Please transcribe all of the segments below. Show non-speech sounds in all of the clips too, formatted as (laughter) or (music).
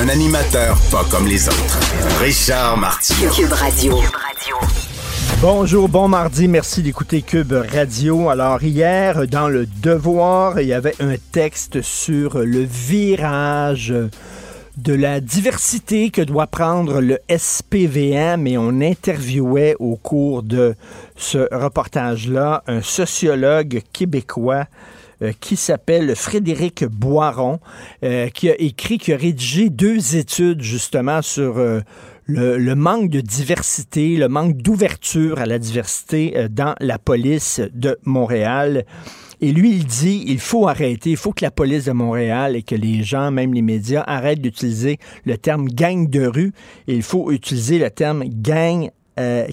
Un animateur pas comme les autres. Richard Martineau. Cube Radio. Bonjour, bon mardi, merci d'écouter Cube Radio. Alors hier, dans le Devoir, il y avait un texte sur le virage de la diversité que doit prendre le SPVM et on interviewait au cours de ce reportage-là un sociologue québécois euh, qui s'appelle Frédéric Boiron, euh, qui a écrit, qui a rédigé deux études justement sur euh, le, manque de diversité, le manque d'ouverture à la diversité dans la police de Montréal. Et lui, il dit, il faut arrêter, il faut que la police de Montréal et que les gens, même les médias, arrêtent d'utiliser le terme gang de rue il faut utiliser le terme gang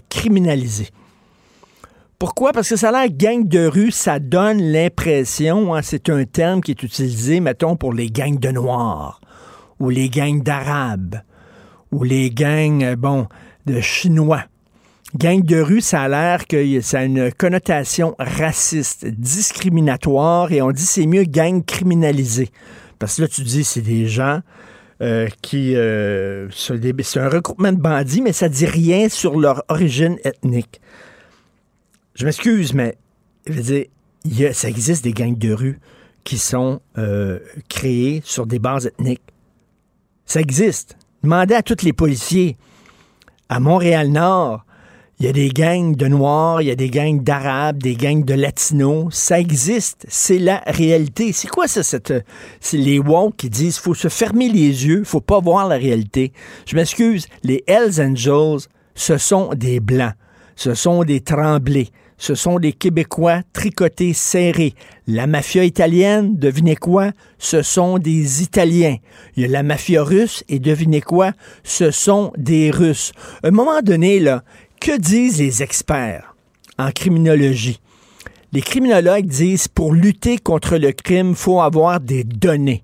criminalisé. Pourquoi? Parce que ça a l'air gang de rue, ça donne l'impression, hein, c'est un terme qui est utilisé, mettons, pour les gangs de noirs ou les gangs d'arabes ou les gangs, euh, bon, de chinois. Gang de rue, ça a l'air que ça a une connotation raciste, discriminatoire, et on dit c'est mieux gang criminalisé. Parce que là, tu dis, c'est des gens euh, qui... euh, c'est un regroupement de bandits, mais ça dit rien sur leur origine ethnique. Je m'excuse, mais je veux dire, il ça existe des gangs de rue qui sont euh, créés sur des bases ethniques. Ça existe. Demandez à tous les policiers. À Montréal-Nord, il y a des gangs de Noirs, il y a des gangs d'Arabes, des gangs de Latinos. Ça existe. C'est la réalité. C'est quoi ça. C'est les woke qui disent faut se fermer les yeux, faut pas voir la réalité. Je m'excuse, les Hells Angels, ce sont des Blancs. Ce sont des Tremblés. Ce sont des Québécois tricotés, serrés. La mafia italienne, devinez quoi? Ce sont des Italiens. Il y a la mafia russe et devinez quoi? Ce sont des Russes. À un moment donné, là, que disent les experts en criminologie? Les criminologues disent pour lutter contre le crime, faut avoir des données.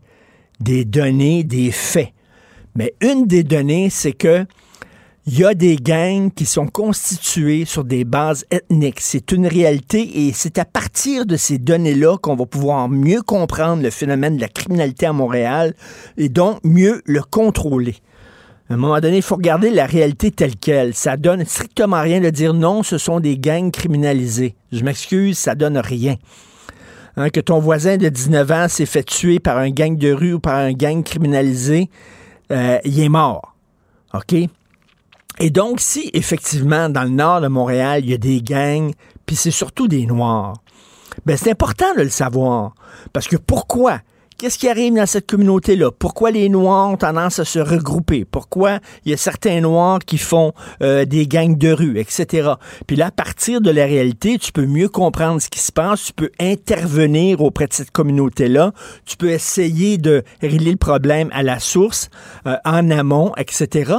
Des données, des faits. Mais une des données, c'est que il y a des gangs qui sont constitués sur des bases ethniques. C'est une réalité et c'est à partir de ces données-là qu'on va pouvoir mieux comprendre le phénomène de la criminalité à Montréal et donc mieux le contrôler. À un moment donné, il faut regarder la réalité telle qu'elle. Ça donne strictement rien de dire non, ce sont des gangs criminalisés. Je m'excuse, ça donne rien. Hein, que ton voisin de 19 ans s'est fait tuer par un gang de rue ou par un gang criminalisé, euh, il est mort. OK? Et donc, si effectivement, dans le nord de Montréal, il y a des gangs, puis c'est surtout des Noirs, ben c'est important de le savoir. Parce que pourquoi? Qu'est-ce qui arrive dans cette communauté-là? Pourquoi les Noirs ont tendance à se regrouper? Pourquoi il y a certains Noirs qui font euh, des gangs de rue, etc. Puis là, à partir de la réalité, tu peux mieux comprendre ce qui se passe, tu peux intervenir auprès de cette communauté-là, tu peux essayer de régler le problème à la source, euh, en amont, etc.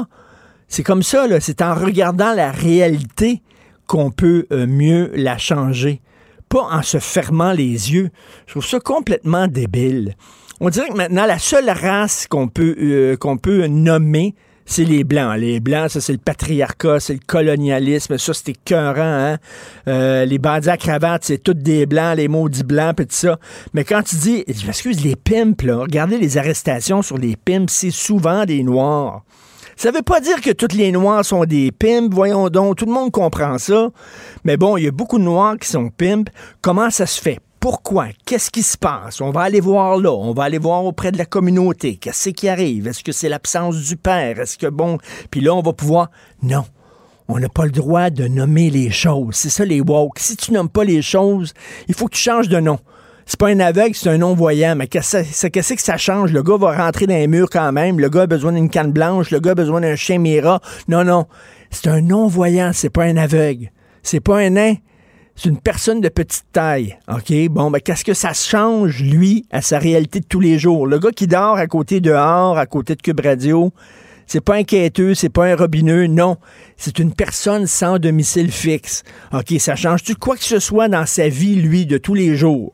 C'est comme ça. C'est en regardant la réalité qu'on peut euh, mieux la changer. Pas en se fermant les yeux. Je trouve ça complètement débile. On dirait que maintenant, la seule race qu'on peut, euh, qu'on peut nommer, c'est les Blancs. Les Blancs, ça, c'est le patriarcat, c'est le colonialisme. Ça, c'est écœurant, hein? Euh, les bandits à cravate, c'est tous des Blancs, les maudits Blancs, puis tout ça. Mais quand tu dis, je les pimps, là, regardez les arrestations sur les pimps, c'est souvent des Noirs. Ça veut pas dire que tous les Noirs sont des pimps, voyons donc, tout le monde comprend ça. Mais bon, il y a beaucoup de Noirs qui sont pimps. Comment ça se fait? Pourquoi? Qu'est-ce qui se passe? On va aller voir là, on va aller voir auprès de la communauté. Qu'est-ce qui arrive? Est-ce que c'est l'absence du père? Est-ce que bon... Puis là, on va pouvoir... Non. On n'a pas le droit de nommer les choses. C'est ça les woke. Si tu nommes pas les choses, il faut que tu changes de nom. C'est pas un aveugle, c'est un non-voyant. Mais qu'est-ce que qu'est-ce que ça change? Le gars va rentrer dans les murs quand même. Le gars a besoin d'une canne blanche. Le gars a besoin d'un chien Mira. Non, non. C'est un non-voyant. C'est pas un aveugle. C'est pas un nain. C'est une personne de petite taille. OK? Bon, ben, qu'est-ce que ça change, lui, à sa réalité de tous les jours? Le gars qui dort à côté dehors, à côté de Cube Radio, c'est pas un quêteux, c'est pas un robineux, non. C'est une personne sans domicile fixe. OK, ça change-tu quoi que ce soit dans sa vie, lui, de tous les jours?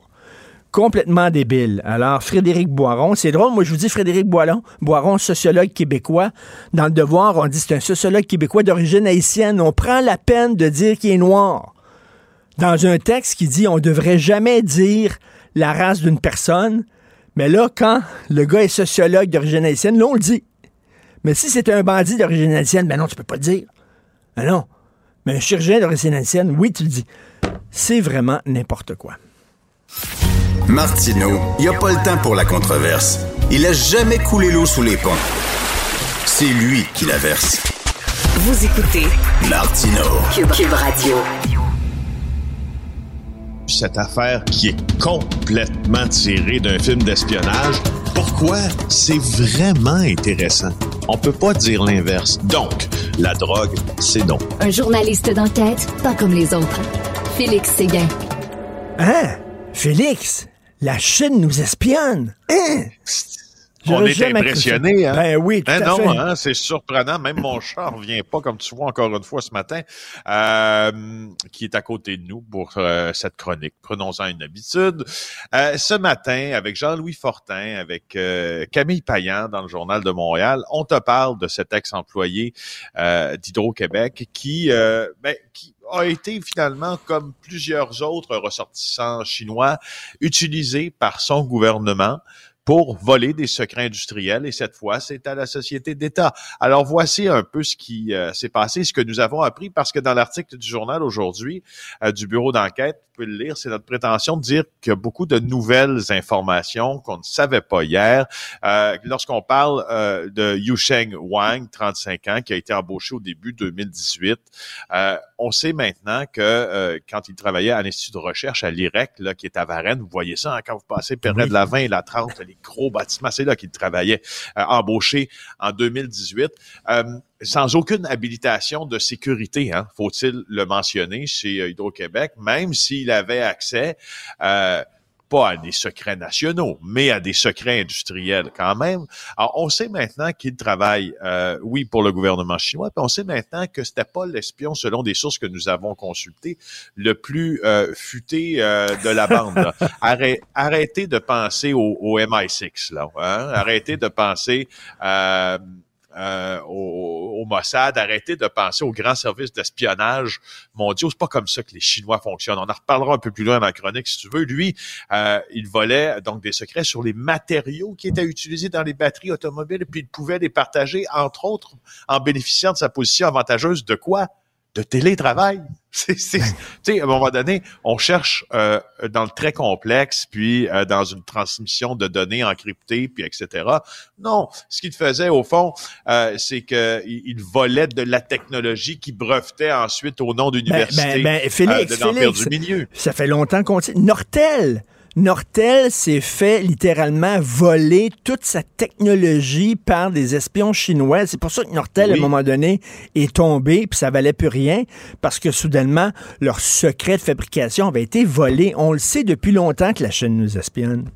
Complètement débile. Alors, Frédéric Boiron, c'est drôle, moi je vous dis Frédéric Boiron, Boiron, sociologue québécois. Dans le devoir, on dit c'est un sociologue québécois d'origine haïtienne. On prend la peine de dire qu'il est noir. Dans un texte qui dit on devrait jamais dire la race d'une personne, mais là, quand le gars est sociologue d'origine haïtienne, là, on le dit. Mais si c'était un bandit d'origine haïtienne, ben non, tu peux pas le dire. Ben non. Mais un chirurgien d'origine haïtienne, oui, tu le dis. C'est vraiment n'importe quoi. Martineau, il n'y a pas le temps pour la controverse. Il a jamais coulé l'eau sous les ponts. C'est lui qui la verse. Vous écoutez Martineau. Cube, Radio. Cette affaire qui est complètement tirée d'un film d'espionnage, pourquoi c'est vraiment intéressant? On peut pas dire l'inverse. Donc, la drogue, c'est donc. Un journaliste d'enquête, pas comme les autres. Félix Séguin. Hein? Félix, la Chine nous espionne. Hein? On est impressionné, hein? Ben oui, tout Ben à non, fait. hein, c'est surprenant. Même mon chat revient pas, comme tu vois encore une fois ce matin, euh, qui est à côté de nous pour euh, cette chronique. Prenons-en une habitude. Euh, ce matin, avec Jean-Louis Fortin, avec euh, Camille Payan dans le Journal de Montréal, on te parle de cet ex-employé euh, d'Hydro-Québec qui, euh, ben, qui a été finalement, comme plusieurs autres ressortissants chinois, utilisé par son gouvernement pour voler des secrets industriels et cette fois, c'est à la société d'État. Alors voici un peu ce qui euh, s'est passé, ce que nous avons appris parce que dans l'article du journal aujourd'hui euh, du bureau d'enquête, pouvez le lire, c'est notre prétention de dire qu'il y a beaucoup de nouvelles informations qu'on ne savait pas hier. Euh, Lorsqu'on parle euh, de Yusheng Wang, 35 ans, qui a été embauché au début 2018, euh, on sait maintenant que euh, quand il travaillait à l'Institut de recherche à l'IREC, là, qui est à Varennes, vous voyez ça hein, quand vous passez près de la 20 et la 30, les gros bâtiments, c'est là qu'il travaillait, euh, embauché en 2018. Euh, sans aucune habilitation de sécurité, hein, faut-il le mentionner, chez euh, Hydro-Québec, même s'il avait accès euh, pas à des secrets nationaux, mais à des secrets industriels quand même. Alors, on sait maintenant qu'il travaille, euh, oui, pour le gouvernement chinois, puis on sait maintenant que c'était pas l'espion, selon des sources que nous avons consultées, le plus euh, futé euh, de la bande. là. (laughs) Arrê- arrêtez de penser au, au MI6, là. Hein? Arrêtez de penser... Euh, au, au Mossad, arrêtez de penser aux grands services d'espionnage mondiaux. C'est pas comme ça que les Chinois fonctionnent. On en reparlera un peu plus loin dans la chronique, si tu veux. Lui, euh, il volait donc des secrets sur les matériaux qui étaient utilisés dans les batteries automobiles, puis il pouvait les partager, entre autres, en bénéficiant de sa position avantageuse de quoi? De télétravail. (laughs) C'est, c'est, tu sais, à un moment donné, on cherche euh, dans le très complexe, puis euh, dans une transmission de données encryptées, puis etc. Non, ce qu'il faisait au fond, euh, c'est que il volait de la technologie qui brevetait ensuite au nom d'universités ben, ben, Félix, de l'Empire Félix, du milieu. Ça fait longtemps qu'on sait. Nortel. Nortel s'est fait littéralement voler toute sa technologie par des espions chinois. C'est pour ça que Nortel, à un moment donné, est tombé, puis ça valait plus rien, parce que soudainement, leur secret de fabrication avait été volé. On le sait depuis longtemps que la Chine nous espionne.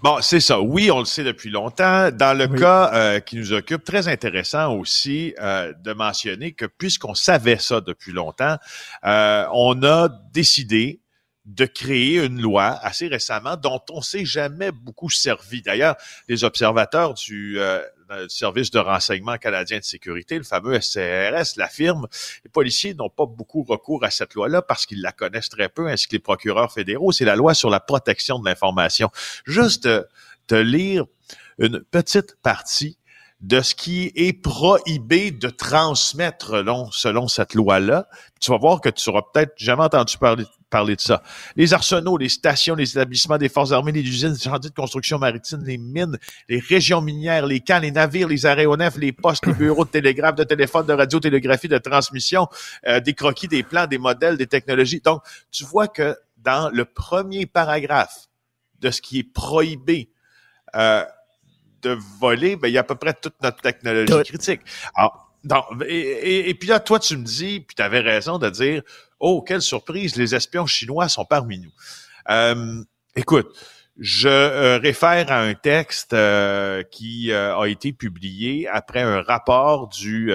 Bon, c'est ça. Oui, on le sait depuis longtemps. Dans le Oui. cas euh, qui nous occupe, très intéressant aussi euh, de mentionner que puisqu'on savait ça depuis longtemps, euh, on a décidé de créer une loi assez récemment dont on s'est jamais beaucoup servi. D'ailleurs, les observateurs du euh, service de renseignement canadien de sécurité, le fameux SCRS, l'affirment. Les policiers n'ont pas beaucoup recours à cette loi-là parce qu'ils la connaissent très peu, ainsi que les procureurs fédéraux. C'est la loi sur la protection de l'information. Juste euh, te lire une petite partie de ce qui est prohibé de transmettre selon cette loi-là. Tu vas voir que tu n'auras peut-être jamais entendu parler, parler de ça. Les arsenaux, les stations, les établissements des forces armées, les usines, les chantiers de construction maritime, les mines, les régions minières, les camps, les navires, les aéronefs, les postes, les bureaux de télégraphe, de téléphone, de radiotélégraphie, de transmission, euh, des croquis, des plans, des modèles, des technologies. Donc, tu vois que dans le premier paragraphe de ce qui est prohibé euh, de voler, ben, il y a à peu près toute notre technologie Tout. critique. Alors, non, et, et- et puis là, toi, tu me dis, puis tu avais raison de dire, oh, quelle surprise, les espions chinois sont parmi nous. Euh, écoute, je euh, réfère à un texte euh, qui a été publié après un rapport du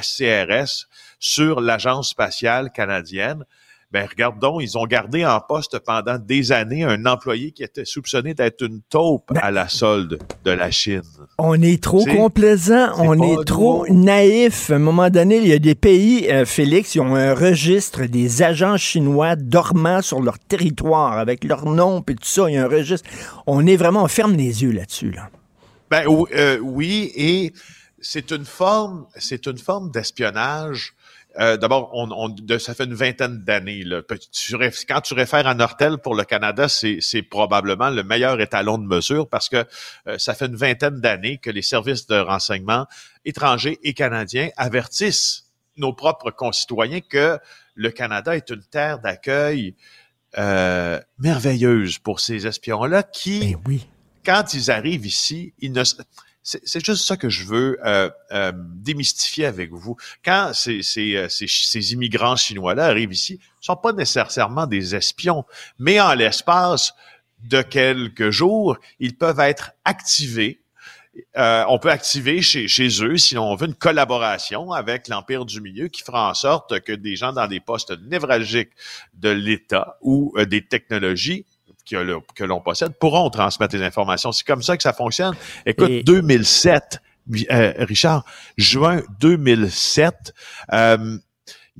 SCRS sur l'Agence spatiale canadienne ben regarde donc, ils ont gardé en poste pendant des années un employé qui était soupçonné d'être une taupe Ben, à la solde de la Chine. On est trop complaisant, on est trop nous. naïf. À un moment donné, il y a des pays, euh, Félix, qui ont un registre des agents chinois dormant sur leur territoire avec leur nom et tout ça. Il y a un registre. On est vraiment, on ferme les yeux là-dessus. Là. Ben euh, oui, et c'est une forme, c'est une forme d'espionnage. Euh, D'abord, on, on- de- ça fait une vingtaine d'années. là. Tu Quand tu réfères à Nortel pour le Canada, c'est c'est probablement le meilleur étalon de mesure parce que euh, ça fait une vingtaine d'années que les services de renseignement étrangers et canadiens avertissent nos propres concitoyens que le Canada est une terre d'accueil euh, merveilleuse pour ces espions-là qui Ben oui. quand ils arrivent ici, ils ne c'est juste ça que je veux euh, euh, démystifier avec vous. Quand ces, ces, euh, ces, ces immigrants chinois-là arrivent ici, ils sont pas nécessairement des espions, mais en l'espace de quelques jours, ils peuvent être activés. Euh, on peut activer chez, chez eux, si on veut, une collaboration avec l'Empire du Milieu qui fera en sorte que des gens dans des postes névralgiques de l'État ou euh, des technologies que, l'on possède pourront transmettre les informations. C'est comme ça que ça fonctionne. Écoute, Et- 2007, euh, Richard, juin 2007, euh,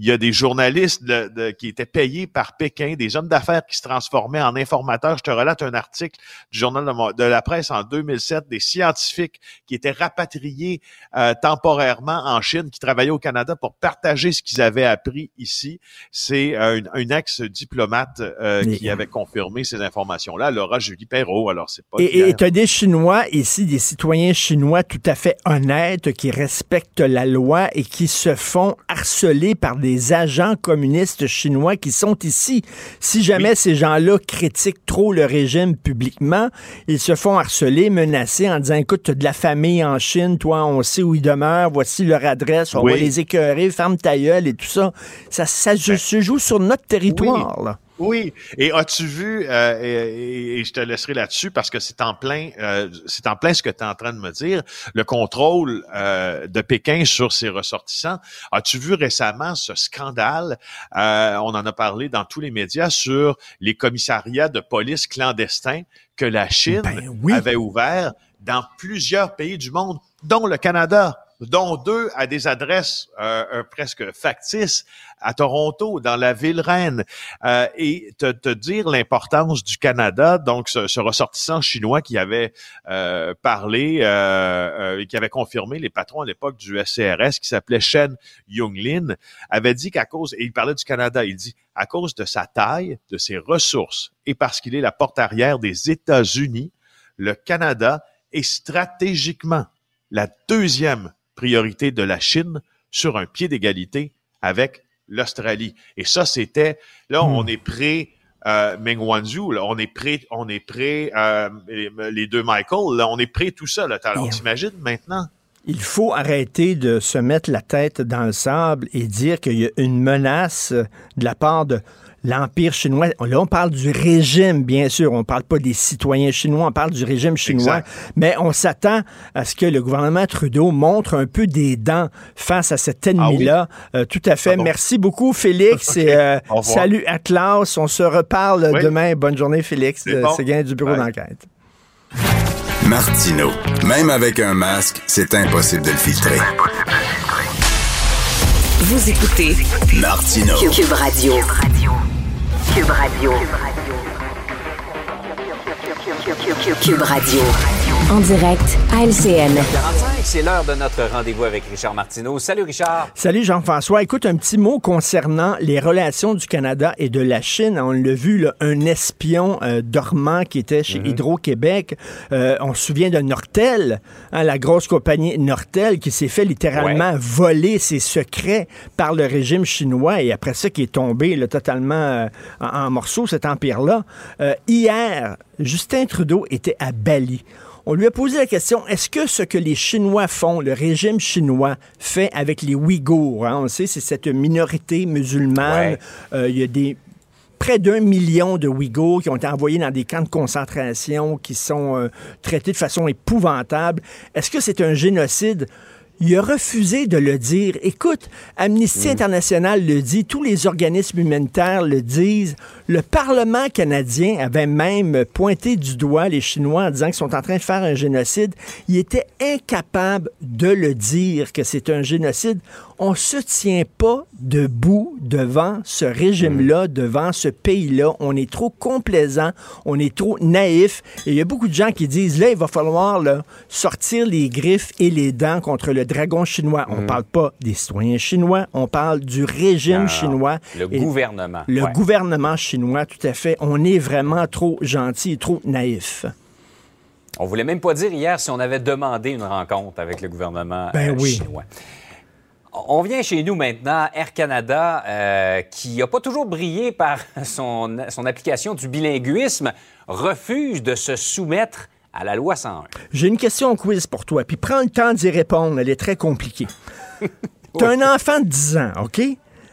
il y a des journalistes de- de- qui étaient payés par Pékin, des hommes d'affaires qui se transformaient en informateurs. Je te relate un article du journal de, la presse en 2007, des scientifiques qui étaient rapatriés euh, temporairement en Chine, qui travaillaient au Canada pour partager ce qu'ils avaient appris ici. C'est euh, une, ex-diplomate euh, qui avait confirmé ces informations-là, Laura Julie Perrault. Alors, c'est pas Et tu as des Chinois ici, des citoyens chinois tout à fait honnêtes, qui respectent la loi et qui se font harceler par des agents communistes chinois qui sont ici. Si jamais ces gens-là critiquent trop le régime publiquement, ils se font harceler, menacer en disant, écoute, tu as de la famille en Chine, toi, on sait où ils demeurent, voici leur adresse, on Oui. va les écœurer, ferme ta gueule et tout ça. Ça, ça se- se joue sur notre territoire, là. Oui. Et as-tu vu, euh, et, et- et je te laisserai là-dessus parce que c'est en plein, euh, c'est en plein ce que tu es en train de me dire, le contrôle euh, de Pékin sur ses ressortissants. As-tu vu récemment ce scandale? euh, on en a parlé dans tous les médias sur les commissariats de police clandestins que la Chine Ben oui. avait ouverts dans plusieurs pays du monde, dont le Canada dont deux à des adresses euh, euh, presque factices à Toronto, dans la ville reine, Euh, et te, te dire l'importance du Canada, donc ce, ce ressortissant chinois qui avait euh, parlé euh, euh, et qui avait confirmé les patrons à l'époque du SCRS, qui s'appelait Shen Yunglin, avait dit qu'à cause, et il parlait du Canada, il dit, à cause de sa taille, de ses ressources, et parce qu'il est la porte arrière des États-Unis, le Canada est stratégiquement la deuxième priorité de la Chine sur un pied d'égalité avec l'Australie. Et ça, c'était, là, Hmm. on est prêt, euh, Meng Wanzhou, là, on est prêt, on est prêt, euh, les, deux Michael, là, on est prêt tout ça, là. Alors, Et- t'imagines maintenant? Il faut arrêter de se mettre la tête dans le sable et dire qu'il y a une menace de la part de l'Empire chinois. Là, on parle du régime, bien sûr. On ne parle pas des citoyens chinois, on parle du régime chinois. Exact. Mais on s'attend à ce que le gouvernement Trudeau montre un peu des dents face à cet ennemi-là. Euh, tout à fait. Ah bon. Merci beaucoup, Félix. (laughs) Et, euh, salut, Atlas. On se reparle Oui. demain. Bonne journée, Félix. C'est Euh, bon. Du bureau d'enquête. Martino. Même avec un masque, c'est impossible de le filtrer. Vous écoutez Martino. Cube Radio. Cube Radio. Cube Radio. En direct à LCN. 45, c'est l'heure de notre rendez-vous avec Richard Martineau. Salut Richard. Salut Jean-François. Écoute, un petit mot concernant les relations du Canada et de la Chine. On l'a vu, là, un espion euh, dormant qui était chez Hydro-Québec. Euh, on se souvient de Nortel, hein, la grosse compagnie Nortel qui s'est fait littéralement voler ses secrets par le régime chinois et après ça qui est tombé là, totalement euh, en, en morceaux, cet empire-là. Euh, hier, Justin Trudeau était à Bali. On lui a posé la question, est-ce que ce que les Chinois font, le régime chinois fait avec les Ouïghours, hein, on le sait, c'est cette minorité musulmane, Ouais. euh, il y a des près d'un million de Ouïghours qui ont été envoyés dans des camps de concentration, qui sont euh, traités de façon épouvantable. Est-ce que c'est un génocide? Il a refusé de le dire. Écoute, Amnesty International le dit, tous les organismes humanitaires le disent. Le Parlement canadien avait même pointé du doigt les Chinois en disant qu'ils sont en train de faire un génocide. Il était incapable de le dire que c'est un génocide. On se tient pas debout devant ce régime-là, devant ce pays-là. On est trop complaisant, on est trop naïf. Et il y a beaucoup de gens qui disent, là, il va falloir là, sortir les griffes et les dents contre le dragon chinois. On parle pas des citoyens chinois, on parle du régime Non, chinois. Le gouvernement. Le ouais. gouvernement chinois, tout à fait. On est vraiment trop gentil et trop naïf. On voulait même pas dire hier si on avait demandé une rencontre avec le gouvernement Ben euh, oui. chinois. On vient chez nous maintenant, Air Canada, euh, qui n'a pas toujours brillé par (laughs) son, son application du bilinguisme, refuse de se soumettre à la loi 101. J'ai une question quiz pour toi, puis prends le temps d'y répondre. Elle est très compliquée. (laughs) Tu as un enfant de 10 ans, OK?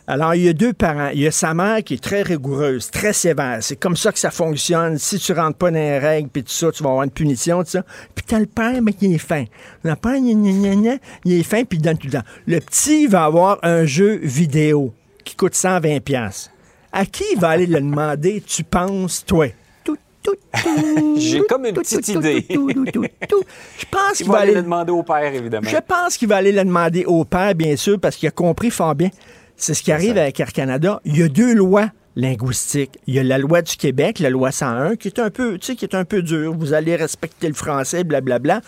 Alors, il y a deux parents. Il y a sa mère qui est très rigoureuse, très sévère. C'est comme ça que ça fonctionne. Si tu rentres pas dans les règles, puis tout ça, tu vas avoir une punition, tout ça. Puis t'as le père, mais il est fin. Le père, il est fin, puis il donne tout le temps. Le petit va avoir un jeu vidéo qui coûte 120 pièces. À qui il va aller le demander, tu penses, toi? Tout, tout, tout, (laughs) J'ai comme une petite idée. Je pense Il qu'il va aller le demander au père, évidemment. je pense qu'il va aller le demander au père, bien sûr, parce qu'il a compris fort bien. C'est ce qui arrive ça. avec Air Canada. Il y a deux lois linguistiques. Il y a la loi du Québec, la loi 101, qui est un peu, tu sais, qui est un peu dure. Vous allez respecter le français, blablabla.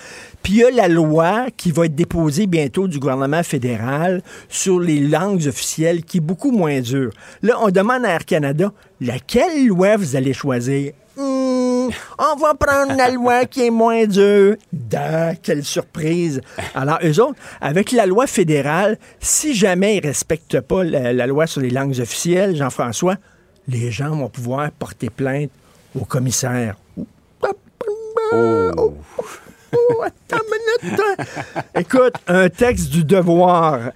Puis il y a la loi qui va être déposée bientôt du gouvernement fédéral sur les langues officielles, qui est beaucoup moins dure. Là, on demande à Air Canada, laquelle loi vous allez choisir? On va prendre la loi qui est moins dure. Da, quelle surprise. Alors, eux autres, avec la loi fédérale, si jamais ils ne respectent pas la, la loi sur les langues officielles, Jean-François, les gens vont pouvoir porter plainte au commissaire. Oh. Oh, attends une minute. Écoute, un texte du devoir.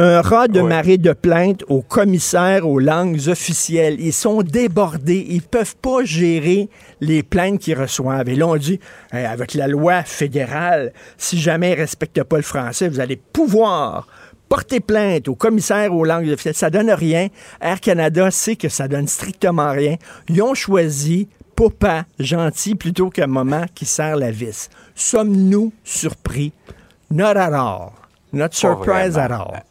Un rat de Ouais. marée de plainte au commissaire aux langues officielles. Ils sont débordés. Ils peuvent pas gérer les plaintes qu'ils reçoivent. Et là, on dit, Hey, avec la loi fédérale, si jamais ils ne respectent pas le français, vous allez pouvoir porter plainte au commissaire aux langues officielles. Ça donne rien. Air Canada sait que ça donne strictement rien. Ils ont choisi papa gentil plutôt qu'un moment qui serre la vis. Sommes-nous surpris? Not at all. Not surprised at all.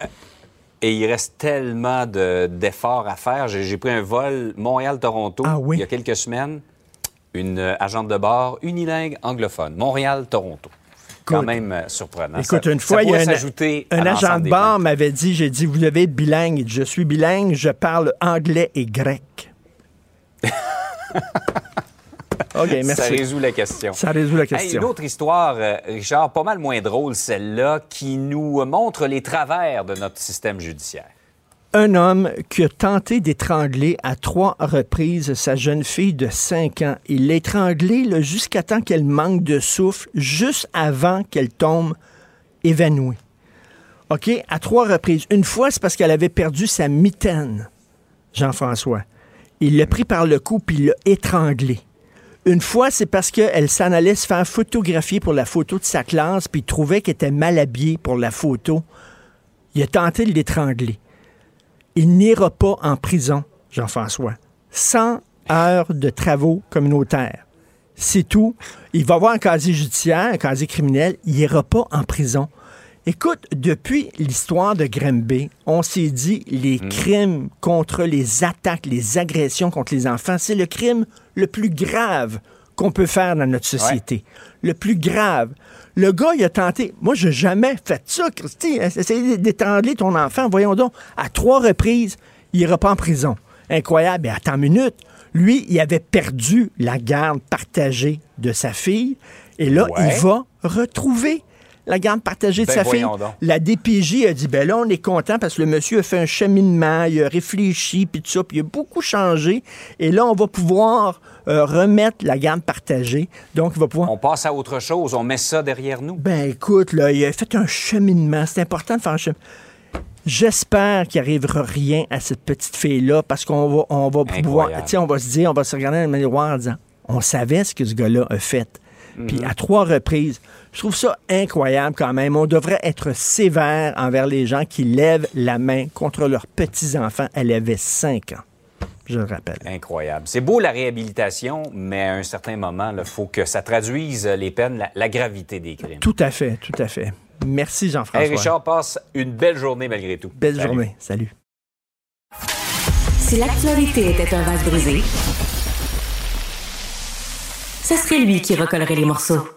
Et il reste tellement de- d'efforts à faire. J'ai pris un vol Montréal-Toronto Ah oui? il y a quelques semaines. Une euh, agente de bord unilingue anglophone. Montréal-Toronto. Quand même euh, surprenant. Écoute, une fois, il y a un, un agent de bar m'avait dit, j'ai dit, vous devez être bilingue. Je suis bilingue, je parle anglais et grec. (laughs) (laughs) OK, merci. Ça résout la question. Ça résout la Hey, une autre histoire, euh, Richard, pas mal moins drôle, celle-là, qui nous montre les travers de notre système judiciaire. Un homme qui a tenté d'étrangler à trois reprises sa jeune fille de 5 ans. Il l'a étranglée jusqu'à temps qu'elle manque de souffle, juste avant qu'elle tombe évanouie. OK? À trois reprises. Une fois, c'est parce qu'elle avait perdu sa mitaine, Jean-François. Il l'a pris par le cou puis il l'a étranglée. Une fois, c'est parce qu'elle s'en allait se faire photographier pour la photo de sa classe, puis trouvait qu'elle était mal habillée pour la photo. Il a tenté de l'étrangler. Il n'ira pas en prison, Jean-François. 100 heures de travaux communautaires. C'est tout. Il va avoir un casier judiciaire, un casier criminel. Il n'ira pas en prison. Écoute, depuis l'histoire de Grimby, on s'est dit les crimes contre les attaques, les agressions contre les enfants, c'est le crime le plus grave qu'on peut faire dans notre société. Le plus grave. Le gars, il a tenté. Moi, j'ai jamais fait ça, Christy. Essayer d'étrangler ton enfant, voyons donc. À trois reprises, il ira pas en prison. Incroyable. Mais attends une minute. Lui, il avait perdu la garde partagée de sa fille. Et là, Ouais. il va retrouver la garde partagée de Ben, sa fille. donc. La DPJ a dit, ben là, on est content parce que le monsieur a fait un cheminement, il a réfléchi, puis tout ça, puis il a beaucoup changé. Et là, on va pouvoir euh, remettre la garde partagée. Donc, il va pouvoir... On passe à autre chose, on met ça derrière nous. Ben écoute, là, il a fait un cheminement. C'est important de faire un cheminement. J'espère qu'il n'arrivera rien à cette petite fille-là parce qu'on va, on va pouvoir, on va se dire, on va se regarder dans le miroir en disant, on savait ce que ce gars-là a fait. Puis à trois reprises, je trouve ça incroyable quand même. On devrait être sévère envers les gens qui lèvent la main contre leurs petits-enfants. Elle avait cinq ans, je le rappelle. Incroyable. C'est beau la réhabilitation, mais à un certain moment, il faut que ça traduise les peines, la, la gravité des crimes. Tout à fait, tout à fait. Merci Jean-François. Hey, Richard, passe une belle journée malgré tout. Belle Salut. journée. Salut. Si l'actualité était un vase brisé, ce serait lui qui recollerait les morceaux.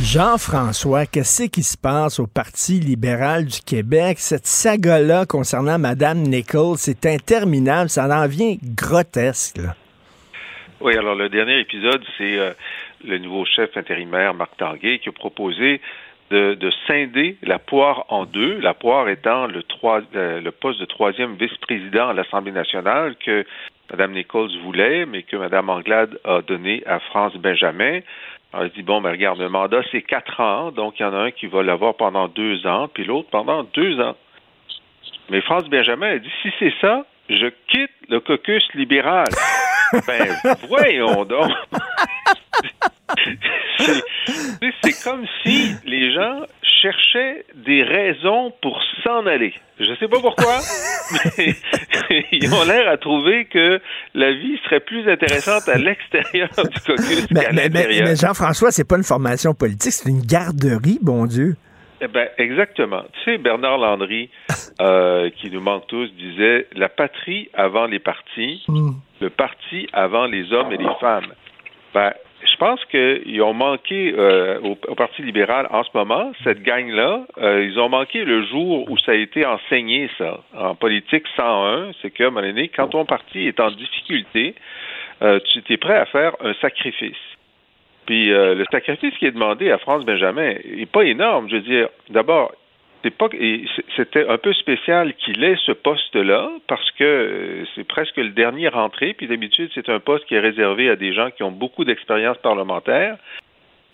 Jean-François, qu'est-ce qui se passe au Parti libéral du Québec? Cette saga-là concernant Mme Nichols, c'est interminable, ça en vient grotesque. Oui, alors le dernier épisode, c'est euh, le nouveau chef intérimaire, Marc Tanguay, qui a proposé de, de scinder la poire en deux, la poire étant le, euh, poste de troisième vice-président à l'Assemblée nationale que Mme Nichols voulait, mais que Mme Anglade a donné à France Benjamin. Alors, il dit, bon, ben regarde, le mandat, c'est quatre ans, donc il y en a un qui va l'avoir pendant deux ans, puis l'autre pendant deux ans. Mais France Benjamin a dit, si c'est ça, je quitte le caucus libéral. (laughs) ben, voyons donc. (laughs) c'est comme si les gens cherchaient des raisons pour s'en aller. Je sais pas pourquoi, (laughs) mais ils ont l'air à trouver que la vie serait plus intéressante à l'extérieur du caucus Mais, qu'à mais- mais- l'intérieur. mais Jean-François, c'est pas une formation politique, c'est une garderie, bon Dieu. Eh ben, exactement. Tu sais, Bernard Landry, (laughs) euh, qui nous manque tous, disait la patrie avant les partis, le parti avant les hommes et les femmes. Ben, je pense qu'ils ont manqué euh, au, Parti libéral en ce moment, cette gang-là, euh, ils ont manqué le jour où ça a été enseigné, ça. En politique 101, c'est que, à quand ton parti est en difficulté, euh, tu es prêt à faire un sacrifice. Puis le sacrifice qui est demandé à France Benjamin est pas énorme. Je veux dire, d'abord, c'était un peu spécial qu'il ait ce poste-là parce que euh, c'est presque le dernier rentré. Puis d'habitude, c'est un poste qui est réservé à des gens qui ont beaucoup d'expérience parlementaire.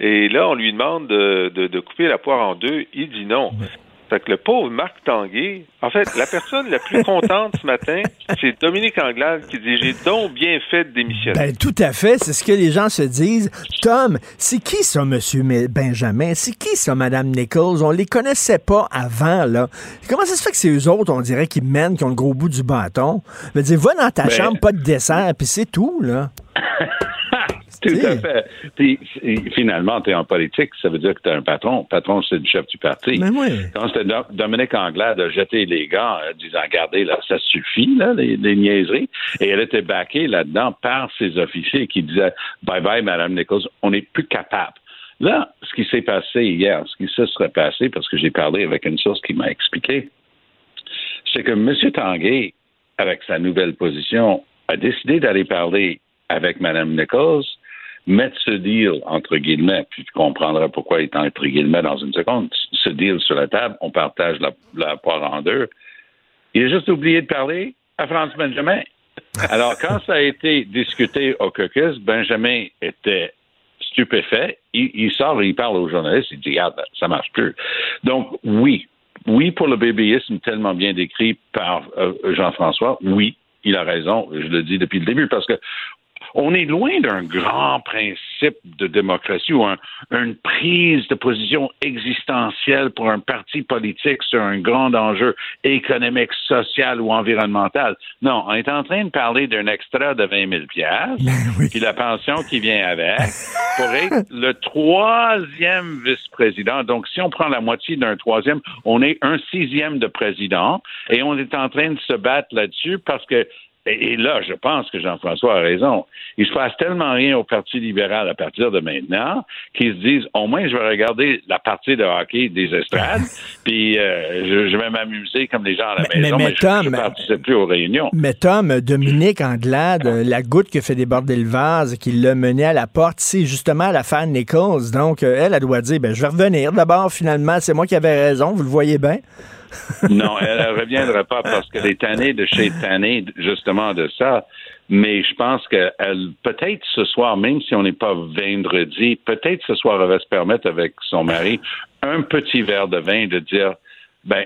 Et là, on lui demande de, de- de couper la poire en deux. Il dit non. Fait que le pauvre Marc Tanguay, en fait, la personne la plus contente ce matin, c'est Dominique Anglade qui dit J'ai donc bien fait de démissionner. Ben, tout à fait, c'est ce que les gens se disent. Tom, c'est qui ça, Monsieur Benjamin? C'est qui ça, Madame Nichols? On les connaissait pas avant, là. Comment ça se fait que c'est eux autres, on dirait, qui mènent, qui ont le gros bout du bâton? Je veux dire, va dans ta Ben- chambre, pas de dessert, puis c'est tout, là. (laughs) Tout à fait. Puis finalement, tu es en politique, ça veut dire que tu as un patron. Patron, c'est le chef du parti. Mais oui. Quand c'était Do- Dominique Anglade a jeté les gars, euh, disant Regardez, là, ça suffit, là, les, les niaiseries. Et elle était baquée là-dedans par ses officiers qui disaient Bye bye, Madame Nichols, on n'est plus capable. Là, ce qui s'est passé hier, ce qui se serait passé, parce que j'ai parlé avec une source qui m'a expliqué, c'est que M. Tanguay, avec sa nouvelle position, a décidé d'aller parler avec Mme Nichols, mettre ce deal, entre guillemets, puis tu comprendras pourquoi il est entre guillemets dans une seconde, ce deal sur la table, on partage la, la poire en deux. Il a juste oublié de parler à France Benjamin. Alors, quand ça a été discuté au caucus, Benjamin était stupéfait. Il, sort et il parle aux journalistes. Il dit, regarde, ça marche plus. Donc, oui. Oui, pour le bébéisme tellement bien décrit par euh, Jean-François, oui, il a raison. Je le dis depuis le début parce que On est loin d'un grand principe de démocratie ou une prise de position existentielle pour un parti politique sur un grand enjeu économique, social ou environnemental. Non, on est en train de parler d'un extra de 20 000 pièces, puis la pension qui vient avec, pour être (laughs) le troisième vice-président. Donc, si on prend la moitié d'un troisième, on est un sixième de président, et on est en train de se battre là-dessus parce que et, là, je pense que Jean-François a raison. Il se passe tellement rien au Parti libéral à partir de maintenant qu'ils se disent au moins je vais regarder la partie de hockey des estrades, (laughs) puis euh, je, vais m'amuser comme les gens à la maison, mais, je ne participe plus aux réunions. Mais Tom, Dominique Anglade, la goutte qui fait déborder le vase, qui l'a mené à la porte, c'est justement la fan Nichols. Donc, euh, elle, elle doit dire, ben, je vais revenir. D'abord, finalement, c'est moi qui avais raison, vous le voyez bien (laughs) non, elle ne reviendra pas parce qu'elle est tannée de chez tannée, justement, de ça. Mais je pense qu'elle, peut-être ce soir, même si on n'est pas vendredi, peut-être ce soir, elle va se permettre avec son mari un petit verre de vin de dire, ben,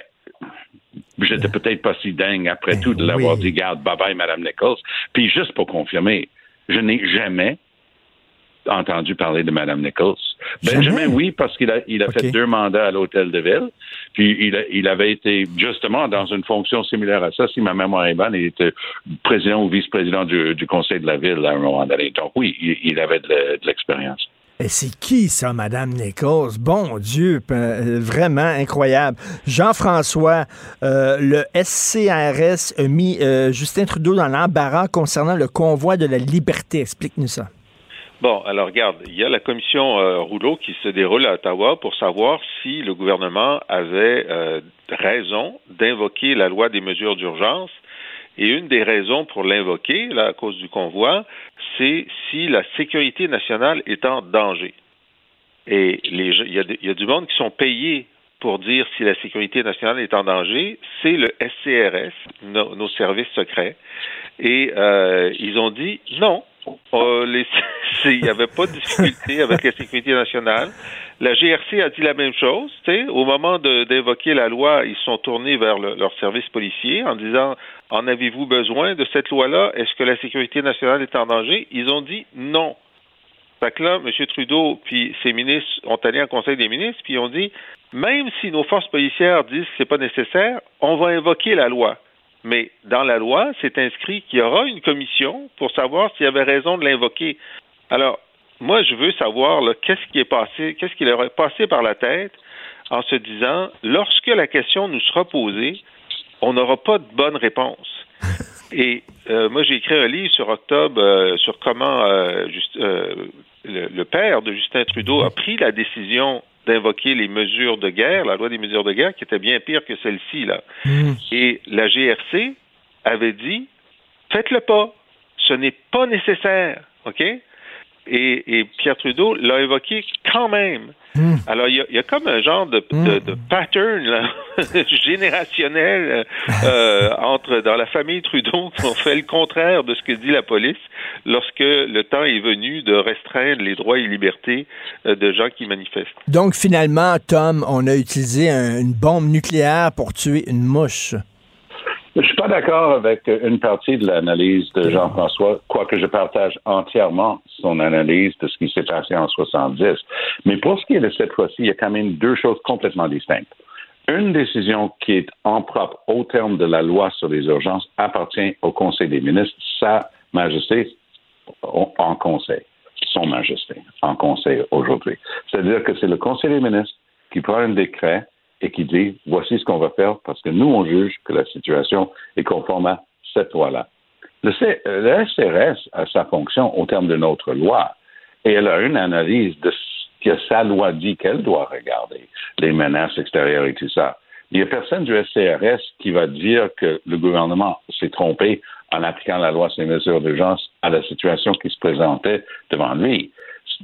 j'étais peut-être pas si dingue après ben tout de l'avoir dit, garde, bye bye, Madame Nichols. Puis juste pour confirmer, je n'ai jamais entendu parler de Mme Nichols. Benjamin, oui, parce qu'il a, il a fait deux mandats à l'Hôtel de Ville. Puis il, il, avait été justement dans une fonction similaire à ça. Si ma mémoire est bonne, il était président ou vice-président du, Conseil de la Ville à un moment donné. Donc oui, il, avait de, l'expérience. Et c'est qui ça, Mme Nichols? Bon Dieu, euh, vraiment incroyable. Jean-François, euh, le SCRS a mis euh, Justin Trudeau dans l'embarras concernant le convoi de la liberté. Explique-nous ça. Bon, alors regarde, il y a la commission euh, Rouleau qui se déroule à Ottawa pour savoir si le gouvernement avait euh, raison d'invoquer la loi des mesures d'urgence. Et une des raisons pour l'invoquer, à cause du convoi, c'est si la sécurité nationale est en danger. Et les, il, y a il y a du monde qui sont payés pour dire si la sécurité nationale est en danger, c'est le SCRS, nos services secrets. Et euh, ils ont dit non, euh, n'y (laughs) avait pas de difficulté avec la sécurité nationale. La GRC a dit la même chose. Au moment d'évoquer la loi, ils sont tournés vers leur service policier en disant En avez-vous besoin de cette loi-là? Est-ce que la sécurité nationale est en danger? Ils ont dit non. Fait que là, M. Trudeau puis ses ministres ont allé en Conseil des ministres puis ont dit même si nos forces policières disent que c'est pas nécessaire, on va invoquer la loi. Mais dans la loi, c'est inscrit qu'il y aura une commission pour savoir s'il y avait raison de l'invoquer. Alors, moi, je veux savoir qu'est-ce qui est passé, qu'est-ce qui leur est passé par la tête en se disant, lorsque la question nous sera posée, on n'aura pas de bonne réponse. (laughs) Et euh, moi, j'ai écrit un livre sur octobre euh, sur comment euh, le, père de Justin Trudeau a pris la décision d'invoquer les mesures de guerre, la loi des mesures de guerre, qui était bien pire que celle-ci. là. Hmm. Et la GRC avait dit, faites-le pas, ce n'est pas nécessaire, OK? Et, Pierre Trudeau l'a évoqué quand même. Hmm. Alors, il y, a, comme un genre de, hmm. pattern (laughs) générationnel euh, (laughs) entre dans la famille Trudeau qui ont fait le contraire de ce que dit la police lorsque le temps est venu de restreindre les droits et libertés euh, de gens qui manifestent. Donc, finalement, Tom, on a utilisé une bombe nucléaire pour tuer une mouche. Je suis pas d'accord avec une partie de l'analyse de Jean-François, quoique je partage entièrement son analyse de ce qui s'est passé en 70. Mais pour ce qui est de cette fois-ci, il y a quand même deux choses complètement distinctes. Une décision qui est en propre au terme de la loi sur les urgences appartient au Conseil des ministres, Sa Majesté en Conseil, Son Majesté en Conseil aujourd'hui. C'est-à-dire que c'est le Conseil des ministres qui prend un décret et qui dit voici ce qu'on va faire parce que nous, on juge que la situation est conforme à cette loi-là. Le, SRS a sa fonction au terme de notre loi et elle a une analyse de ce que sa loi dit qu'elle doit regarder, les menaces extérieures et tout ça. Il n'y a personne du SCRS qui va dire que le gouvernement s'est trompé en appliquant la loi sur les mesures d'urgence à la situation qui se présentait devant lui.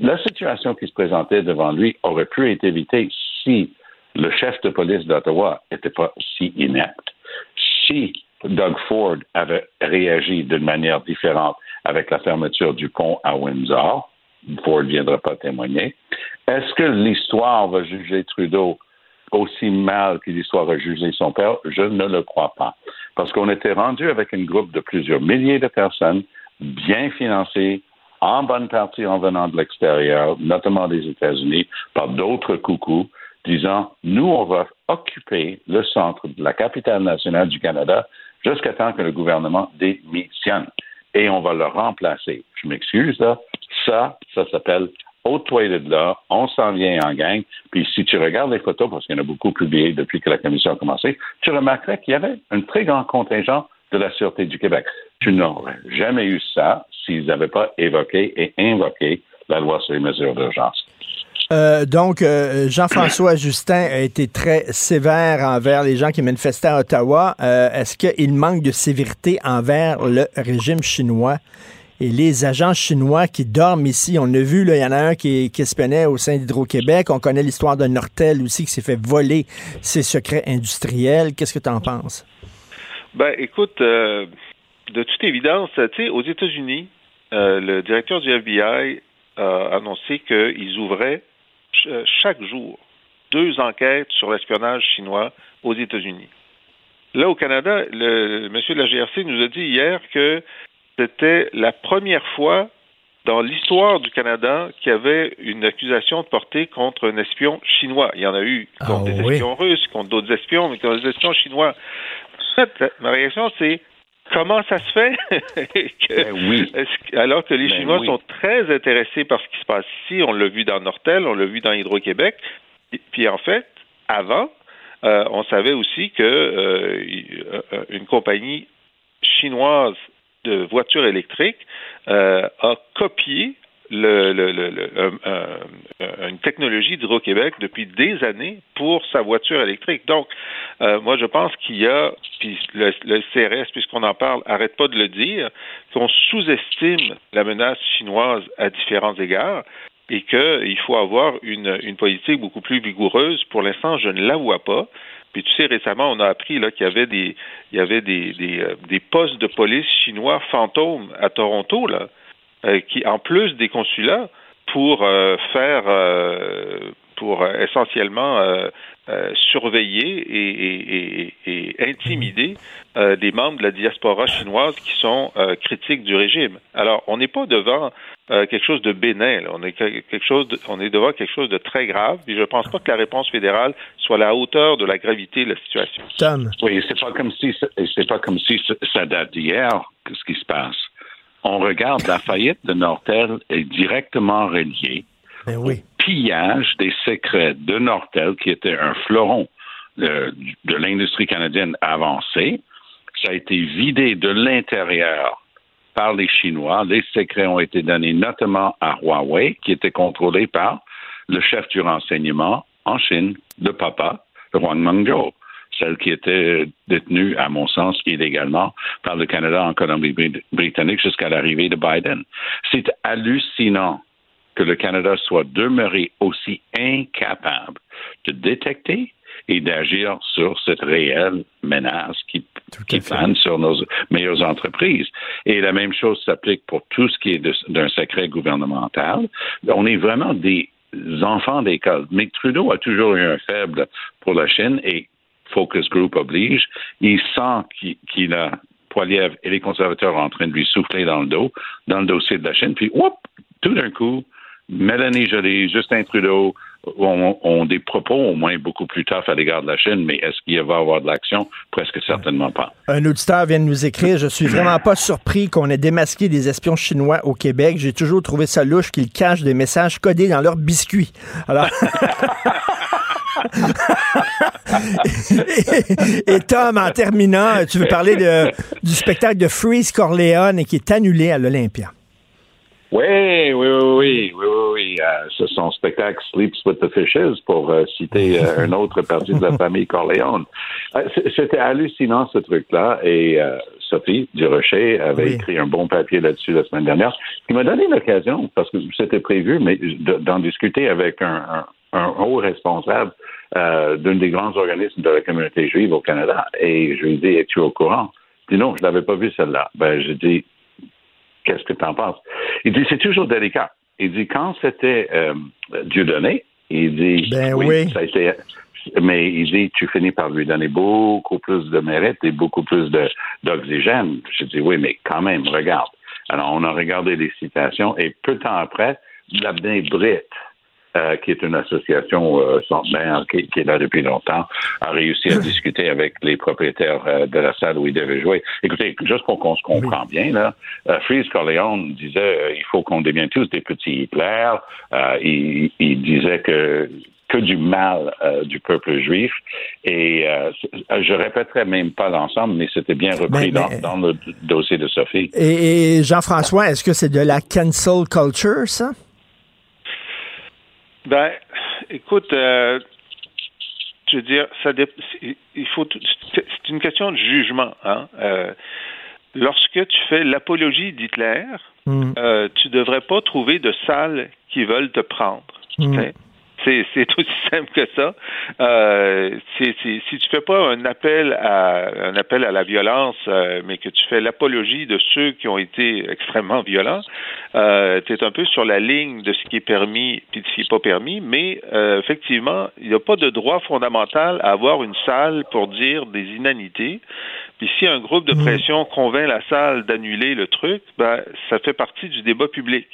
La situation qui se présentait devant lui aurait pu être évitée si le chef de police d'Ottawa n'était pas si inepte. Si Doug Ford avait réagi d'une manière différente avec la fermeture du pont à Windsor, Ford ne viendra pas témoigner. Est-ce que l'histoire va juger Trudeau aussi mal que l'histoire a jugé son père? Je ne le crois pas. Parce qu'on était rendu avec un groupe de plusieurs milliers de personnes, bien financées, en bonne partie en venant de l'extérieur, notamment des États-Unis, par d'autres coucous, disant, nous, on va occuper le centre de la capitale nationale du Canada jusqu'à temps que le gouvernement démissionne. Et on va le remplacer. Je m'excuse, là. Ça, ça s'appelle haute de là, on s'en vient en gang. Puis si tu regardes les photos, parce qu'il y en a beaucoup publiées depuis que la commission a commencé, tu remarquerais qu'il y avait un très grand contingent de la Sûreté du Québec. Tu n'aurais jamais eu ça s'ils n'avaient pas évoqué et invoqué la loi sur les mesures d'urgence. Euh, donc, euh, Jean-François Justin a été très sévère envers les gens qui manifestaient à Ottawa. Euh, est-ce qu'il manque de sévérité envers le régime chinois et les agents chinois qui dorment ici? On a vu, il y en a un qui, qui espionnait au sein d'Hydro-Québec. On connaît l'histoire de Nortel aussi qui s'est fait voler ses secrets industriels. Qu'est-ce que tu en penses? Ben, écoute, de toute évidence, tu sais, aux États-Unis, le directeur du FBI a annoncé qu'ils ouvraient chaque jour deux enquêtes sur l'espionnage chinois aux États-Unis. Là, au Canada, le monsieur de la GRC nous a dit hier que c'était la première fois dans l'histoire du Canada qu'il y avait une accusation de portée contre un espion chinois. Il y en a eu contre ah des espions russes, contre d'autres espions, mais contre des espions chinois. En fait, ma réaction, c'est Comment ça se fait (laughs) ben oui. alors que les ben Chinois sont très intéressés par ce qui se passe ici, on l'a vu dans Nortel, on l'a vu dans Hydro-Québec, puis en fait, avant, euh, on savait aussi que euh, euh, une compagnie chinoise de voitures électriques a copié le, le, le, une technologie d'Hydro-Québec depuis des années pour sa voiture électrique. Donc, euh, moi, je pense qu'il y a, puis le, CRS, puisqu'on en parle, arrête pas de le dire, qu'on sous-estime la menace chinoise à différents égards et qu'il faut avoir une, une politique beaucoup plus vigoureuse. Pour l'instant, je ne la vois pas. Puis tu sais, récemment, on a appris là qu'il y avait des il y avait des, des, euh, des postes de police chinois fantômes à Toronto là. Euh, qui, en plus des consulats, pour euh, faire, euh, pour essentiellement surveiller et, intimider des membres de la diaspora chinoise qui sont critiques du régime. Alors, on n'est pas devant quelque chose de bénin. On est quelque chose, on est devant quelque chose de très grave. Et je ne pense pas que la réponse fédérale soit à la hauteur de la gravité de la situation. Oui, c'est pas comme si c'est pas comme si ça date d'hier. Ce qui se passe? On regarde la faillite de Nortel est directement reliée ben au pillage des secrets de Nortel, qui était un fleuron de, l'industrie canadienne avancée. Ça a été vidé de l'intérieur par les Chinois. Les secrets ont été donnés notamment à Huawei, qui était contrôlé par le chef du renseignement en Chine, le papa, Huang Mengzhou celle qui était détenue, à mon sens, illégalement par le Canada en Colombie-Britannique jusqu'à l'arrivée de Biden. C'est hallucinant que le Canada soit demeuré aussi incapable de détecter et d'agir sur cette réelle menace qui, qui plane sur nos meilleures entreprises. Et la même chose s'applique pour tout ce qui est d'un secret gouvernemental. On est vraiment des enfants d'école. Mais Trudeau a toujours eu un faible pour la Chine et focus group oblige, il sent qu'il a Poiliev et les conservateurs en train de lui souffler dans le dos, dans le dossier de la Chine, puis whoop, tout d'un coup, Mélanie Joly, Justin Trudeau ont, des propos au moins beaucoup plus tough à l'égard de la Chine, mais est-ce qu'il va y avoir de l'action? Presque certainement pas. Un auditeur vient de nous écrire, je suis vraiment pas surpris qu'on ait démasqué des espions chinois au Québec. J'ai toujours trouvé ça louche qu'ils cachent des messages codés dans leurs biscuits. Alors... (laughs) (laughs) et, Tom, en terminant, tu veux parler de, du spectacle de Freeze Corleone qui est annulé à l'Olympia. Oui, oui, oui, oui, oui, euh, c'est son spectacle Sleeps with the Fishes, pour euh, citer euh, un autre parti de la famille Corleone. C'était hallucinant, ce truc-là, et Sophie Durocher avait écrit un bon papier là-dessus la semaine dernière, qui m'a donné l'occasion, parce que c'était prévu, mais d'en discuter avec un, un haut responsable euh, d'un des grands organismes de la communauté juive au Canada. Et je lui ai dit, es-tu au courant? Il dit, non, je l'avais pas vu celle-là. Ben, je dis, qu'est-ce que tu en penses? Il dit, c'est toujours délicat. Il dit, quand c'était euh, Dieudonné, il dit, ben oui, ça a été mais il dit tu finis par lui donner beaucoup plus de mérite et beaucoup plus d'oxygène. Je dis oui, mais quand même, regarde. Alors, on a regardé les citations et peu de temps après, l'avenir Brit, euh, qui est une association euh, centenaire qui, qui, est là depuis longtemps, a réussi à (laughs) discuter avec les propriétaires euh, de la salle où il devait jouer. Écoutez, juste pour qu'on se comprenne bien, là, euh, Freeze Corleone disait euh, il faut qu'on devienne tous des petits Hitler. Il, il, disait que que du mal euh, du peuple juif. Et euh, je répéterai même pas l'ensemble, mais c'était bien repris mais, dans, dans, le dossier de Sophie. Et, et Jean-François, est-ce que c'est de la cancel culture, ça? Ben, écoute, euh, je veux dire, ça il faut, c'est une question de jugement. Hein? lorsque tu fais l'apologie d'Hitler, mm. tu devrais pas trouver de salles qui veulent te prendre. Mm. C'est (laughs) aussi simple que ça. Euh, c si tu fais pas un appel à un appel à la violence, euh, mais que tu fais l'apologie de ceux qui ont été extrêmement violents, euh, tu es un peu sur la ligne de ce qui est permis et de ce qui n'est pas permis. Mais effectivement, il n'y a pas de droit fondamental à avoir une salle pour dire des inanités. Puis si un groupe de pression convainc la salle d'annuler le truc, ben, ça fait partie du débat public.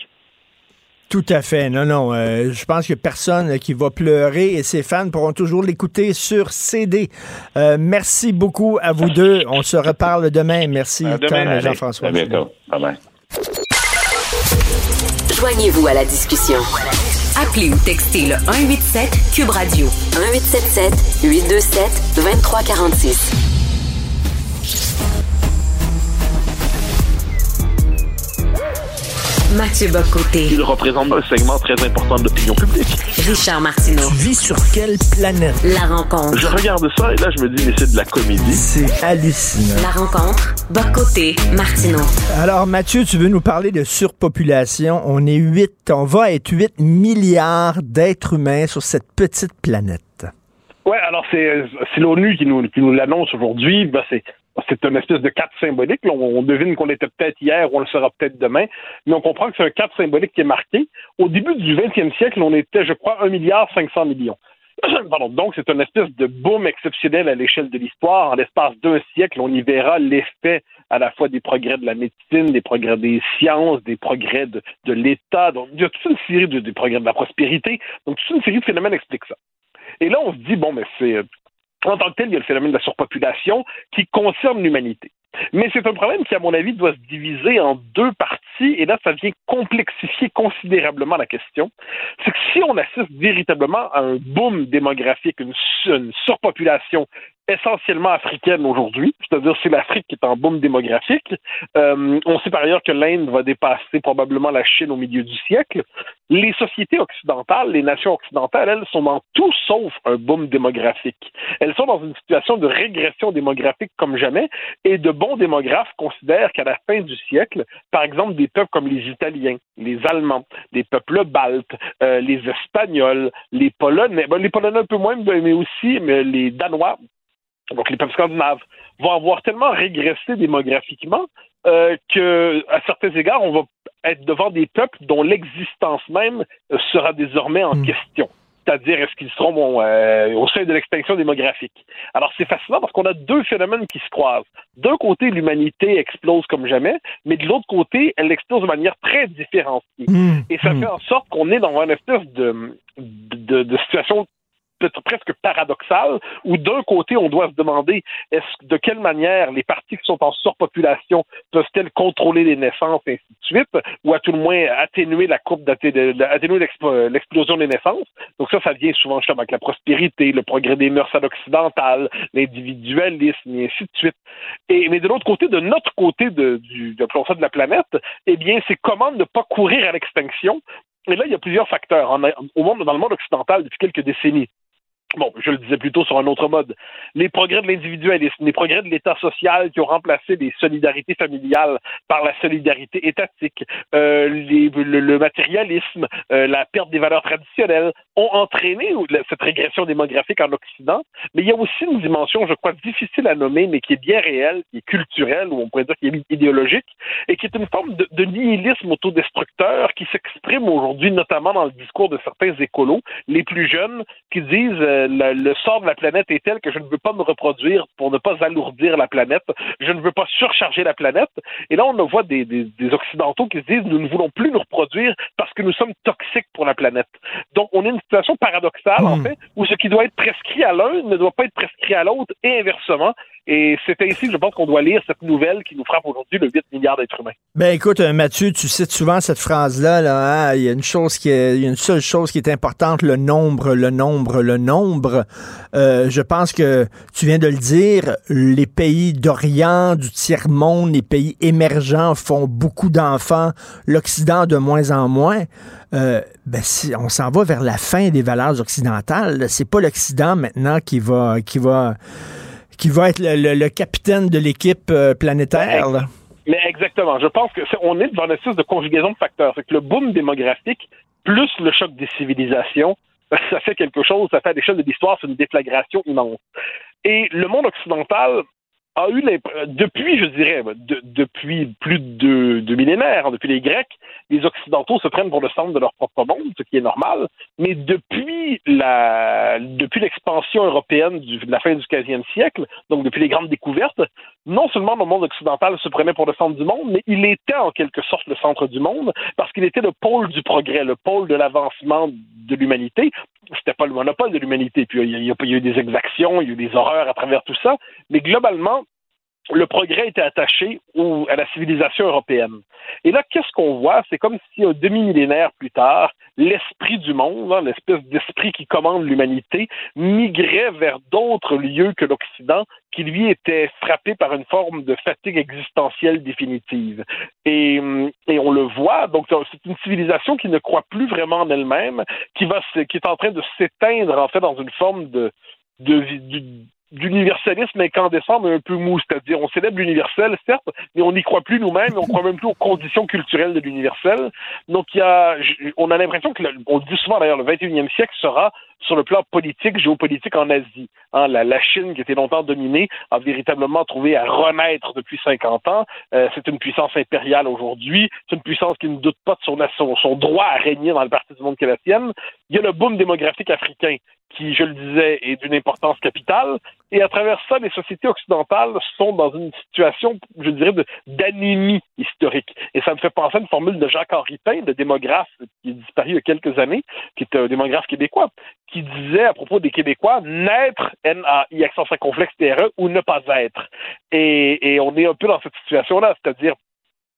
Tout à fait. Non, non. Euh, je pense que personne qui va pleurer et ses fans pourront toujours l'écouter sur CD. Euh, merci beaucoup à vous deux. On se reparle demain. Merci, Tom et Jean-François. À bientôt. Bye bye. Joignez-vous à la discussion. Appelez ou textez le 187 Cube Radio 1877 827 2346. Mathieu Bocoté. Il représente un segment très important de l'opinion publique. Richard Martineau. Tu vis sur quelle planète? La rencontre. Je regarde ça et là, je me dis, mais c'est de la comédie. C'est hallucinant. La rencontre. Bocoté, Martineau. Alors, Mathieu, tu veux nous parler de surpopulation? On est 8, on va être 8 milliards d'êtres humains sur cette petite planète. Oui, alors c'est l'ONU qui nous, qui nous l'annonce aujourd'hui. Ben, c'est c'est une espèce de cap symbolique. On devine qu'on était peut-être hier on le sera peut-être demain, mais on comprend que c'est un cap symbolique qui est marqué. Au début du 20e siècle, on était, je crois, 1 milliard 500 millions. (clears throat) Donc, c'est une espèce de boom exceptionnel à l'échelle de l'histoire. En l'espace d'un siècle, on y verra l'effet à la fois des progrès de la médecine, des progrès des sciences, des progrès de, l'État. Donc, il y a toute une série de progrès de la prospérité. Donc, toute une série de phénomènes explique ça. Et là, on se dit, bon, mais c'est en tant que tel, il y a le phénomène de la surpopulation qui concerne l'humanité. Mais c'est un problème qui, à mon avis, doit se diviser en deux parties, et là, ça vient complexifier considérablement la question. C'est que si on assiste véritablement à un boom démographique, une, une surpopulation essentiellement africaine aujourd'hui, c'est-à-dire c'est l'Afrique qui est en boom démographique. Euh, on sait par ailleurs que l'Inde va dépasser probablement la Chine au milieu du siècle. Les sociétés occidentales, les nations occidentales, elles sont dans tout sauf un boom démographique. Elles sont dans une situation de régression démographique comme jamais, et de bons démographes considèrent qu'à la fin du siècle, par exemple, des peuples comme les Italiens, les Allemands, les peuples baltes, euh, les Espagnols, les Polonais, ben, les Polonais un peu moins, mais aussi les Danois, donc les peuples scandinaves, vont avoir tellement régressé démographiquement euh, que, à certains égards, on va être devant des peuples dont l'existence même sera désormais en mmh. question. C'est-à-dire, est-ce qu'ils seront bon, euh, au sein de l'extinction démographique? Alors, c'est fascinant parce qu'on a deux phénomènes qui se croisent. D'un côté, l'humanité explose comme jamais, mais de l'autre côté, elle explose de manière très différenciée. Mmh. Et ça mmh. fait en sorte qu'on est dans une espèce de, de, de situation presque paradoxal, où d'un côté, on doit se demander est-ce de quelle manière les parties qui sont en surpopulation peuvent-elles contrôler les naissances et ainsi de suite, ou à tout le moins atténuer la courbe atténuer l'explosion des naissances? Donc ça, ça vient souvent justement avec la prospérité, le progrès des mœurs à l'occidental, l'individualisme et ainsi de suite. Et, mais de l'autre côté, de notre côté de, du, de, de la planète, eh bien, c'est comment ne pas courir à l'extinction? Et là, il y a plusieurs facteurs. Au monde, dans le monde occidental, depuis quelques décennies, bon, je le disais plutôt sur un autre mode, les progrès de l'individualisme, les progrès de l'État social qui ont remplacé les solidarités familiales par la solidarité étatique, euh, les, le, le, matérialisme, euh, la perte des valeurs traditionnelles ont entraîné cette régression démographique en Occident. Mais il y a aussi une dimension, je crois, difficile à nommer, mais qui est bien réelle, qui est culturelle, ou on pourrait dire qui est idéologique, et qui est une forme de, de nihilisme autodestructeur qui s'exprime aujourd'hui, notamment dans le discours de certains écolos, les plus jeunes, qui disent euh, le, le, sort de la planète est tel que je ne veux pas me reproduire pour ne pas alourdir la planète. Je ne veux pas surcharger la planète. Et là, on voit des, des, des Occidentaux qui se disent nous ne voulons plus nous reproduire parce que nous sommes toxiques pour la planète. Donc, on est une situation paradoxale, en Hmm. fait, où ce qui doit être prescrit à l'un ne doit pas être prescrit à l'autre et inversement. Et c'est ainsi, je pense, qu'on doit lire cette nouvelle qui nous frappe aujourd'hui le 8 milliards d'êtres humains. Ben écoute, euh, Mathieu, tu cites souvent cette phrase-là. Là, hein, il y a une chose qui est, il y a une seule chose qui est importante, le nombre, le nombre, le nombre. Euh, je pense que tu viens de le dire, les pays d'Orient, du tiers-monde, les pays émergents font beaucoup d'enfants, l'Occident de moins en moins. Euh, ben si on s'en va vers la fin des valeurs occidentales, c'est pas l'Occident maintenant qui va qui va qui va être le, capitaine de l'équipe euh, planétaire. Mais exactement. Je pense que c'est- on est devant une espèce de conjugaison de facteurs. C'est que le boom démographique plus le choc des civilisations, (laughs) ça fait quelque chose, ça fait à l'échelle de l'histoire, c'est une déflagration immense. Et le monde occidental a eu depuis, je dirais, de- depuis plus de, de millénaires, hein, depuis les Grecs, les Occidentaux se prennent pour le centre de leur propre monde, ce qui est normal. Mais depuis la, depuis l'expansion européenne de la fin du 15e siècle, donc depuis les grandes découvertes, non seulement le monde occidental se prenait pour le centre du monde, mais il était en quelque sorte le centre du monde parce qu'il était le pôle du progrès, le pôle de l'avancement de l'humanité. C'était pas le monopole de l'humanité. Puis il y, a, eu des exactions, il y a eu des horreurs à travers tout ça, mais globalement, le progrès était attaché au- à la civilisation européenne. Et là, qu'est-ce qu'on voit? C'est comme si un demi-millénaire plus tard, l'esprit du monde, hein, l'espèce d'esprit qui commande l'humanité, migrait vers d'autres lieux que l'Occident, qui lui était frappé par une forme de fatigue existentielle définitive. Et, et on le voit, donc c'est une civilisation qui ne croit plus vraiment en elle-même, qui qui est en train de s'éteindre en fait dans une forme de, de, du- d'universalisme incandescent, mais un peu mou. C'est-à-dire, on célèbre l'universel, certes, mais on n'y croit plus nous-mêmes, on croit même plus aux conditions culturelles de l'universel. Donc, il y a, on a l'impression que, on le dit souvent d'ailleurs, le 21e siècle sera sur le plan politique, géopolitique en Asie. Hein, la, Chine, qui était longtemps dominée, a véritablement trouvé à renaître depuis 50 ans. Euh, c'est une puissance impériale aujourd'hui. C'est une puissance qui ne doute pas de son, son, son droit à régner dans le partie du monde qu'est la sienne. Il y a le boom démographique africain qui, je le disais, est d'une importance capitale. Et à travers ça, les sociétés occidentales sont dans une situation, je dirais, d'anémie historique. Et ça me fait penser à une formule de Jacques-Henri Pain, le démographe qui est disparu il y a quelques années, qui est un démographe québécois, qui disait à propos des Québécois, naître, N-A-I, accent circonflexe, T-R-E, ou ne pas être. Et, et on est un peu dans cette situation-là, c'est-à-dire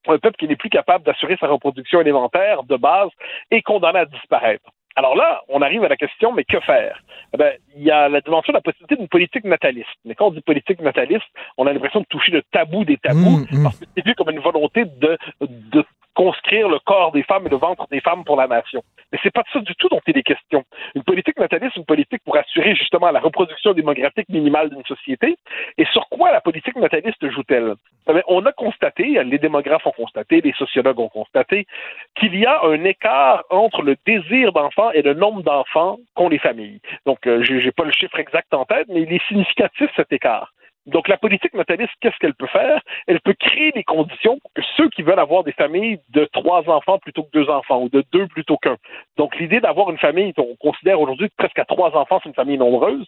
un peuple qui n'est plus capable d'assurer sa reproduction élémentaire de base est condamné à disparaître. Alors là, on arrive à la question, mais que faire? Eh ben, il y a la dimension de la possibilité d'une politique nataliste. Mais quand on dit politique nataliste, on a l'impression de toucher le tabou des tabous, Mm, mm. parce que c'est vu comme une volonté de, de conscrire le corps des femmes et le ventre des femmes pour la nation. Mais c'est pas de ça du tout dont il est question. Une politique nataliste, c'est une politique pour assurer justement la reproduction démographique minimale d'une société. Et sur quoi la politique nataliste joue-t-elle? Eh on a constaté, les démographes ont constaté, les sociologues ont constaté, qu'il y a un écart entre le désir d'enfants et le nombre d'enfants qu'ont les familles. Donc, euh, j'ai pas le chiffre exact en tête, mais il est significatif cet écart. Donc, la politique nataliste, qu'est-ce qu'elle peut faire? Elle peut créer des conditions pour que ceux qui veulent avoir des familles de trois enfants plutôt que deux enfants ou de deux plutôt qu'un. Donc, l'idée d'avoir une famille, on considère aujourd'hui que presque à trois enfants, c'est une famille nombreuse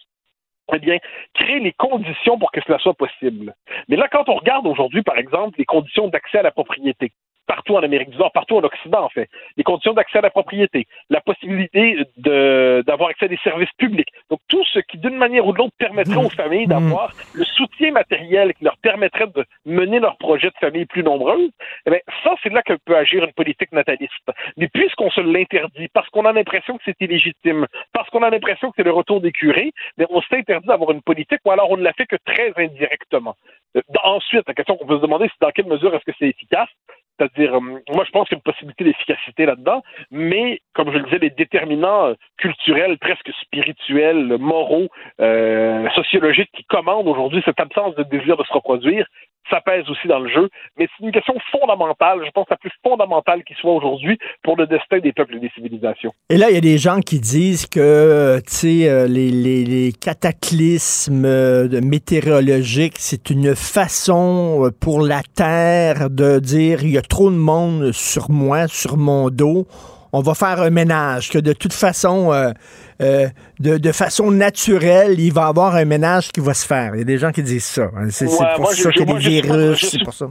eh bien, créer les conditions pour que cela soit possible. Mais là, quand on regarde aujourd'hui, par exemple, les conditions d'accès à la propriété, partout en Amérique du Nord, partout en Occident, en fait, les conditions d'accès à la propriété, la possibilité de- d'avoir accès à des services publics, donc tout ce qui, d'une manière ou de l'autre, permettrait aux (laughs) familles d'avoir le soutien matériel qui leur permettrait de mener leur projet de famille plus nombreuse, eh bien, ça, c'est là que peut agir une politique nataliste. Mais puisqu'on se l'interdit, parce qu'on a l'impression que c'est illégitime, parce qu'on a l'impression que c'est le retour des curés, mais on s'est interdit d'avoir une politique ou alors on ne la fait que très indirectement. Euh, Ensuite, la question qu'on peut se demander, c'est dans quelle mesure est-ce que c'est efficace? C'est-à-dire, euh, moi, je pense qu'il y a une possibilité d'efficacité là-dedans, mais, comme je le disais, les déterminants culturels, presque spirituels, moraux, euh, sociologiques qui commandent aujourd'hui cette absence de désir de se reproduire, ça pèse aussi dans le jeu. Mais c'est une question fondamentale, je pense la plus fondamentale qui soit aujourd'hui pour le destin des peuples et des civilisations. Et là, il y a des gens qui disent que, tu sais, euh, les, les, les cataclysmes euh, météorologiques, c'est une façon euh, pour la Terre de dire il y a trop de monde sur moi, sur mon dos. On va faire un ménage, que de toute façon, euh, euh, de, de façon naturelle, il va y avoir un ménage qui va se faire. Il y a des gens qui disent ça. C'est Ouais, pour moi, ça qu'il y a des virus, c'est pour ça.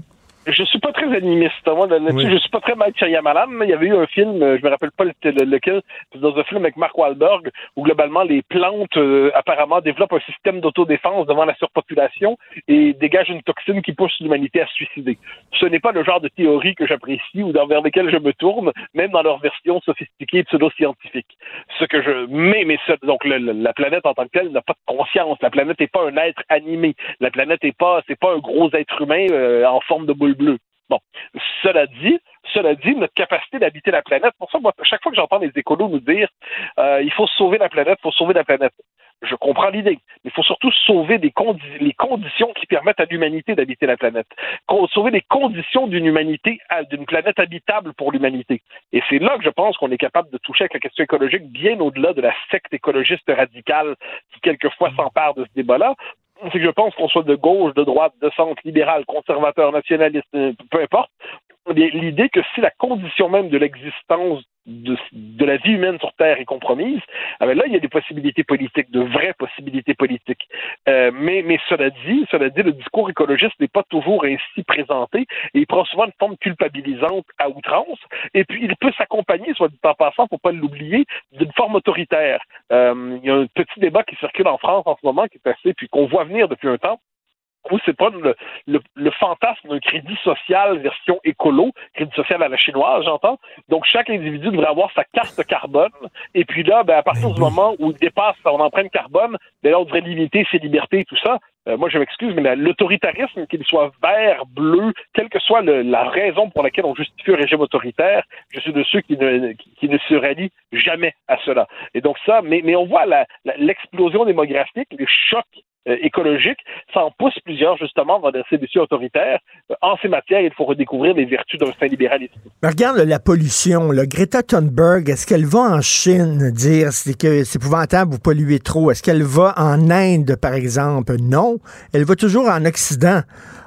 Je suis pas très animiste. Moi, là-dessus, Oui. je suis pas très Mike Shyamalan, il y avait eu un film, euh, je me rappelle pas le- le- lequel, dans un film avec Mark Wahlberg, où globalement les plantes euh, apparemment développent un système d'autodéfense devant la surpopulation et dégagent une toxine qui pousse l'humanité à se suicider. Ce n'est pas le genre de théorie que j'apprécie ou vers lesquelles je me tourne, même dans leur version sophistiquée et pseudo-scientifique. Ce que je mais mais donc le- la planète en tant que telle n'a pas de conscience. La planète n'est pas un être animé. La planète n'est pas c'est pas un gros être humain euh, en forme de boule bleue. Bon, cela dit, cela dit, notre capacité d'habiter la planète, pour ça, moi, chaque fois que j'entends les écolos nous dire euh, il faut sauver la planète, il faut sauver la planète, je comprends l'idée, mais il faut surtout sauver des condi- les conditions qui permettent à l'humanité d'habiter la planète, Con- sauver les conditions d'une humanité, d'une planète habitable pour l'humanité. Et c'est là que je pense qu'on est capable de toucher avec la question écologique bien au-delà de la secte écologiste radicale qui quelquefois s'empare de ce débat-là c'est que je pense qu'on soit de gauche, de droite, de centre, libéral, conservateur, nationaliste, euh, peu importe, l'idée que si la condition même de l'existence de, de la vie humaine sur Terre est compromise, ah ben là, il y a des possibilités politiques, de vraies possibilités politiques. Euh, mais, mais cela dit, cela dit, le discours écologiste n'est pas toujours ainsi présenté et il prend souvent une forme culpabilisante à outrance. Et puis, il peut s'accompagner, soit dit en passant, faut pas l'oublier, d'une forme autoritaire. Euh, il y a un petit débat qui circule en France en ce moment qui est assez, puis qu'on voit venir depuis un temps, où c'est pas le, le, le fantasme d'un crédit social version écolo, crédit social à la chinoise, j'entends. Donc, chaque individu devrait avoir sa carte carbone. Et puis là, ben, à partir du moment où il dépasse son empreinte carbone, ben là, on devrait limiter ses libertés et tout ça. Euh, moi, je m'excuse, mais la- l'autoritarisme, qu'il soit vert, bleu, quelle que soit le- la raison pour laquelle on justifie un régime autoritaire, je suis de ceux qui ne, qui, qui ne se rallient jamais à cela. Et donc ça, mais, mais on voit l'explosion démographique, les chocs euh, écologiques, ça en pousse plusieurs justement dans ces défis autoritaires. Euh, en ces matières, il faut redécouvrir les vertus d'un saint libéralisme. Mais regarde la pollution. là. Greta Thunberg, est-ce qu'elle va en Chine dire c'est que c'est épouvantable, vous polluez trop? Est-ce qu'elle va en Inde, par exemple? Non. Elle va toujours en Occident.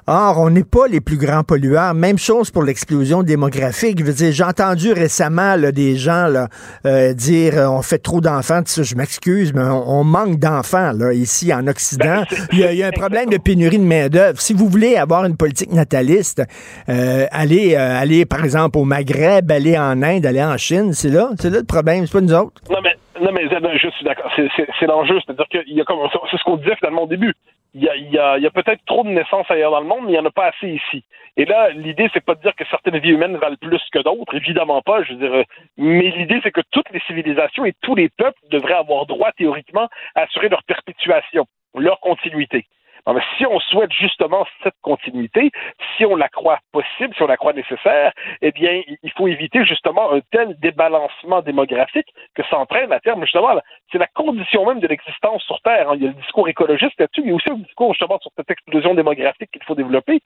Or, on n'est pas les plus grands pollueurs. Même chose pour l'explosion démographique. Je veux dire, j'ai entendu récemment là, des gens là, euh, dire euh, on fait trop d'enfants. Je m'excuse, mais on, on manque d'enfants là, ici en Occident. Il y, a, il y a un problème de pénurie de main-d'œuvre. Si vous voulez avoir une politique nataliste, euh, allez, euh, allez, par exemple, au Maghreb, aller en Inde, aller en Chine, c'est là, c'est là le problème, c'est pas nous autres. Non, mais, non, mais je suis d'accord. C'est- C'est c'est l'enjeu. C'est-à-dire qu'il y a comme, c'est ce qu'on disait finalement au début. Il y a, y a, y a peut-être trop de naissances ailleurs dans le monde, mais il n'y en a pas assez ici. Et là, l'idée, c'est pas de dire que certaines vies humaines valent plus que d'autres, évidemment pas, je veux dire, euh, mais l'idée, c'est que toutes les civilisations et tous les peuples devraient avoir droit, théoriquement, à assurer leur perpétuation, leur continuité. Mais si on souhaite justement cette continuité, si on la croit possible, si on la croit nécessaire, eh bien, il faut éviter justement un tel débalancement démographique que ça entraîne à terme justement, c'est la condition même de l'existence sur Terre. hein. Il y a le discours écologiste là-dessus, mais aussi un discours justement sur cette explosion démographique qu'il faut développer.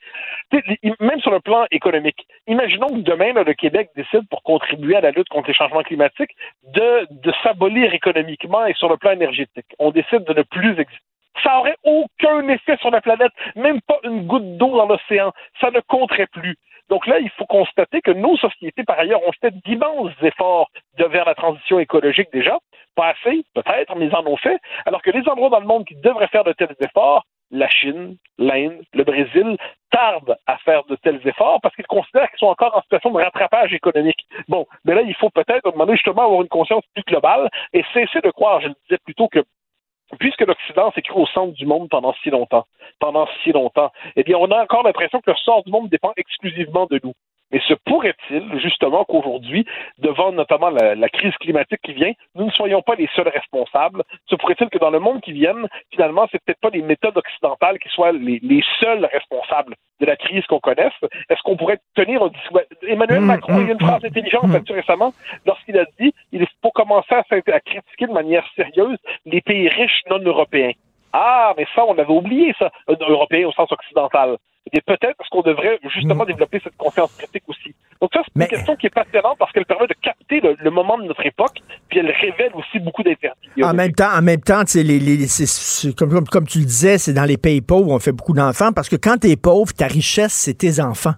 Même sur le plan économique. Imaginons que demain, le Québec décide, pour contribuer à la lutte contre les changements climatiques, de s'abolir économiquement et sur le plan énergétique. On décide de ne plus exister ça aurait aucun effet sur la planète, même pas une goutte d'eau dans l'océan. Ça ne compterait plus. Donc là, il faut constater que nos sociétés, par ailleurs, ont fait d'immenses efforts de, vers la transition écologique déjà. Pas assez, peut-être, mais ils en ont fait. Alors que les endroits dans le monde qui devraient faire de tels efforts, la Chine, l'Inde, le Brésil, tardent à faire de tels efforts parce qu'ils considèrent qu'ils sont encore en situation de rattrapage économique. Bon, mais là, il faut peut-être demander justement avoir une conscience plus globale et cesser de croire, je le disais plutôt que puisque l'Occident s'est cru au centre du monde pendant si longtemps, pendant si longtemps, eh bien, on a encore l'impression que le sort du monde dépend exclusivement de nous. Mais se pourrait-il, justement, qu'aujourd'hui, devant notamment la, la, crise climatique qui vient, nous ne soyons pas les seuls responsables? Se pourrait-il que dans le monde qui vient, finalement, c'est peut-être pas les méthodes occidentales qui soient les, les seuls responsables de la crise qu'on connaisse? Est-ce qu'on pourrait tenir un discours? Emmanuel mmh, Macron, il y a une phrase intelligente mmh. là-dessus récemment, lorsqu'il a dit, il faut commencer à, à critiquer de manière sérieuse les pays riches non européens. Ah, mais ça, on avait oublié ça, euh, européen au sens occidental. Et peut-être parce qu'on devrait justement mmh. développer cette confiance critique aussi. Donc ça, c'est mais... une question qui est passionnante parce qu'elle permet de capter le, le, moment de notre époque, puis elle révèle aussi beaucoup d'interdits. En même temps, en même temps, les, les, c'est, comme, comme, comme tu le disais, c'est dans les pays pauvres on fait beaucoup d'enfants parce que quand tu es pauvre, ta richesse, c'est tes enfants.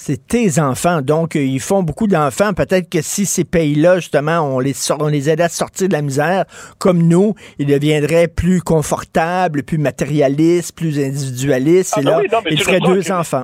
C'est tes enfants. Donc, euh, ils font beaucoup d'enfants. Peut-être que si ces pays-là, justement, on les, sort, on les aidait à sortir de la misère, comme nous, ils deviendraient plus confortables, plus matérialistes, plus individualistes. Ah et ben là, oui, non, mais ils feraient deux que- enfants.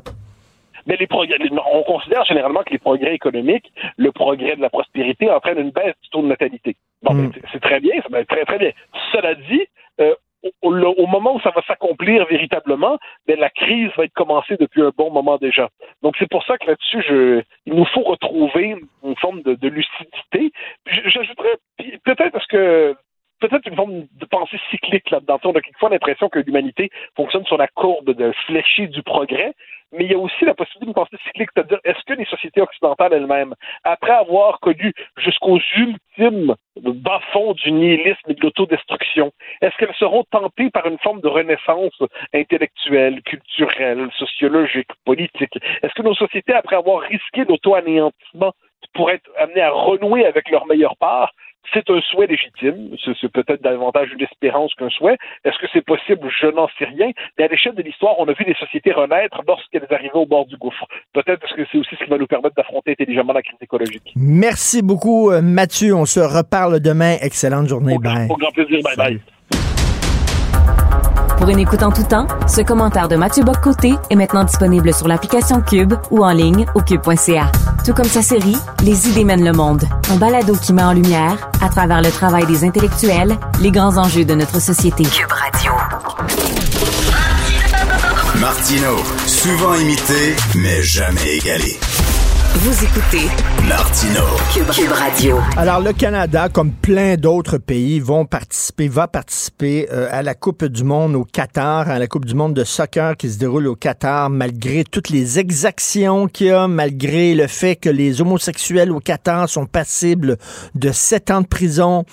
Mais les progrès, on considère généralement que les progrès économiques, le progrès de la prospérité entraîne une baisse du taux de natalité. Bon, Mm. ben, c'est- c'est très bien, ça va être très très bien. Cela dit, euh, au, moment où ça va s'accomplir véritablement, ben, la crise va être commencée depuis un bon moment déjà. Donc c'est pour ça que là-dessus, je, il nous faut retrouver une forme de, lucidité. J'ajouterais peut-être parce que peut-être une forme de pensée cyclique là-dedans. On a quelquefois l'impression que l'humanité fonctionne sur la courbe de fléchie du progrès, mais il y a aussi la possibilité d'une pensée cyclique, c'est-à-dire est-ce que les sociétés occidentales elles-mêmes, après avoir connu jusqu'aux ultimes bas-fonds du nihilisme et de l'autodestruction, est-ce qu'elles seront tentées par une forme de renaissance intellectuelle, culturelle, sociologique, politique? Est-ce que nos sociétés, après avoir risqué l'auto-anéantissement, pourraient être amenées à renouer avec leur meilleure part? C'est un souhait légitime. C'est peut-être davantage une espérance qu'un souhait. Est-ce que c'est possible? Je n'en sais rien. Mais à l'échelle de l'histoire, on a vu les sociétés renaître lorsqu'elles arrivaient au bord du gouffre. Peut-être parce que c'est aussi ce qui va nous permettre d'affronter intelligemment la crise écologique. Merci beaucoup, euh, Mathieu. On se reparle demain. Excellente journée. Bye. Au grand plaisir. Bye bye. Pour une écoute en tout temps, ce commentaire de Mathieu Boccoté est maintenant disponible sur l'application Cube ou en ligne au cube.ca. Tout comme sa série Les idées mènent le monde, un balado qui met en lumière, à travers le travail des intellectuels, les grands enjeux de notre société. Cube Radio. Martino, souvent imité, mais jamais égalé. Vous écoutez Martino. Cube, Cube Radio. Alors, le Canada, comme plein d'autres pays, vont participer, va participer euh, à la Coupe du Monde au Qatar, à la Coupe du Monde de soccer qui se déroule au Qatar, malgré toutes les exactions qu'il y a, malgré le fait que les homosexuels au Qatar sont passibles de sept ans de prison,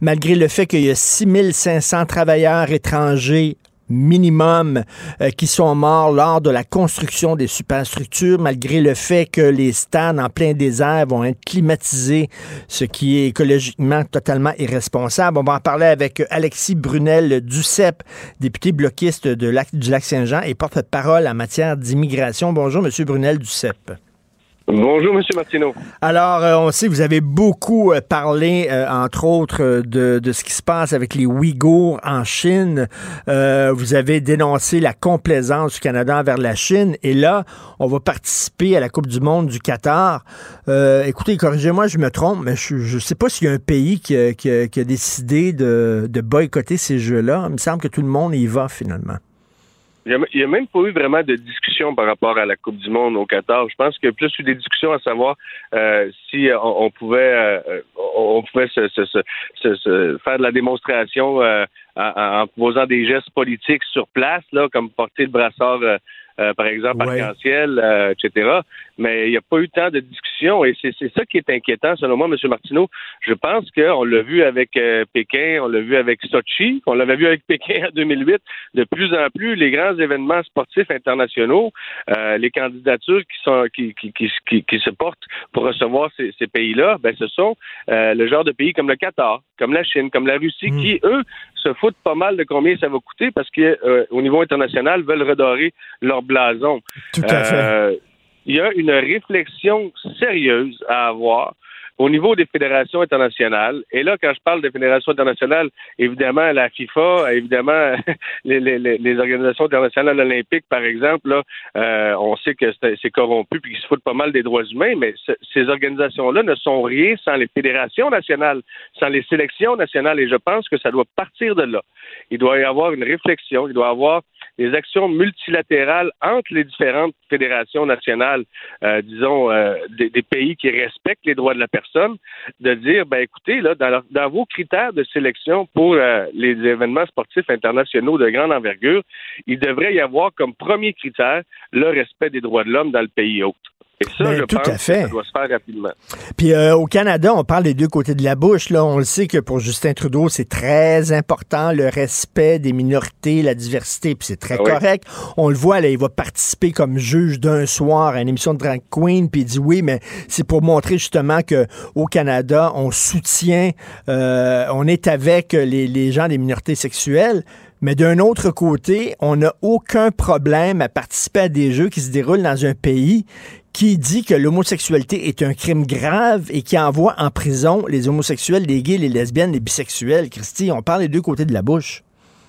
malgré le fait qu'il y a 6500 travailleurs étrangers minimum euh, qui sont morts lors de la construction des superstructures, malgré le fait que les stades en plein désert vont être climatisés, ce qui est écologiquement totalement irresponsable. On va en parler avec Alexis Brunel Ducep, député bloquiste de lac, du Lac-Saint-Jean et porte-parole en matière d'immigration. Bonjour, Monsieur Brunel Ducep. Bonjour, M. Martineau. Alors, euh, on sait, vous avez beaucoup euh, parlé, euh, entre autres, euh, de, de ce qui se passe avec les Ouïghours en Chine. Euh, vous avez dénoncé la complaisance du Canada envers la Chine. Et là, on va participer à la Coupe du Monde du Qatar. Euh, écoutez, corrigez-moi, je me trompe, mais je ne sais pas s'il y a un pays qui a, qui qui a décidé de, de boycotter ces Jeux-là. Il me semble que tout le monde y va, finalement. Il n'y a, même pas eu vraiment de discussion par rapport à la Coupe du Monde au Qatar. Je pense qu'il y a plus eu des discussions à savoir euh, si euh, on, pouvait, euh, on on pouvait se, se- se- faire de la démonstration euh, en, en des gestes politiques sur place, là, comme porter le brassard, euh, par exemple, Ouais. arc-en-ciel, euh, etc. Mais il n'y a pas eu tant de discussion et c'est c'est ça qui est inquiétant, selon moi, M. Martineau. Je pense qu'on l'a vu avec euh, Pékin, on l'a vu avec Sochi, on l'avait vu avec (laughs) Pékin en 2008. De plus en plus, les grands événements sportifs internationaux, les candidatures qui sont qui, qui, qui, qui, se portent pour recevoir ces, ces pays-là, ben ce sont le genre de pays comme le Qatar, comme la Chine, comme la Russie, Mm. qui eux se foutent pas mal de combien ça va coûter parce que euh, au niveau international veulent redorer leur blason. Tout à fait. Euh, il y a une réflexion sérieuse à avoir au niveau des fédérations internationales. Et là, quand je parle des fédérations internationales, évidemment, la FIFA, évidemment, (laughs) les, les- les- organisations internationales olympiques, par exemple, là, euh, on sait que c'est corrompu puis qu'ils se foutent pas mal des droits humains, mais ce- ces organisations-là ne sont rien sans les fédérations nationales, sans les sélections nationales. Et je pense que ça doit partir de là. Il doit y avoir une réflexion, il doit y avoir des actions multilatérales entre les différentes fédérations nationales, euh, disons, euh, des, des pays qui respectent les droits de la personne, de dire, ben écoutez, dans vos critères de sélection pour euh, les événements sportifs internationaux de grande envergure, il devrait y avoir comme premier critère le respect des droits de l'homme dans le pays hôte. Et ça, Ben, je tout pense à fait. que ça doit se faire rapidement. Puis euh, au Canada, on parle des deux côtés de la bouche. Là, on le sait que pour Justin Trudeau, c'est très important le respect des minorités, la diversité. Puis c'est très Ah oui. correct. On le voit là, il va participer comme juge d'un soir à une émission de drag queen. Puis il dit oui, mais c'est pour montrer justement que au Canada, on soutient, euh, on est avec les, les gens des minorités sexuelles. Mais d'un autre côté, on n'a aucun problème à participer à des jeux qui se déroulent dans un pays qui dit que l'homosexualité est un crime grave et qui envoie en prison les homosexuels, les gays, les lesbiennes, les bisexuels. Christy, on parle des deux côtés de la bouche.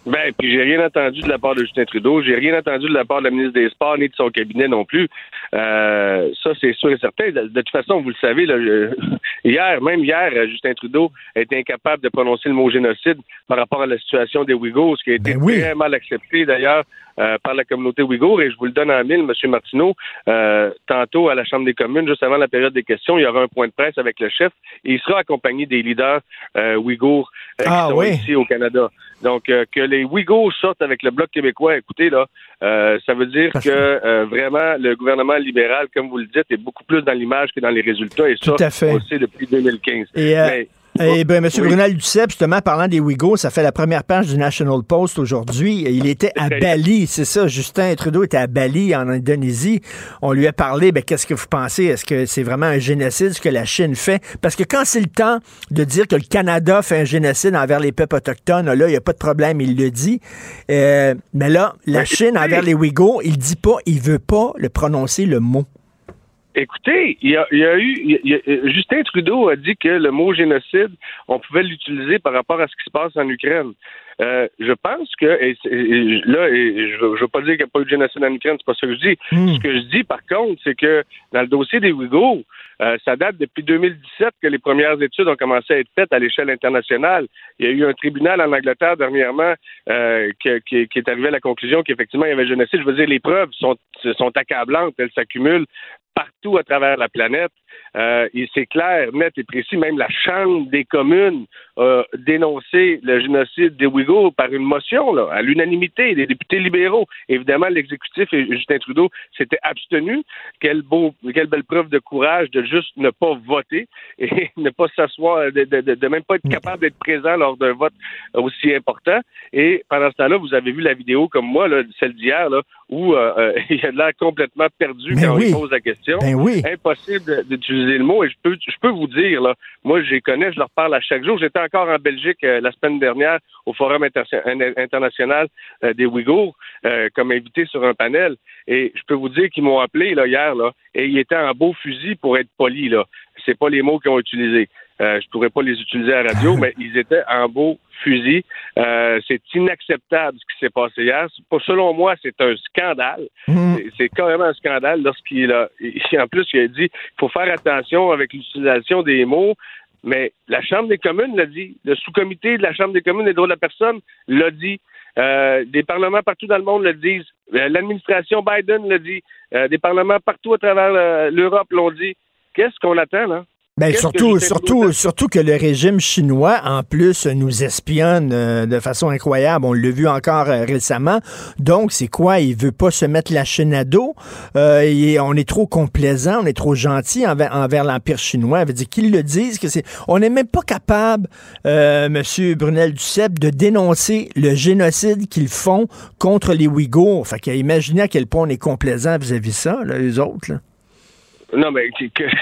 Ben, puis j'ai rien entendu de la part de Justin Trudeau, j'ai rien entendu de la part de la ministre des Sports ni de son cabinet non plus. Euh, ça, c'est sûr et certain. De, toute façon, vous le savez, là, (laughs) hier, même hier, Justin Trudeau était incapable de prononcer le mot génocide par rapport à la situation des Ouïghours, ce qui a été Ben très mal accepté d'ailleurs euh, par la communauté ouïghour. Et je vous le donne en mille, M. Martineau, euh, tantôt à la Chambre des communes, juste avant la période des questions, il y aura un point de presse avec le chef et il sera accompagné des leaders euh, ouïghours euh, qui Ah, sont oui. ici au Canada. Donc, euh, que les Ouïghours sortent avec le Bloc québécois, écoutez, là, euh, ça veut dire que euh, vraiment le gouvernement libéral, comme vous le dites, est beaucoup plus dans l'image que dans les résultats. Et ça, à fait. on le sait depuis 2015. Et, euh, Mais- Eh ben, M. Oui. Brunel Duceppe, justement, parlant des Ouïghours, ça fait la première page du National Post aujourd'hui. Il était à Bali, c'est ça. Justin Trudeau était à Bali, en Indonésie. On lui a parlé, ben, qu'est-ce que vous pensez? Est-ce que c'est vraiment un génocide ce que la Chine fait? Parce que quand c'est le temps de dire que le Canada fait un génocide envers les peuples autochtones, là, il n'y a pas de problème, il le dit. Euh, mais là, la Mais Chine envers les Ouïghours, il dit pas, il veut pas le prononcer le mot. Écoutez, il y a, il y a eu. il y a- euh, Justin Trudeau a dit que le mot génocide, on pouvait l'utiliser par rapport à ce qui se passe en Ukraine. Euh, je pense que, et, c'est- et là, et je ne veux pas dire qu'il n'y a pas eu de génocide en Ukraine, c'est pas ça que je dis. Hmm. Ce que je dis, par contre, c'est que dans le dossier des Ouïghours, euh, ça date depuis 2017 que les premières études ont commencé à être faites à l'échelle internationale. Il y a eu un tribunal en Angleterre dernièrement euh, qui, qui- qui est arrivé à la conclusion qu'effectivement il y avait génocide. Je veux dire, les preuves sont, sont accablantes, elles s'accumulent partout à travers la planète. Euh, c'est clair, net et précis. Même la Chambre des communes a dénoncé le génocide des Ouïghours par une motion, là, à l'unanimité des députés libéraux. Évidemment, l'exécutif et Justin Trudeau s'étaient abstenus. Quelle, beau, quelle belle preuve de courage de juste ne pas voter (laughs) et ne pas s'asseoir, de, de, de- de même pas être capable d'être présent lors d'un vote aussi important. Et pendant ce temps-là, vous avez vu la vidéo comme moi, là, celle d'hier, où euh, euh, (laughs) il a l'air complètement perdu Ben quand oui. on lui pose la question. Ben oui. Impossible d'utiliser le mot. Et je peux, je peux vous dire, là, moi, je les connais, je leur parle à chaque jour. J'étais encore en Belgique euh, la semaine dernière au Forum inter- international euh, des Ouïghours euh, comme invité sur un panel. Et je peux vous dire qu'ils m'ont appelé là, hier, là, et ils étaient en beau fusil pour être polis. Là. C'est pas les mots qu'ils ont utilisés. Euh, je pourrais pas les utiliser à la radio, (laughs) mais ils étaient en beau fusil. Euh, c'est inacceptable ce qui s'est passé hier. Selon moi, c'est un scandale. Hmm. C'est- carrément un scandale lorsqu'il a, en plus, il a dit qu'il faut faire attention avec l'utilisation des mots. Mais la Chambre des communes l'a dit. Le sous-comité de la Chambre des communes des droits de la personne l'a dit. Euh, des parlements partout dans le monde le disent. Euh, L'administration Biden l'a dit. Euh, des parlements partout à travers l'Europe l'ont dit. Qu'est-ce qu'on attend, là? Ben surtout, surtout, surtout que le régime chinois, en plus, nous espionne euh, de façon incroyable. On l'a vu encore euh, récemment. Donc, c'est quoi? Il veut pas se mettre la chaîne à dos. Euh, et on est trop complaisant, on est trop gentil envers, envers l'Empire chinois. Veut dire qu'ils le disent, que c'est. On n'est même pas capable, euh, Monsieur Brunel Duceppe, de dénoncer le génocide qu'ils font contre les Ouïghours. Fait qu'imaginez à quel point on est complaisant vis-à-vis ça, là, eux autres. Là. Non, mais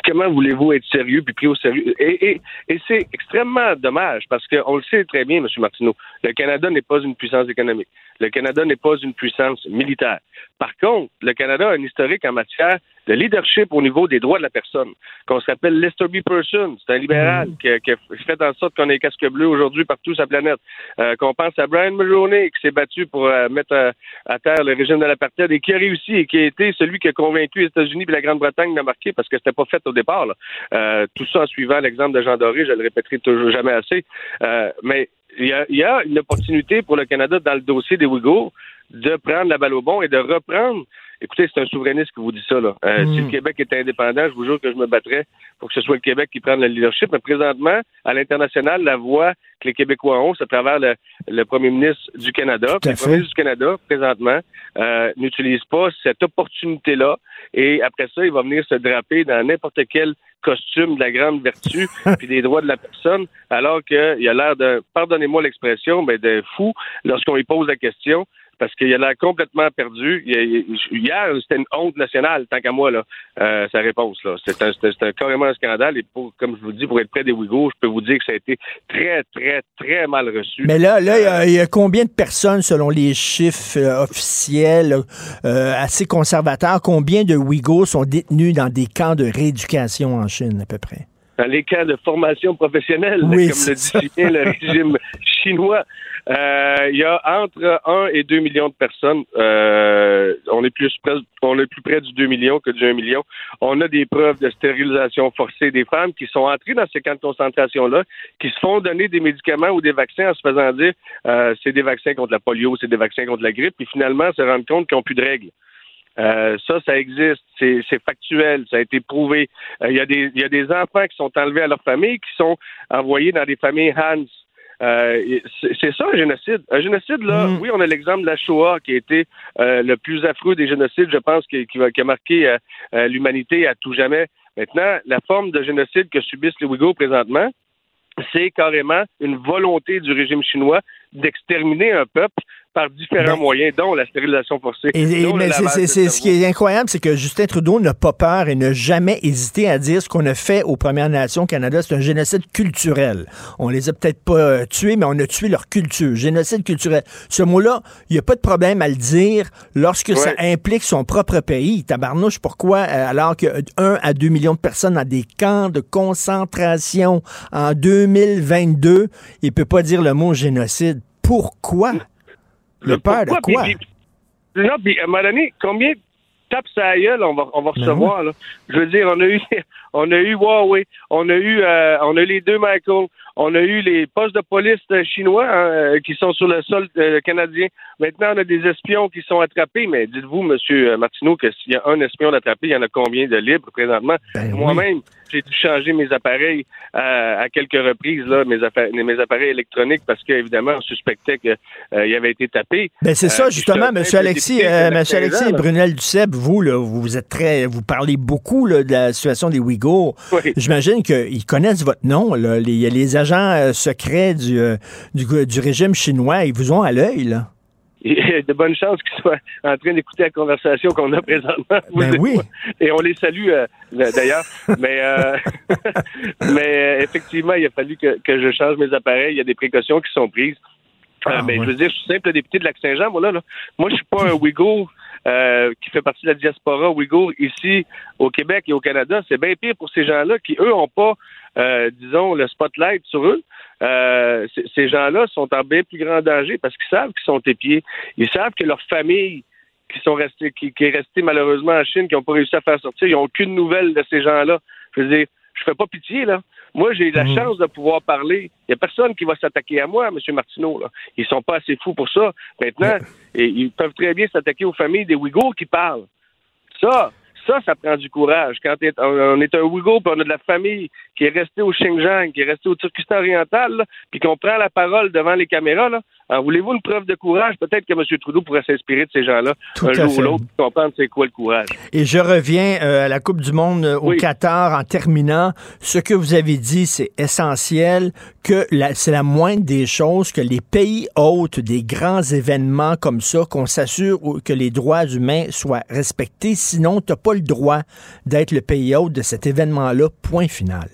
comment voulez-vous être sérieux puis pris au sérieux? Et, et, et c'est extrêmement dommage parce qu'on le sait très bien, M. Martineau, le Canada n'est pas une puissance économique. Le Canada n'est pas une puissance militaire. Par contre, le Canada a un historique en matière de leadership au niveau des droits de la personne, qu'on s'appelle Lester B. Person. C'est un libéral qui, a, qui a fait en sorte qu'on ait casque bleu aujourd'hui partout sur la planète. Euh, qu'on pense à Brian Mulroney qui s'est battu pour euh, mettre à, à terre le régime de l'apartheid et qui a réussi et qui a été celui qui a convaincu les États-Unis et la Grande-Bretagne d'embarquer parce que c'était pas fait au départ. là. Euh, tout ça en suivant l'exemple de Jean Doré, je le répéterai toujours jamais assez. Euh, mais il y, a, il y a une opportunité pour le Canada dans le dossier des Ouïghours de prendre la balle au bon et de reprendre. Écoutez, c'est un souverainiste qui vous dit ça. Là. Euh, Mm. Si le Québec était indépendant, je vous jure que je me battrais pour que ce soit le Québec qui prenne le leadership. Mais présentement, à l'international, la voix que les Québécois ont, c'est à travers le, le premier ministre du Canada. Le premier ministre du Canada, présentement, euh, n'utilise pas cette opportunité-là. Et après ça, il va venir se draper dans n'importe quel costume de la grande vertu (laughs) puis des droits de la personne, alors qu'il a l'air de, pardonnez-moi l'expression, mais de fou lorsqu'on lui pose la question. Parce qu'il a complètement perdu. hier, c'était une honte nationale, tant qu'à moi, là, euh, sa réponse. Là. C'est, un, carrément un scandale. Et pour, comme je vous dis, pour être près des Ouïghours, je peux vous dire que ça a été très, très, très mal reçu. Mais là, là, il y, a combien de personnes, selon les chiffres euh, officiels, euh, assez conservateurs, combien de Ouïghours sont détenus dans des camps de rééducation en Chine, à peu près? Dans les camps de formation professionnelle, comme le dit bien le (laughs) régime chinois. Euh, il y a entre 1 et 2 millions de personnes. Euh, on est plus près, on est plus près du 2 millions que du 1 million. On a des preuves de stérilisation forcée des femmes qui sont entrées dans ces camps de concentration-là, qui se font donner des médicaments ou des vaccins en se faisant dire euh, c'est des vaccins contre la polio, c'est des vaccins contre la grippe, puis finalement se rendre compte qu'ils n'ont plus de règles. Euh, ça, ça existe, c'est factuel, ça a été prouvé. Il y, a des, y a des enfants qui sont enlevés à leur famille, qui sont envoyés dans des familles Hans. Euh, c'est ça un génocide. Un génocide, là, mm. oui, on a l'exemple de la Shoah qui a été euh, le plus affreux des génocides, je pense, qui, qui, qui a marqué euh, l'humanité à tout jamais. Maintenant, la forme de génocide que subissent les Ouïghours présentement, c'est carrément une volonté du régime chinois d'exterminer un peuple par différents moyens, dont la stérilisation forcée. Et, mais c'est, ce qui est incroyable, c'est que Justin Trudeau n'a pas peur et n'a jamais hésité à dire ce qu'on a fait aux Premières Nations au Canada, c'est un génocide culturel. On les a peut-être pas euh, tués, mais on a tué leur culture. Génocide culturel. Ce mot-là, il n'y a pas de problème à le dire lorsque ça implique son propre pays. Tabarnouche, pourquoi, euh, alors que 1 à 2 millions de personnes dans des camps de concentration en 2022, il peut pas dire le mot génocide. Pourquoi? Le père de quoi? non, puis à un moment donné, combien de tapes à gueule on va, on va ben recevoir, là? Je veux dire, on a eu, (laughs) on a eu Huawei, on a eu, euh, on a eu les deux Michael, on a eu les postes de police chinois hein, euh, qui sont sur le sol euh, canadien. Maintenant, on a des espions qui sont attrapés. Mais dites-vous, Monsieur Martineau, que s'il y a un espion attrapé, il y en a combien de libres présentement? Ben Moi-même, j'ai dû changer mes appareils à quelques reprises, là, mes, appareils, mes appareils électroniques, parce qu'évidemment, on suspectait qu'il avait été tapé. Ben c'est ça, justement, M. Alexis, Monsieur Alexis Brunel Duceppe, vous, là, vous êtes très, vous parlez beaucoup de la situation des Ouïghours. J'imagine qu'ils connaissent votre nom. Là. Il y a les agents euh, secrets du, euh, du, du, régime chinois. Ils vous ont à l'œil, là. Il y a de bonnes chances qu'ils soient en train d'écouter la conversation qu'on a présentement. Ben oui. (laughs) Et on les salue euh, d'ailleurs. mais (laughs) mais effectivement, il a fallu que, que, je change mes appareils. Il y a des précautions qui sont prises. Ah, mais je veux dire, je suis simple député de Lac-Saint-Jean, moi là, là. Moi, je suis pas un Ouïghour euh, qui fait partie de la diaspora ouïghour ici au Québec et au Canada. C'est bien pire pour ces gens-là qui, eux, n'ont pas, euh, disons, le spotlight sur eux. Euh, ces gens-là sont en bien plus grand danger parce qu'ils savent qu'ils sont épiés. Ils savent que leur famille qui sont restés, qui, qui est restée malheureusement en Chine, qui n'ont pas réussi à faire sortir, ils n'ont aucune nouvelle de ces gens-là. Je veux dire, je fais pas pitié, là. Moi, j'ai eu la mhm. chance de pouvoir parler. Il n'y a personne qui va s'attaquer à moi, M. Martineau. Là. Ils sont pas assez fous pour ça. Maintenant, ils peuvent très bien s'attaquer aux familles des Ouïghours qui parlent. Ça, ça, ça prend du courage. Quand on est un Ouïghour, puis on a de la famille qui est restée au Xinjiang, qui est restée au Turkestan oriental, puis qu'on prend la parole devant les caméras, là, voulez-vous une preuve de courage? Peut-être que M. Trudeau pourrait s'inspirer de ces gens-là un jour ou l'autre pour comprendre c'est quoi le courage. Et je reviens euh, à la Coupe du Monde euh, au Qatar en terminant. Ce que vous avez dit, c'est essentiel, que c'est la moindre des choses que les pays hôtes des grands événements comme ça, qu'on s'assure que les droits humains soient respectés. Sinon, tu n'as pas le droit d'être le pays hôte de cet événement-là. Point final.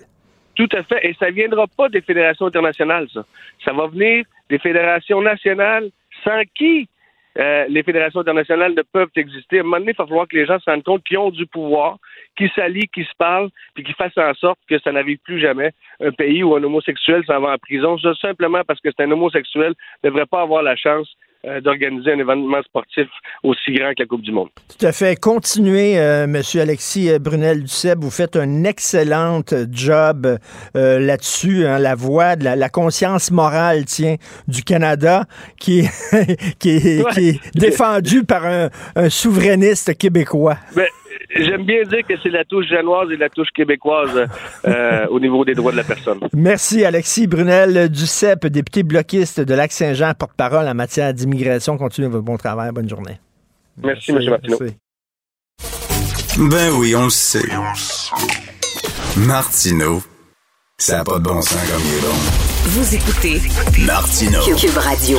Tout à fait. Et ça ne viendra pas des fédérations internationales, ça. Ça va venir des fédérations nationales sans qui euh, les fédérations internationales ne peuvent exister. À il va falloir que les gens se rendent compte qu'ils ont du pouvoir, qu'ils s'allient, qu'ils se parlent, puis qu'ils fassent en sorte que ça n'arrive plus jamais un pays où un homosexuel s'en va en prison, simplement parce que c'est un homosexuel, ne devrait pas avoir la chance d'organiser un événement sportif aussi grand que la Coupe du Monde. Tout à fait. Continuez, euh, Monsieur Alexis Brunel Duceb. Vous faites un excellent job euh, là-dessus. Hein, la voix de la, conscience morale, tiens, du Canada, qui est, (laughs) qui est, défendue par un, souverainiste québécois. Ben, J'aime bien dire que c'est la touche janoise et la touche québécoise euh, (laughs) au niveau des droits de la personne. Merci, Alexis Brunel Ducep, député bloquiste de Lac-Saint-Jean, porte-parole en matière d'immigration. Continuez votre bon travail. Bonne journée. Merci, M. Martineau. Ben oui, on le sait. Martineau, ça n'a pas de bon sens comme il est bon. Vous écoutez Martineau. Cube Radio.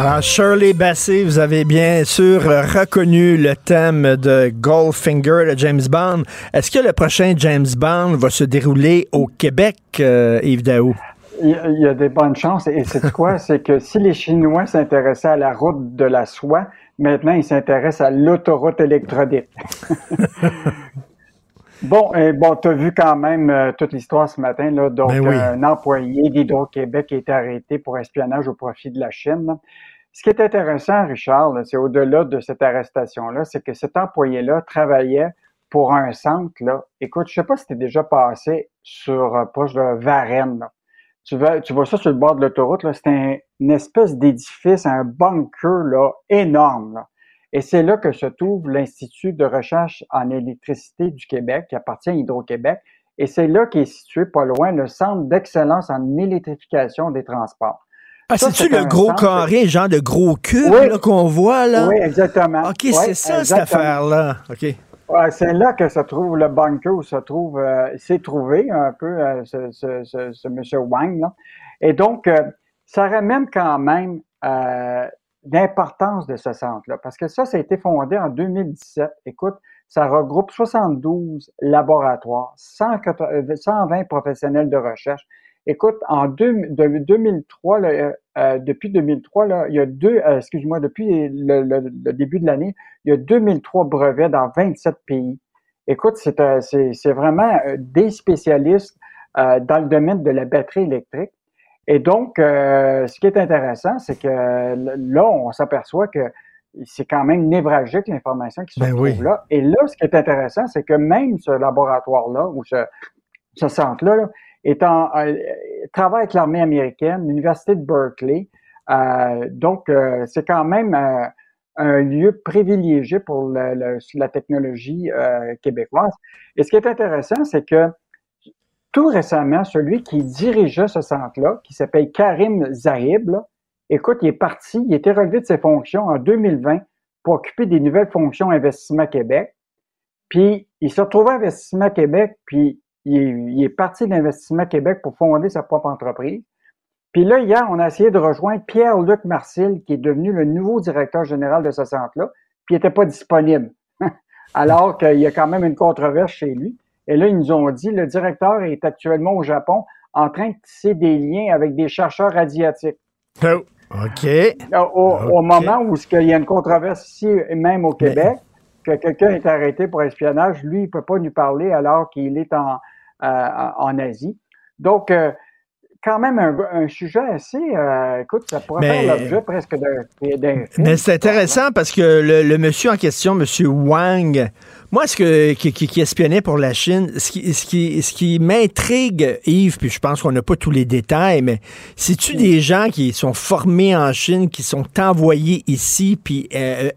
Alors, Shirley Bassey, vous avez bien sûr reconnu le thème de Goldfinger de James Bond. Est-ce que le prochain James Bond va se dérouler au Québec, euh, Yves Daou? Il y a- des bonnes chances. Et c'est (laughs) quoi? C'est que si les Chinois s'intéressaient à la route de la soie, maintenant ils s'intéressent à l'autoroute électronique. (laughs) bon, et bon, tu as vu quand même euh, toute l'histoire ce matin. Là, donc, Ben oui. un employé d'Hydro-Québec a été arrêté pour espionnage au profit de la Chine. Ce qui est intéressant, Richard, c'est au-delà de cette arrestation-là, c'est que cet employé-là travaillait pour un centre. Là. Écoute, je sais pas si tu déjà passé sur euh, proche de Varennes. Tu, tu vois ça sur le bord de l'autoroute, c'est un- une espèce d'édifice, un bunker là, énorme. Et c'est là que se trouve l'Institut de recherche en électricité du Québec, qui appartient à Hydro-Québec. Et c'est là qu'est situé, pas loin, le Centre d'excellence en électrification des transports. Ah, c'est-tu c'est le gros carré, genre de gros cube Oui. qu'on voit, là? Oui, exactement. OK, Oui, c'est ça, cette affaire-là. OK. Ouais, c'est là que se trouve le bunker où se trouve, euh, s'est trouvé un peu euh, ce, ce, ce, ce monsieur Wang. Là. Et donc, euh, ça ramène quand même euh, l'importance de ce centre-là, parce que ça, ça a été fondé en 2017. Écoute, ça regroupe 72 laboratoires, 180 euh, 120 professionnels de recherche. Écoute, en deux, de, 2003, là, euh, euh, depuis 2003, là, il y a deux, euh, excuse-moi, depuis le, le- le début de l'année, il y a 2003 brevets dans 27 pays. Écoute, c'est euh, vraiment des spécialistes dans le domaine de la batterie électrique. Et donc, ce qui est intéressant, c'est que là, on s'aperçoit que c'est quand même névralgique l'information qui se Ben trouve oui. là. Et là, ce qui est intéressant, c'est que même ce laboratoire-là ou ce, ce centre-là là, est en, euh, travaille avec l'armée américaine, l'université de Berkeley. Euh, donc, euh, c'est quand même un lieu privilégié pour la technologie euh, québécoise. Et ce qui est intéressant, c'est que tout récemment, celui qui dirigeait ce centre-là, qui s'appelle Karim Zahib, là, écoute, il est parti, il a été relevé de ses fonctions en 2020 pour occuper des nouvelles fonctions Investissement Québec. Puis, il s'est retrouvé à Investissement Québec, puis il est, il est parti d'Investissement Québec pour fonder sa propre entreprise. Puis là, hier, on a essayé de rejoindre Pierre-Luc Marcil, qui est devenu le nouveau directeur général de ce centre-là, puis il n'était pas disponible. (laughs) Alors qu'il y a quand même une controverse chez lui. Et là, ils nous ont dit, le directeur est actuellement au Japon en train de tisser des liens avec des chercheurs asiatiques. Oh, OK. Au, au moment où il y a une controverse ici, même au Québec, que quelqu'un est arrêté pour espionnage, lui, il ne peut pas nous parler alors qu'il est en, en Asie. Donc, euh, quand même un, un sujet assez, euh, écoute, ça pourrait Mais- faire l'objet presque d'un. Mais c'est intéressant parce que le, le monsieur en question, monsieur Wang, moi, ce que, qui, qui- qui espionnait pour la Chine, ce qui, ce qui, ce qui m'intrigue, Yves, puis je pense qu'on n'a pas tous les détails, mais c'est-tu des gens qui sont formés en Chine, qui sont envoyés ici, puis euh,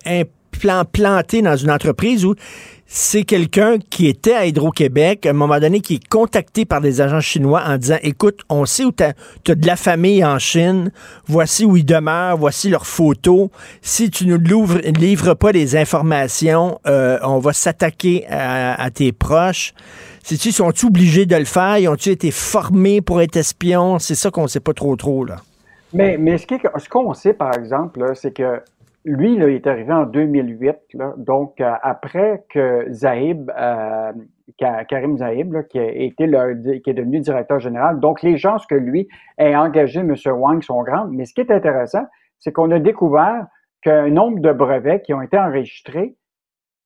plantés dans une entreprise où c'est quelqu'un qui était à Hydro-Québec, à un moment donné, qui est contacté par des agents chinois en disant Écoute, on sait où tu as, de la famille en Chine, voici où ils demeurent, voici leurs photos. Si tu l'ouvres- livres pas des informations, euh, on va s'attaquer à, tes proches. Sais-tu, sont-ils obligés de le faire? Ils ont-ils été formés pour être espions? C'est ça qu'on sait pas trop trop, là. Mais, ce qu'on sait, par exemple, c'est que lui, là, il est arrivé en 2008, là, donc euh, après que Zahib, euh, Ka- Karim Zahib, là, qui a été le, qui est devenu directeur général, donc les chances que lui ait engagé M. Wang sont grandes. Mais ce qui est intéressant, c'est qu'on a découvert qu'un nombre de brevets qui ont été enregistrés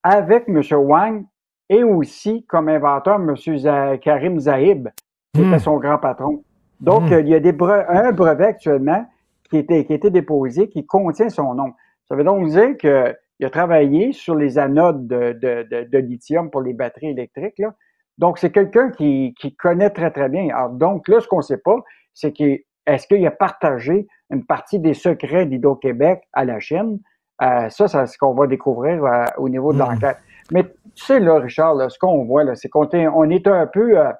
avec M. Wang et aussi comme inventeur M. Karim Zahib, qui Hmm. était son grand patron. Donc, Hmm. il y a des bre- un brevet actuellement qui, était, qui a été déposé qui contient son nom. Ça veut donc dire qu'il a travaillé sur les anodes de, de, de, de lithium pour les batteries électriques. Là. Donc, c'est quelqu'un qui, qui connaît très, très bien. Alors, donc, là, ce qu'on ne sait pas, c'est que est-ce qu'il a partagé une partie des secrets d'Hydro-Québec à la Chine? Euh, ça, c'est ce qu'on va découvrir euh, au niveau de l'enquête. Mais tu sais, là, Richard, là, ce qu'on voit, là, c'est qu'on est, on est un peu, euh,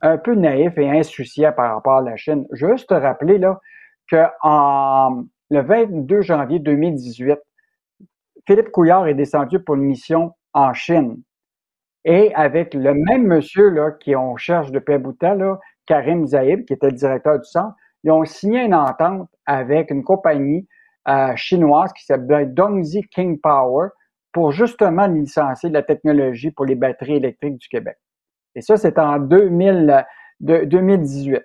un peu naïf et insouciant par rapport à la Chine. Juste te rappeler là, que en, le 22 janvier 2018, Philippe Couillard est descendu pour une mission en Chine. Et avec le même monsieur là, qui on cherche depuis un bout de temps, là, Karim Zaïb, qui était le directeur du centre, ils ont signé une entente avec une compagnie euh, chinoise qui s'appelle Dongxi King Power pour justement licencier la technologie pour les batteries électriques du Québec. Et ça, c'est en 2000, de- 2018.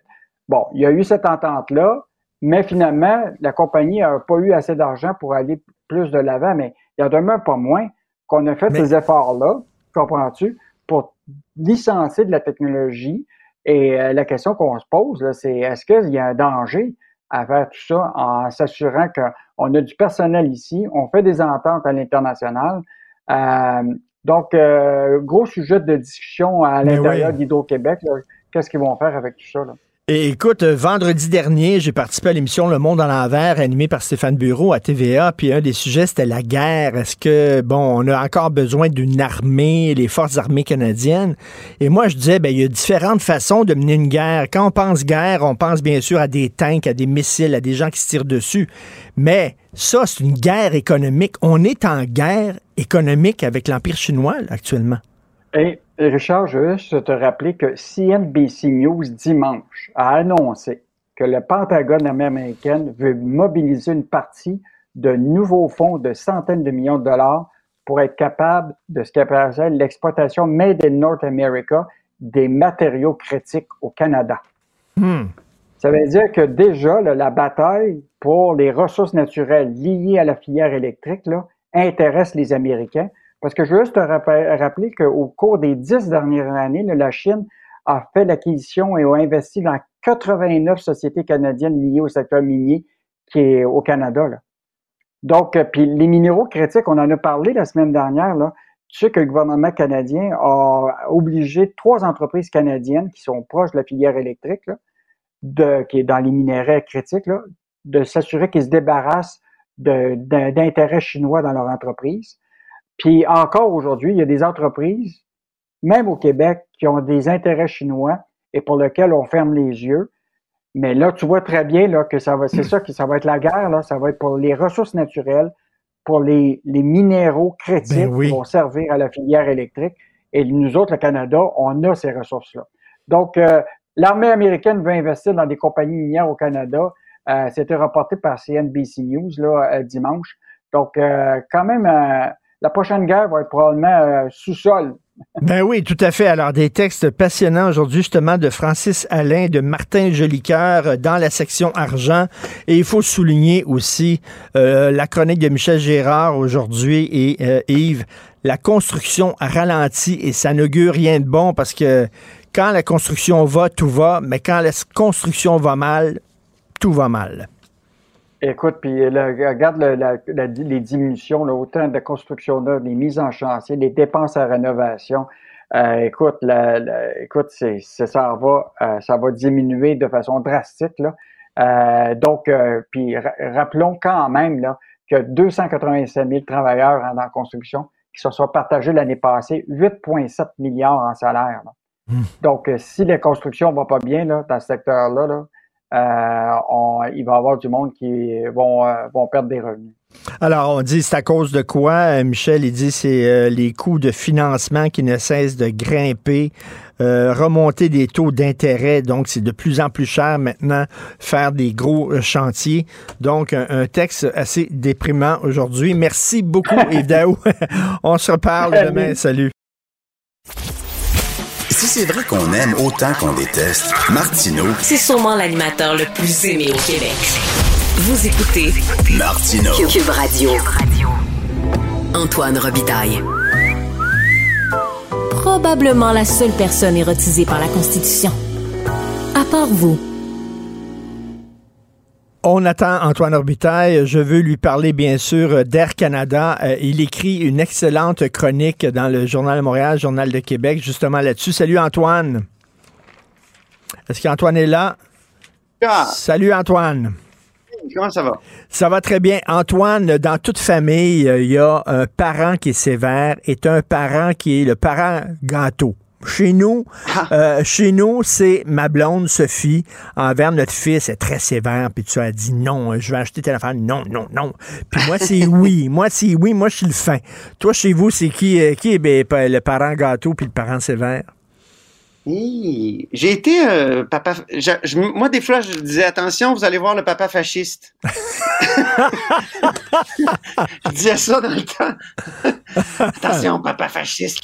Bon, il y a eu cette entente-là, mais finalement, la compagnie n'a pas eu assez d'argent pour aller plus de l'avant, mais il y en demeure pas moins qu'on a fait Mais- ces efforts-là, comprends-tu, pour licencier de la technologie. Et euh, la question qu'on se pose, là, c'est est-ce qu'il y a un danger à faire tout ça en s'assurant qu'on a du personnel ici, on fait des ententes à l'international? Euh, donc, euh, gros sujet de discussion à l'intérieur oui. d'Hydro-Québec. là. Qu'est-ce qu'ils vont faire avec tout ça? Là? Écoute, euh, vendredi dernier, j'ai participé à l'émission Le Monde à l'envers, animée par Stéphane Bureau à TVA, puis un des sujets, c'était la guerre. Est-ce que, bon, on a encore besoin d'une armée, les forces armées canadiennes? Et moi, je disais, ben, il y a différentes façons de mener une guerre. Quand on pense guerre, on pense bien sûr à des tanks, à des missiles, à des gens qui se tirent dessus. Mais ça, c'est une guerre économique. On est en guerre économique avec l'Empire chinois, actuellement. Et Richard, je veux juste te rappeler que CNBC News dimanche a annoncé que le Pentagone américain veut mobiliser une partie de nouveaux fonds de centaines de millions de dollars pour être capable de ce qu'on appelle l'exploitation Made in North America des matériaux critiques au Canada. Hmm. Ça veut dire que déjà, là, la bataille pour les ressources naturelles liées à la filière électrique là, intéresse les Américains. Parce que je veux juste te rappeler, qu'au cours des dix dernières années, la Chine a fait l'acquisition et a investi dans 89 sociétés canadiennes liées au secteur minier qui est au Canada. Là. Donc, euh, puis les minéraux critiques, on en a parlé la semaine dernière, là. Tu sais que le gouvernement canadien a obligé trois entreprises canadiennes qui sont proches de la filière électrique, là, de, qui est dans les minéraux critiques, là, de s'assurer qu'ils se débarrassent d'intérêts chinois dans leur entreprise. Puis encore aujourd'hui, il y a des entreprises, même au Québec, qui ont des intérêts chinois et pour lesquels on ferme les yeux. Mais là, tu vois très bien là, que ça va, c'est (clears throat) ça que ça va être la guerre, là, ça va être pour les ressources naturelles, pour les, les minéraux critiques Ben oui. qui vont servir à la filière électrique. Et nous autres, le Canada, on a ces ressources-là. Donc, euh, l'armée américaine veut investir dans des compagnies minières au Canada. Euh, C'était rapporté par CNBC News là, euh, dimanche. Donc, euh, quand même, euh, la prochaine guerre va être probablement euh, sous-sol. (laughs) Ben oui, tout à fait. Alors, des textes passionnants aujourd'hui, justement, de Francis Alain, de Martin Jolicoeur euh, dans la section argent. Et il faut souligner aussi euh, la chronique de Michel Gérard aujourd'hui et euh, Yves. La construction a ralenti et ça n'augure rien de bon parce que quand la construction va, tout va, mais quand la construction va mal, tout va mal. Écoute, puis là, regarde le- la- la- les diminutions, là, autant de construction là, les mises en chantier, les dépenses à rénovation. Euh, écoute, la- la- écoute, c'est, ça va, euh, ça va diminuer de façon drastique là. Euh, donc, euh, puis ra- rappelons quand même là que 287 000 travailleurs dans la construction qui se sont partagés l'année passée 8,7 milliards en salaire. là. Donc, euh, si la construction va pas bien là, dans ce secteur-là, là, euh, on- il va y avoir du monde qui vont, euh, vont perdre des revenus. Alors, on dit c'est à cause de quoi? Euh, Michel, il dit c'est euh, les coûts de financement qui ne cessent de grimper, euh, remonter des taux d'intérêt. Donc, c'est de plus en plus cher maintenant faire des gros euh, chantiers. Donc, un, un texte assez déprimant aujourd'hui. Merci beaucoup, Yves Daou. (laughs) on se reparle demain. Salut. C'est vrai qu'on aime autant qu'on déteste, Martineau, C'est sûrement l'animateur le plus aimé au Québec. Vous écoutez Martineau. Cube Radio. Antoine Robitaille. Probablement la seule personne érotisée par la Constitution. À part vous. On attend Antoine Orbitaille. Je veux lui parler, bien sûr, d'Air Canada. Euh, il écrit une excellente chronique dans le Journal de Montréal, Journal de Québec, justement là-dessus. Salut Antoine. Est-ce qu'Antoine est là? Salut Antoine. comment ça va? Ça va très bien. Antoine, dans toute famille, euh, il y a un parent qui est sévère et un parent qui est le parent gâteau. Chez nous, euh, chez nous, c'est ma blonde Sophie envers notre fils est très sévère. Puis tu as dit non, je vais acheter tel affaire. Non, non, non. Puis moi c'est (laughs) oui, moi c'est oui, moi je suis le fin. Toi chez vous c'est qui euh, qui est ben, le parent gâteau puis le parent sévère? J'ai été euh, papa. je- je- moi, des fois, je disais attention, vous allez voir le papa fasciste. (laughs) je disais ça dans le temps. attention, papa fasciste.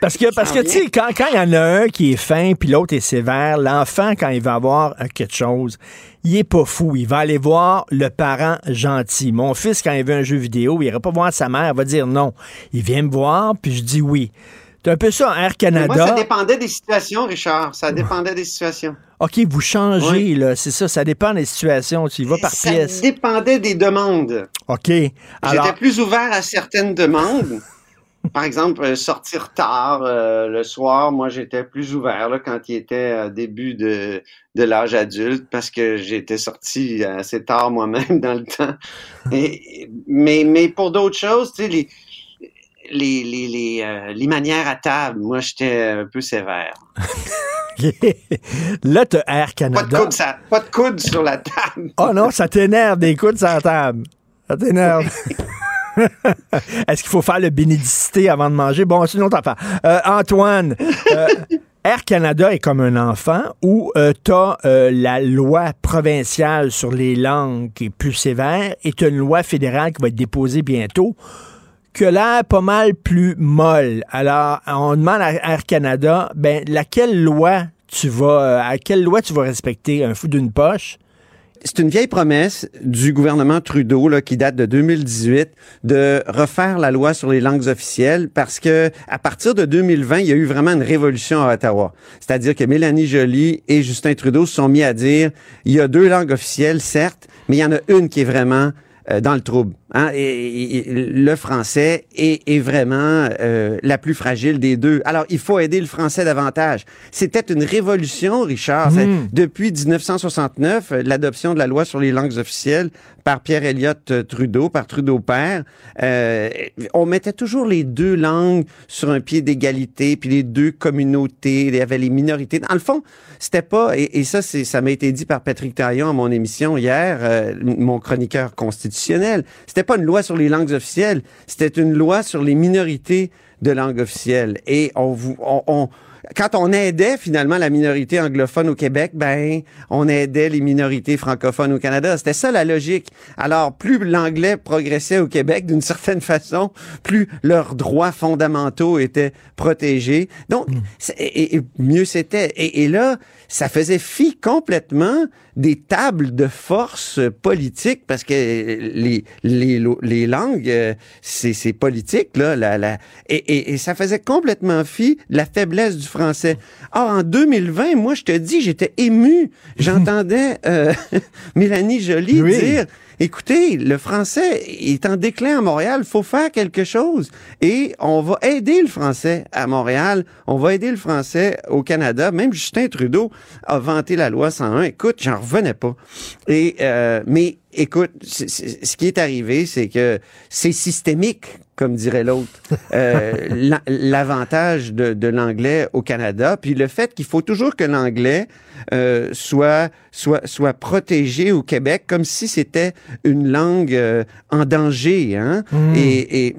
Parce que, parce que tu sais, quand quand il y en a un qui est fin puis l'autre est sévère, l'enfant, quand il va avoir euh, quelque chose, il est pas fou. Il va aller voir le parent gentil. Mon fils, quand il veut un jeu vidéo, il ira pas voir sa mère, il va dire non. Il vient me voir, puis je dis oui. C'est un peu ça, Air moi, ça Canada. dépendait des situations, Richard. Ça dépendait des situations. OK, vous changez, là. C'est ça, ça dépend des situations. Tu y vas par Ça pièce. dépendait des demandes. OK. Alors, J'étais plus ouvert à certaines demandes. Par exemple, euh, sortir tard euh, le soir, moi j'étais plus ouvert là, quand il était euh, début de, de l'âge adulte parce que j'étais sorti assez tard moi-même (laughs) dans le temps. Et, mais, mais pour d'autres choses, tu sais, les, les, les, les, euh, les manières à table, moi j'étais un peu sévère. (laughs) là, tu Air Pas de, Canada. coude, ça- pas de coude sur la table. Oh non, ça t'énerve des coudes sur la table. Ça t'énerve. (laughs) Est-ce qu'il faut faire le bénédicité avant de manger? Bon, c'est une autre affaire. Euh, Antoine, euh, (laughs) Air Canada est comme un enfant où tu as la loi provinciale sur les langues qui est plus sévère et tu as une loi fédérale qui va être déposée bientôt que l'air pas mal plus molle. Alors, on demande à Air Canada, ben, laquelle loi tu vas, euh, à quelle loi tu vas respecter? Un fou d'une poche? C'est une vieille promesse du gouvernement Trudeau là, qui date de 2018 de refaire la loi sur les langues officielles parce que à partir de 2020, il y a eu vraiment une révolution à Ottawa. C'est-à-dire que Mélanie Joly et Justin Trudeau se sont mis à dire il y a deux langues officielles certes, mais il y en a une qui est vraiment euh, dans le trouble. Hein? Et, le français est, est vraiment euh, la plus fragile des deux. Alors, il faut aider le français davantage. C'était une révolution, Richard. C'est- Mm. Depuis 1969, euh, l'adoption de la loi sur les langues officielles par Pierre Elliott euh, Trudeau, par Trudeau père, euh, on mettait toujours les deux langues sur un pied d'égalité, puis les deux communautés, il y avait les minorités. Dans le fond, c'était pas, et, ça, c'est, ça m'a été dit par Patrick Taillon à mon émission hier, euh, mon chroniqueur constitutionnel. C'était pas une loi sur les langues officielles, c'était une loi sur les minorités de langue officielle. Et on, on, on- quand on aidait finalement la minorité anglophone au Québec, ben on aidait les minorités francophones au Canada. C'était ça la logique. Alors plus l'anglais progressait au Québec d'une (laughs) certaine façon, plus leurs droits fondamentaux étaient protégés. Donc et, et mieux c'était. Et, et là, ça faisait fi complètement des tables de force politique parce que les les, les langues euh, c'est c'est politique là la, la et, et, et ça faisait complètement fi de la faiblesse du français. Or en 2020, moi je te dis, j'étais ému. J'entendais euh, (laughs) Mélanie Joly Oui. dire Écoutez, le français est en déclin à Montréal, faut faire quelque chose et on va aider le français à Montréal, on va aider le français au Canada. Même Justin Trudeau a vanté la loi 101. Écoute, j'en revenais pas. Et euh, mais écoute, ce qui est arrivé, c'est que c'est systémique, comme dirait l'autre. Euh, (laughs) la- L'avantage de, de l'anglais au Canada, puis le fait qu'il faut toujours que l'anglais euh, soit soit soit protégé au Québec, comme si c'était une langue euh, en danger, hein. Mm. Et, et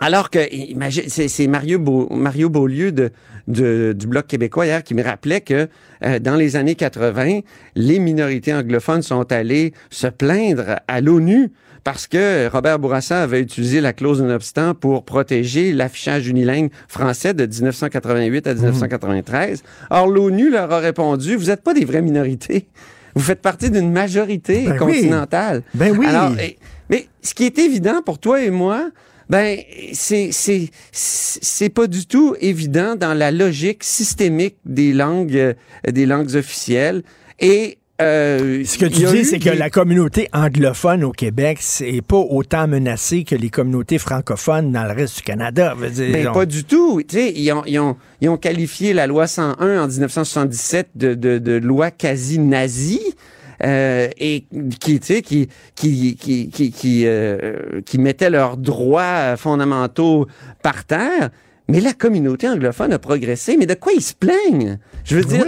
alors que, imagine, c'est Mario, Beau- Mario Beaulieu de, de- du Bloc québécois hier qui me rappelait que euh, dans les années 80, les minorités anglophones sont allées se plaindre à l'ONU parce que Robert Bourassa avait utilisé la clause non-obstant pour protéger l'affichage unilingue français de 1988 à 1993. Or, l'ONU leur a répondu, vous n'êtes pas des vraies minorités. Vous faites partie d'une majorité Ben oui. continentale. Ben oui. Alors, et- mais ce qui est évident pour toi et moi, ben c'est c'est c'est pas du tout évident dans la logique systémique des langues euh, des langues officielles et euh, Ce que tu dis, c'est que la communauté anglophone au Québec, c'est pas autant menacée que les communautés francophones dans le reste du Canada. veut dire, Ben, on- pas du tout. Tu sais, ils ont, ils, ont, ils ont qualifié la loi 101 en 1977 de, de, de loi quasi nazie. euh, et qui, tu sais, qui, qui, qui, qui, qui, euh, qui mettaient leurs droits fondamentaux par terre. Mais la communauté anglophone a progressé. Mais de quoi ils se plaignent? Je veux dire,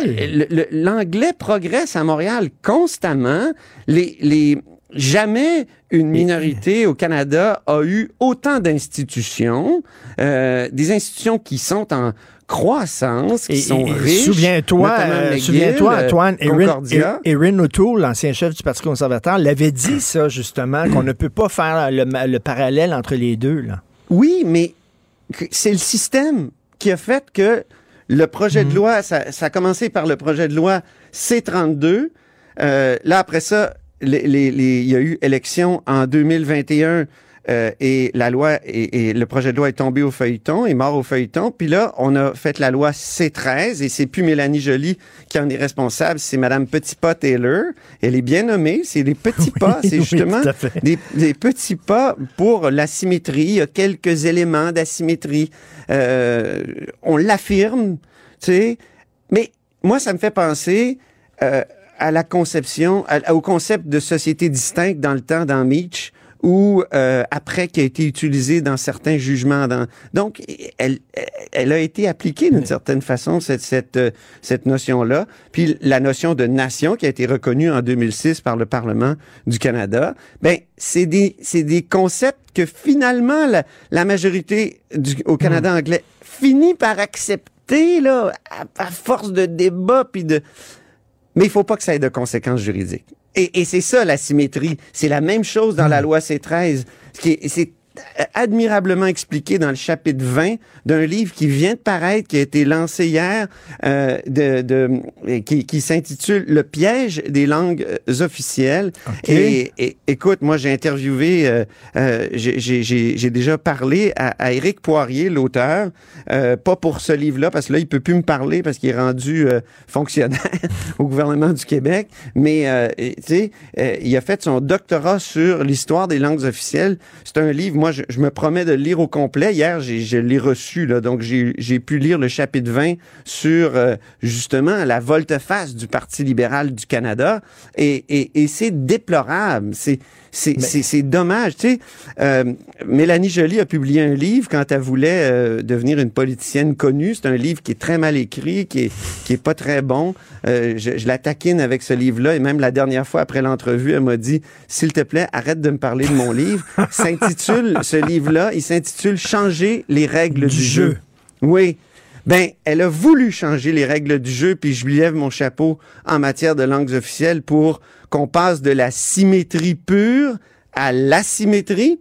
l'anglais progresse à Montréal constamment. Les, les, jamais une minorité au Canada a eu autant d'institutions, euh, des institutions qui sont en croissance, qui Et- sont et- riches. Souviens-toi, euh, souviens-toi, euh, Antoine, Erin. Erin O'Toole, l'ancien chef du Parti conservateur, l'avait dit ça justement, qu'on ne peut pas faire le, le parallèle entre les deux. Là. Oui, mais c'est le système qui a fait que le projet Mhm. de loi, ça, ça a commencé par le projet de loi C-32. Euh, là, après ça, les- les- les- il y a eu élection en 2021 euh, et la loi et, et le projet de loi est tombé au feuilleton, est mort au feuilleton. Puis là, on a fait la loi C13 et c'est plus Mélanie Joly qui en est responsable, c'est Madame Petit Pas Taylor. Elle est bien nommée, c'est les petits (laughs) pas, c'est justement des, des petits pas pour la symétrie. Il y a quelques éléments d'asymétrie. Euh, on l'affirme, tu sais. Mais moi, ça me fait penser euh, à la conception, à- au concept de société distincte dans le temps dans Meach, ou euh, après qui a été utilisé dans certains jugements. Dans... Donc, elle, elle a été appliquée d'une certaine façon, cette, cette, euh, cette notion-là. Puis la notion de nation qui a été reconnue en 2006 par le Parlement du Canada, ben c'est des, c'est des concepts que finalement la, la majorité du, au Canada anglais finit par accepter là, à, à force de débat puis de mais il faut pas que ça ait de conséquences juridiques. Et, et c'est ça la symétrie. C'est la même chose dans la loi C13. Ce qui est- C'est admirablement expliqué dans le chapitre 20 d'un livre qui vient de paraître, qui a été lancé hier, euh, de, de, qui, qui s'intitule Le piège des langues euh, officielles. Et, et- écoute, moi j'ai interviewé, euh, euh, j'ai- j'ai j'ai- j'ai déjà parlé à, à Éric Poirier, l'auteur, euh, pas pour ce livre-là, parce que là il peut plus me parler parce qu'il est rendu euh, fonctionnaire (laughs) au gouvernement du Québec, mais euh, tu sais, il a fait son doctorat sur l'histoire des langues officielles. C'est un livre, moi je, je me promets de le lire au complet. Hier, je l'ai reçu, donc j'ai pu lire le chapitre 20 sur euh, justement la volte-face du Parti libéral du Canada, et, et, et c'est déplorable. C'est c'est dommage. Tu sais, euh, Mélanie Joly a publié un livre quand elle voulait euh, devenir une politicienne connue. C'est un livre qui est très mal écrit, qui est, qui est pas très bon. Euh, je, je la taquine avec ce livre-là et même la dernière fois après l'entrevue, elle m'a dit s'il te plaît, arrête de me parler de mon livre. (laughs) S'intitule ce livre-là, il s'intitule Changer les règles du, jeu. Oui. Ben, elle a voulu changer les règles du jeu, puis je lui lève mon chapeau en matière de langues officielles pour qu'on passe de la symétrie pure à l'asymétrie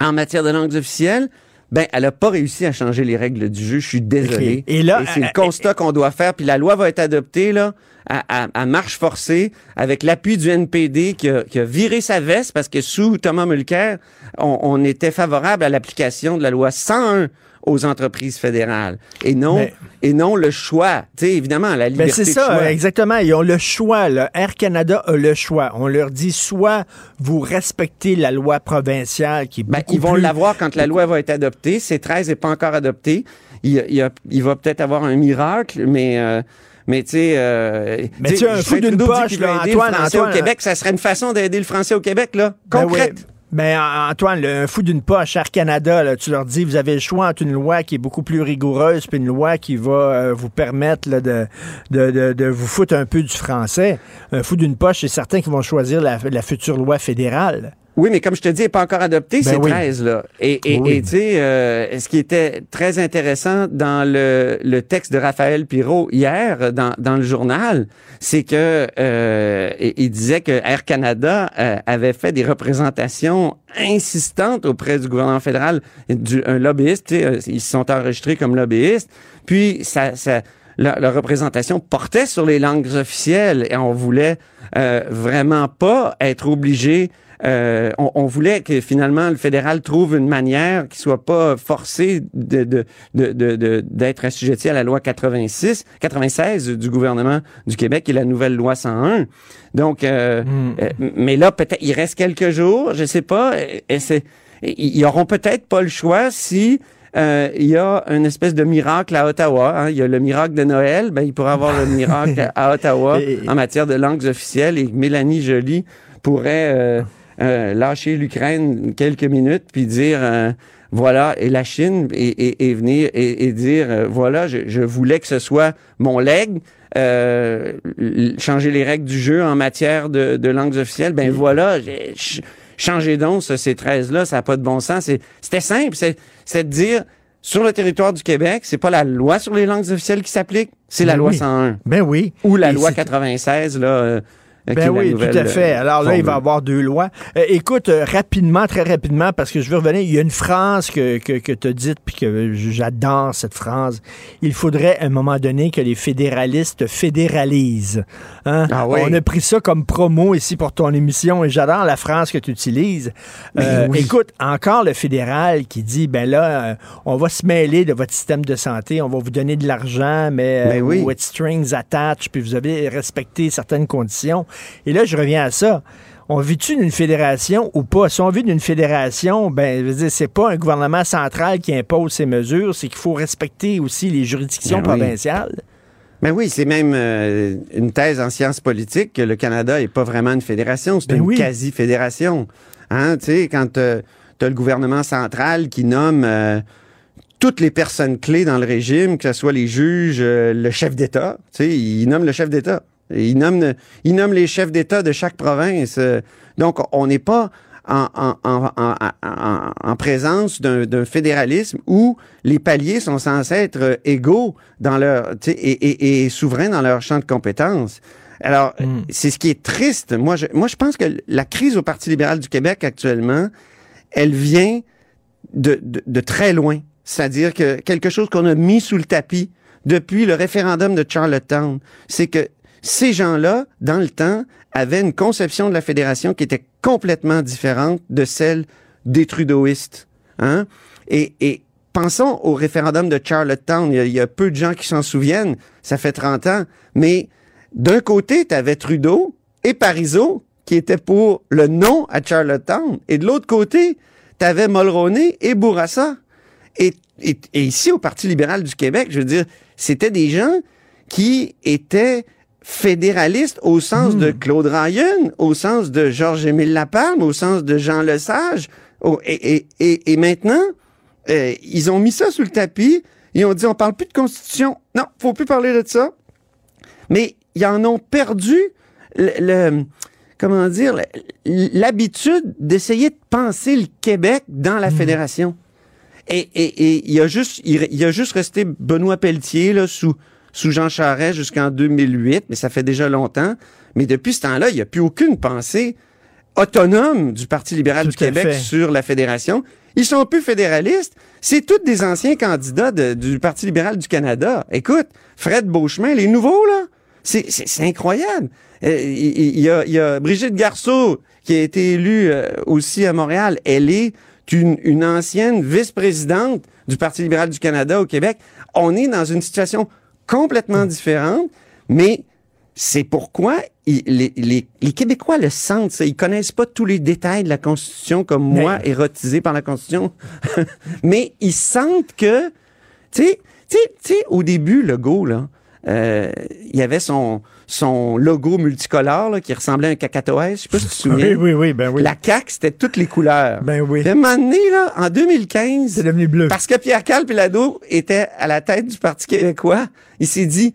en matière de langues officielles. Ben, elle a pas réussi à changer les règles du jeu. Je suis désolé. Et là, c'est euh, le constat qu'on doit faire. Puis la loi va être adoptée là à, à- à marche forcée avec l'appui du NPD qui a, qui a viré sa veste parce que sous Thomas Mulcair, on, on était favorable à l'application de la loi 101 aux entreprises fédérales et non Mais- et non le choix. Tu sais évidemment la liberté Ben c'est de ça, choix. exactement. Ils ont le choix. là. Air Canada a le choix. On leur dit soit vous respectez la loi provinciale qui est Ben, ils vont plus- l'avoir quand la loi va être adoptée. C13 n'est pas encore adopté. Il, il il va peut-être avoir un miracle, mais... euh, mais tu sais, euh, Mais tu sais, un fou d'une poche, là, Antoine, le français Antoine, au Québec. Ça serait une façon d'aider le français au Québec, là, Ben concrète. Oui. Ben, Antoine, le un fou d'une poche, Air Canada, tu leur dis, vous avez le choix entre une loi qui est beaucoup plus rigoureuse puis une loi qui va euh, vous permettre de, vous foutre un peu du français. Un fou d'une poche, c'est certain qu'ils vont choisir la future loi fédérale. Oui, mais comme je te dis, il n'est pas encore adopté, Ben c'est oui. 13, là. Et et- Oui. et, tu sais, euh, ce qui était très intéressant dans le, le texte de Raphaël Pirot hier, dans, dans le journal, c'est que euh, il disait que Air Canada euh, avait fait des représentations insistantes auprès du gouvernement fédéral, du, un lobbyiste, euh, ils se sont enregistrés comme lobbyistes, puis ça... ça la, la représentation portait sur les langues officielles et on voulait euh, vraiment pas être obligé euh, on, on voulait que finalement le fédéral trouve une manière qui soit pas forcé de, de, de, de- d'être assujetti à la loi 86, 96 du gouvernement du Québec et la nouvelle loi 101. Donc, euh, euh, mais là peut-être il reste quelques jours, je sais pas. Et c'est, ils auront peut-être pas le choix si euh, il y a une espèce de miracle à Ottawa. hein. Il y a le miracle de Noël. Ben, il pourrait avoir le (laughs) miracle à Ottawa en matière de langues officielles. Et Mélanie Joly pourrait euh, euh, lâcher l'Ukraine quelques minutes puis dire euh, voilà et la Chine et, et- et venir et, et dire euh, voilà je, je voulais que ce soit mon leg. euh, changer les règles du jeu en matière de, de langues officielles. Ben voilà, j'ai ch- changé donc ça, ces 13-là, ça n'a pas de bon sens. C'est- C'était simple, c'est de dire sur le territoire du Québec, c'est pas la loi sur les langues officielles qui s'applique, c'est la Ben loi oui. 101. Ben oui. Ou la Et loi c'est- 96, là. euh, Ben oui, tout à fait. euh, Alors là, il va y avoir deux lois. Euh, écoute, euh, rapidement, très rapidement, parce que je veux revenir, il y a une phrase que, que, que tu as dite, puis que j'adore cette phrase. Il faudrait, à un moment donné, que les fédéralistes fédéralisent. Hein? Ah oui. On a pris ça comme promo ici pour ton émission, et j'adore la phrase que tu utilises. Euh, oui. Écoute, encore le fédéral qui dit, ben là, on va se mêler de votre système de santé, on va vous donner de l'argent, mais Ben euh, oui. with strings attached, puis vous avez respecté certaines conditions. Et là, je reviens à ça. On vit-tu d'une fédération ou pas? Si on vit d'une fédération, ben, je veux dire, c'est pas un gouvernement central qui impose ces mesures, c'est qu'il faut respecter aussi les juridictions Ben oui. provinciales. Ben oui, c'est même euh, une thèse en sciences politiques que le Canada n'est pas vraiment une fédération, c'est Ben une oui. quasi-fédération. Hein, tu sais, quand tu as le gouvernement central qui nomme euh, toutes les personnes clés dans le régime, que ce soit les juges, euh, le chef d'État, tu sais, il nomme le chef d'État. Il nomme, il nomme les chefs d'État de chaque province. euh. Donc, on n'est pas en, en, en, en, en- en présence d'un fédéralisme où les paliers sont censés être euh, égaux dans leur, et, et, et souverains dans leur champ de compétences. Alors, c'est ce qui est triste. Moi je, moi, je pense que la crise au Parti libéral du Québec actuellement, elle vient de, de, de très loin. C'est-à-dire que quelque chose qu'on a mis sous le tapis depuis le référendum de Charlottetown, c'est que ces gens-là, dans le temps, avaient une conception de la fédération qui était complètement différente de celle des trudeauistes. Hein? Et, et pensons au référendum de Charlottetown. Il y a, peu de gens qui s'en souviennent. Ça fait 30 ans. Mais d'un côté, tu avais Trudeau et Parizeau qui étaient pour le non à Charlottetown. Et de l'autre côté, tu avais Mulroney et Bourassa. Et, et, et ici, au Parti libéral du Québec, je veux dire, c'était des gens qui étaient fédéralistes au sens de Claude Ryan, au sens de Georges-Émile Lapalme, au sens de Jean Lesage. et, et, et, et maintenant, euh, ils ont mis ça sous le tapis. Ils ont dit, on parle plus de constitution. Non, faut plus parler de ça. Mais ils en ont perdu le, le- comment dire, l'habitude d'essayer de penser le Québec dans la fédération. Et, et, et il y a juste, il, il y a juste resté Benoît Pelletier là, sous, sous Jean Charest jusqu'en 2008, mais ça fait déjà longtemps. Mais depuis ce temps-là, il n'y a plus aucune pensée autonome du Parti libéral Tout du Québec fait. sur la fédération. Ils sont plus fédéralistes. C'est tous des anciens candidats de- du Parti libéral du Canada. Écoute, Fred Beauchemin, les nouveaux, là, c'est- c'est c'est incroyable. Euh, Il il y, a, il y a Brigitte Garceau qui a été élue euh, aussi à Montréal. Elle est une, une ancienne vice-présidente du Parti libéral du Canada au Québec. On est dans une situation complètement différente, mais c'est pourquoi il- les, les- les Québécois le sentent. ça. Ils connaissent pas tous les détails de la Constitution comme moi, érotisé par la Constitution, (laughs) mais ils sentent que, tu sais, tu sais, tu sais, au début, le go là, euh, il y avait son son logo multicolore là, qui ressemblait à un cacatoès. Je sais pas si tu te (laughs) souviens. Oui, oui, oui, ben oui. La CAQ, c'était toutes les couleurs. Ben oui. Puis à un moment donné, là, en 2015, C'est devenu bleu. parce que Pierre Calpelado était à la tête du Parti québécois, il s'est dit,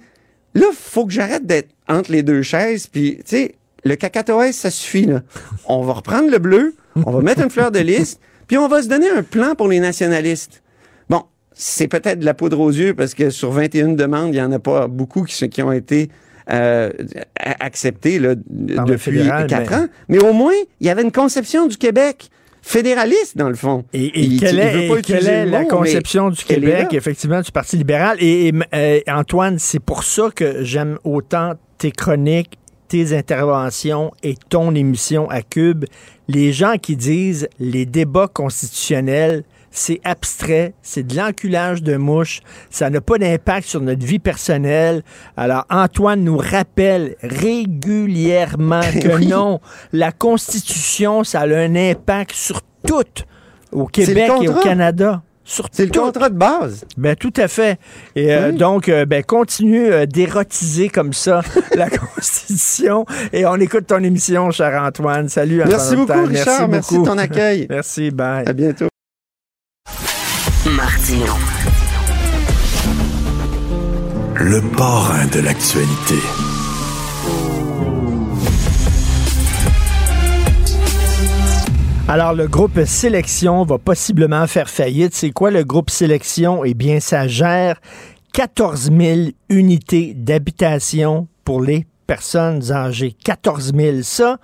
là, faut que j'arrête d'être entre les deux chaises, puis, tu sais, le cacatoès, ça suffit, là. On va reprendre le bleu, on va mettre une fleur de lys, (laughs) puis on va se donner un plan pour les nationalistes. Bon, c'est peut-être de la poudre aux yeux, parce que sur 21 demandes, il n'y en a pas beaucoup qui, qui ont été euh, a- acceptées là, Par depuis fédéral, quatre mais- ans. Mais au moins, il y avait une conception du Québec fédéraliste, dans le fond. Et, et Il- quelle est, et quelle la conception du Québec, effectivement, du Parti libéral? Et, et, euh, Antoine, c'est pour ça que j'aime autant tes chroniques, tes interventions et ton émission à Cube. Les gens qui disent les débats constitutionnels, c'est abstrait, c'est de l'enculage de mouche, ça n'a pas d'impact sur notre vie personnelle. Alors, Antoine nous rappelle régulièrement (laughs) que Oui. non, la Constitution, ça a un impact sur tout au Québec et au. Canada. C'est le contrat de base. Ben tout à fait. Et euh, donc, euh, ben continue euh, d'érotiser comme ça (laughs) la Constitution. Et on écoute ton émission, cher Antoine. Salut. Merci Antoine beaucoup, Autant. Richard. Merci de ton accueil. (laughs) Merci. Bye. À bientôt. Martino. Le parrain de l'actualité. Alors, le groupe Sélection va possiblement faire faillite. C'est quoi le groupe Sélection? Eh bien, ça gère 14 000 unités d'habitation pour les personnes âgées. 14 000. Ça,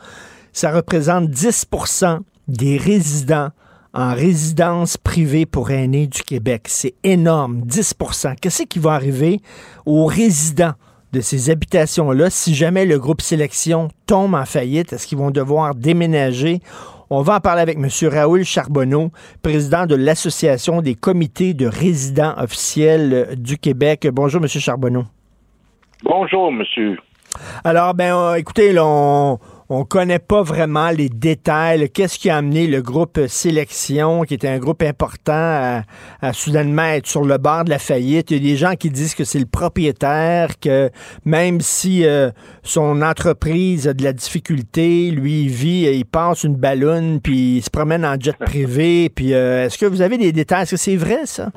ça représente 10% des résidents en résidence privée pour aînés du Québec. C'est énorme, 10% Qu'est-ce qui va arriver aux résidents de ces habitations-là si jamais le groupe Sélection tombe en faillite? Est-ce qu'ils vont devoir déménager? On va en parler avec M. Raoul Charbonneau, président de l'Association des comités de résidents officiels du Québec. Bonjour, M. Charbonneau. Bonjour, monsieur. Alors, ben, euh, écoutez, là, on, on connaît pas vraiment les détails. Qu'est-ce qui a amené le groupe Sélection, qui était un groupe important, à, à soudainement être sur le bord de la faillite? Il y a des gens qui disent que c'est le propriétaire, que même si euh, son entreprise a de la difficulté, lui, il vit, il passe une ballonne, puis il se promène en jet privé. (laughs) Puis, euh, est-ce que vous avez des détails? Est-ce que c'est vrai, ça?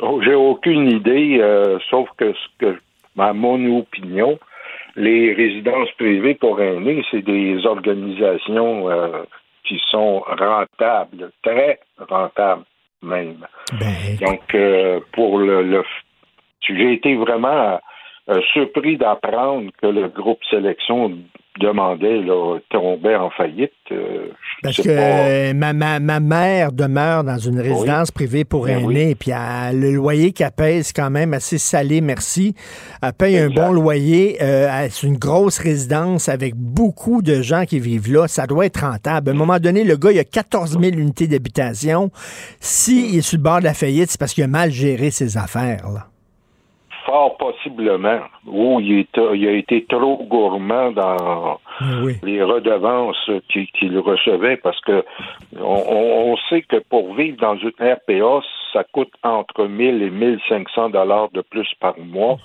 Oh, J'ai aucune idée, euh, sauf que ce que, à mon opinion, les résidences privées pour aînés, c'est des organisations euh, qui sont rentables, très rentables même. Donc, euh, pour le, le j'ai été vraiment euh, surpris d'apprendre que le groupe Sélection demandait, là, tombait en faillite. Euh, Parce que pas. ma, ma, ma mère demeure dans une résidence privée pour Ben aînés, puis elle- le loyer qu'elle paye, c'est quand même assez salé, merci. Elle paye un bon loyer, euh, c'est une grosse résidence avec beaucoup de gens qui vivent là, ça doit être rentable. À un moment donné, le gars, il a 14 000 unités d'habitation. S'il est sur le bord de la faillite, c'est parce qu'il a mal géré ses affaires. Là. Fort possiblement. Ou il, est- il a été trop gourmand dans les redevances qu'il recevait parce que on, sait que pour vivre dans une RPA, ça coûte entre 1000 et 1500 dollars de plus par mois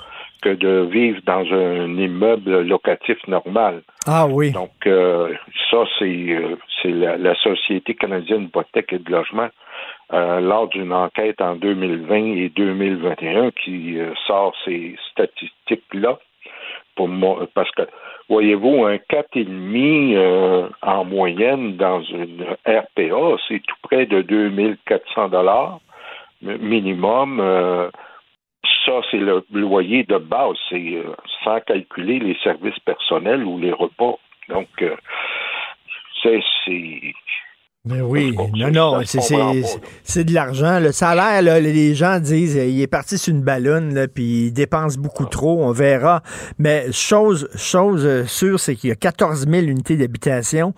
que de vivre dans un immeuble locatif normal. Ah oui. Donc, euh, ça, c'est euh, c'est la, la Société canadienne d'hypothèque et de logement, euh, lors d'une enquête en 2020 et 2021, qui euh, sort ces statistiques-là. Pour moi, parce que, voyez-vous, un 4,5 euh, en moyenne dans une RPA, c'est tout près de 2400 dollars minimum. euh, ça, c'est le loyer de base, c'est sans calculer les services personnels ou les repas. Donc, c'est. Mais oui, non, non, c'est, de l'argent. Le salaire, là, les gens disent, euh, il est parti sur une ballonne, là, puis il dépense beaucoup trop, on verra. Mais chose, chose euh, sûre, c'est qu'il y a 14 000 unités d'habitation.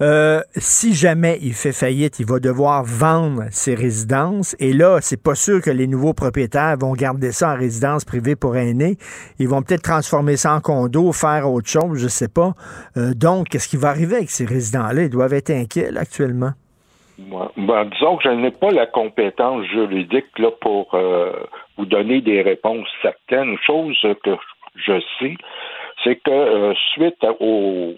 Euh, si jamais il fait faillite, il va devoir vendre ses résidences. Et là, c'est pas sûr que les nouveaux propriétaires vont garder ça en résidence privée pour aînés. Ils vont peut-être transformer ça en condo, faire autre chose, je sais pas. Euh, donc, qu'est-ce qui va arriver avec ces résidents-là? Ils doivent être inquiets, là, actuellement. Moi, ben, disons que je n'ai pas la compétence juridique là, pour euh, vous donner des réponses certaines. Chose que je sais, c'est que euh, suite au,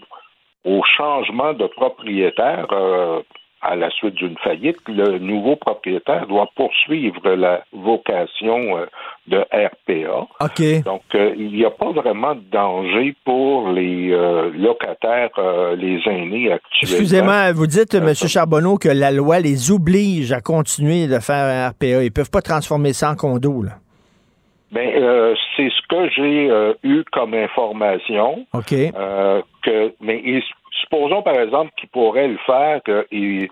au changement de propriétaire euh, à la suite d'une faillite, le nouveau propriétaire doit poursuivre la vocation euh, de RPA. OK. Donc, euh, il n'y a pas vraiment de danger pour les euh, locataires, euh, les aînés actuellement. Excusez-moi, vous dites, M. Charbonneau, que la loi les oblige à continuer de faire un RPA. Ils peuvent pas transformer ça en condo, là. Ben, euh, c'est ce que j'ai euh, eu comme information. OK. Euh, que, mais ils- supposons par exemple qu'ils pourraient le faire, qu'ils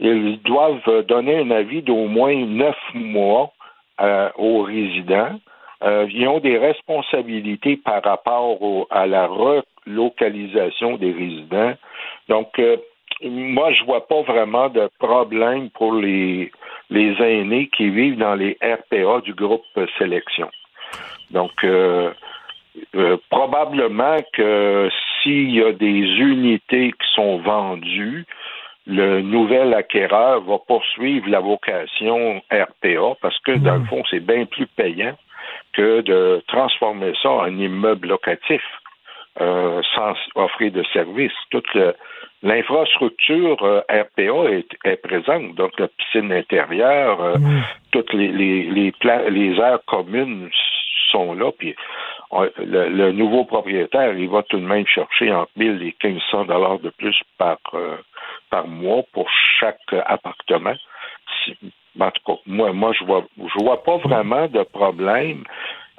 ils doivent donner un avis d'au moins neuf mois euh, aux résidents. Euh, ils ont des responsabilités par rapport à la relocalisation des résidents. Donc, euh, moi, je vois pas vraiment de problème pour les, les aînés qui vivent dans les RPA du groupe Sélection. Donc, euh, euh, probablement que s'il y a des unités qui sont vendues, le nouvel acquéreur va poursuivre la vocation RPA parce que, dans le fond, c'est bien plus payant que de transformer ça en immeuble locatif euh, sans offrir de services. Toute l'infrastructure euh, RPA est, est présente, donc la piscine intérieure, euh, toutes les, les, les, aires communes sont là, puis le, le nouveau propriétaire, il va tout de même chercher entre 1000 et 1500 dollars de plus par, euh, par mois pour chaque euh, appartement. En tout cas, moi, moi, je vois, je vois pas vraiment de problème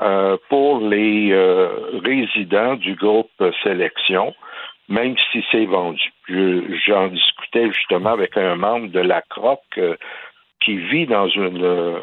euh, pour les euh, résidents du groupe Sélection, même si c'est vendu. Je- J'en discutais justement avec un membre de la CROC euh, qui vit dans une euh,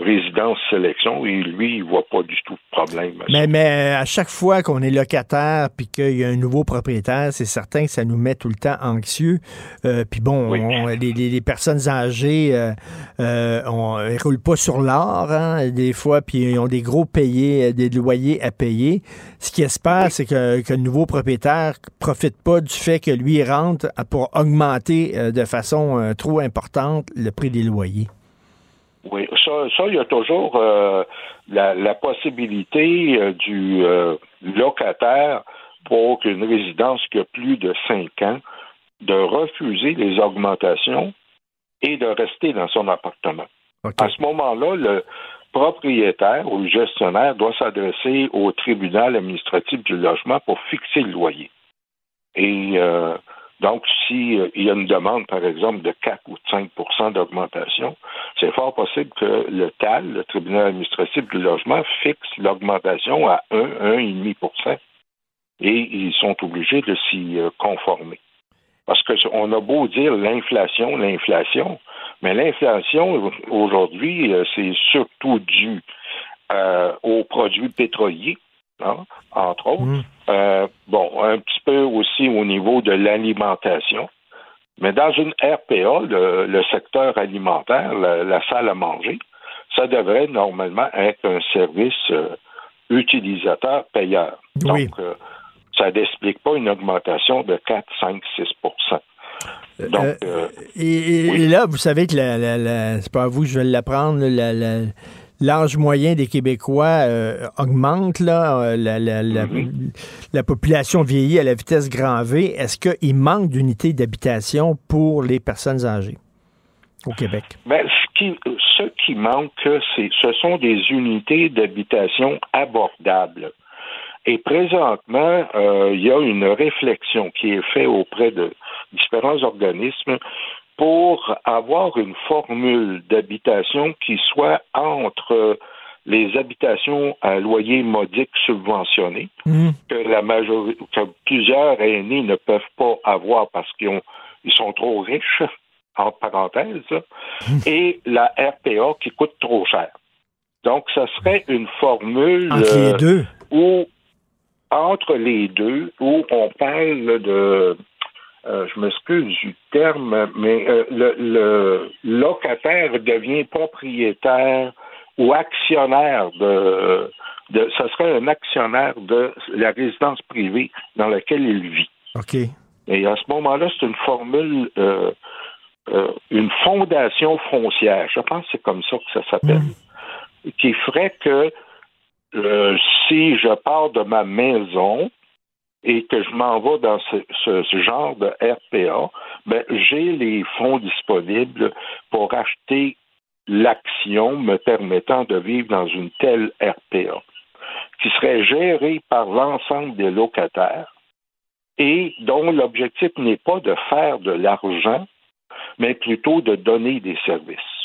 résidence Sélection et lui, il voit pas du tout de problème. Mais, mais à chaque fois qu'on est locataire puis qu'il y a un nouveau propriétaire, c'est certain que ça nous met tout le temps anxieux. Euh, puis bon, on- les, les- les personnes âgées, euh, euh, on, elles roulent pas sur l'or, hein, des fois, puis ils ont des gros payés, euh, des loyers à payer. Ce qui espère, c'est que, que le nouveau propriétaire profite pas du fait que lui rentre pour augmenter euh, de façon euh, trop importante le prix des loyers. Oui, ça, ça, il y a toujours euh, la, la possibilité euh, du euh, locataire pour une résidence qui a plus de cinq ans de refuser les augmentations et de rester dans son appartement. À ce moment-là, le propriétaire ou le gestionnaire doit s'adresser au tribunal administratif du logement pour fixer le loyer. Et donc, s'il y a une demande, par exemple, de 4 ou 5% d'augmentation, c'est fort possible que le TAL, le tribunal administratif du logement, fixe l'augmentation à 1, 1,5% et ils sont obligés de s'y euh, conformer. Parce qu'on a beau dire l'inflation, l'inflation, mais l'inflation, aujourd'hui, euh, c'est surtout dû euh, aux produits pétroliers, hein, entre autres. Euh, bon, un petit peu aussi au niveau de l'alimentation. Mais dans une RPA, le, le secteur alimentaire, la, la salle à manger, ça devrait normalement être un service euh, utilisateur-payeur. Donc, euh, ça n'explique pas une augmentation de 4, 5, 6 Donc, Euh, euh, Et, là, vous savez que la, la- la- c'est pas à vous que je vais l'apprendre, la- la- l'âge moyen des Québécois euh, augmente, là, euh, la, la- la- la population vieillit à la vitesse grand V. Est-ce qu'il manque d'unités d'habitation pour les personnes âgées au Québec? Ben, ce, qui, ce qui manque, ce sont des unités d'habitation abordables. Et présentement, euh, il y a une réflexion qui est faite auprès de différents organismes pour avoir une formule d'habitation qui soit entre les habitations à loyer modique subventionné, que la majorité, que plusieurs aînés ne peuvent pas avoir parce qu'ils ont, ils sont trop riches, entre parenthèses, et la RPA qui coûte trop cher. Donc, ça serait une formule Entre les euh, deux. où, entre les deux, où on parle de, euh, je m'excuse du terme, mais euh, le, le locataire devient propriétaire ou actionnaire de, de, ce serait un actionnaire de la résidence privée dans laquelle il vit. OK. Et à ce moment-là, c'est une formule, euh, une fondation foncière. Je pense que c'est comme ça que ça s'appelle. Qui ferait que si je pars de ma maison et que je m'en vais dans ce, genre de RPA, ben, j'ai les fonds disponibles pour acheter l'action me permettant de vivre dans une telle RPA, qui serait gérée par l'ensemble des locataires et dont l'objectif n'est pas de faire de l'argent, mais plutôt de donner des services.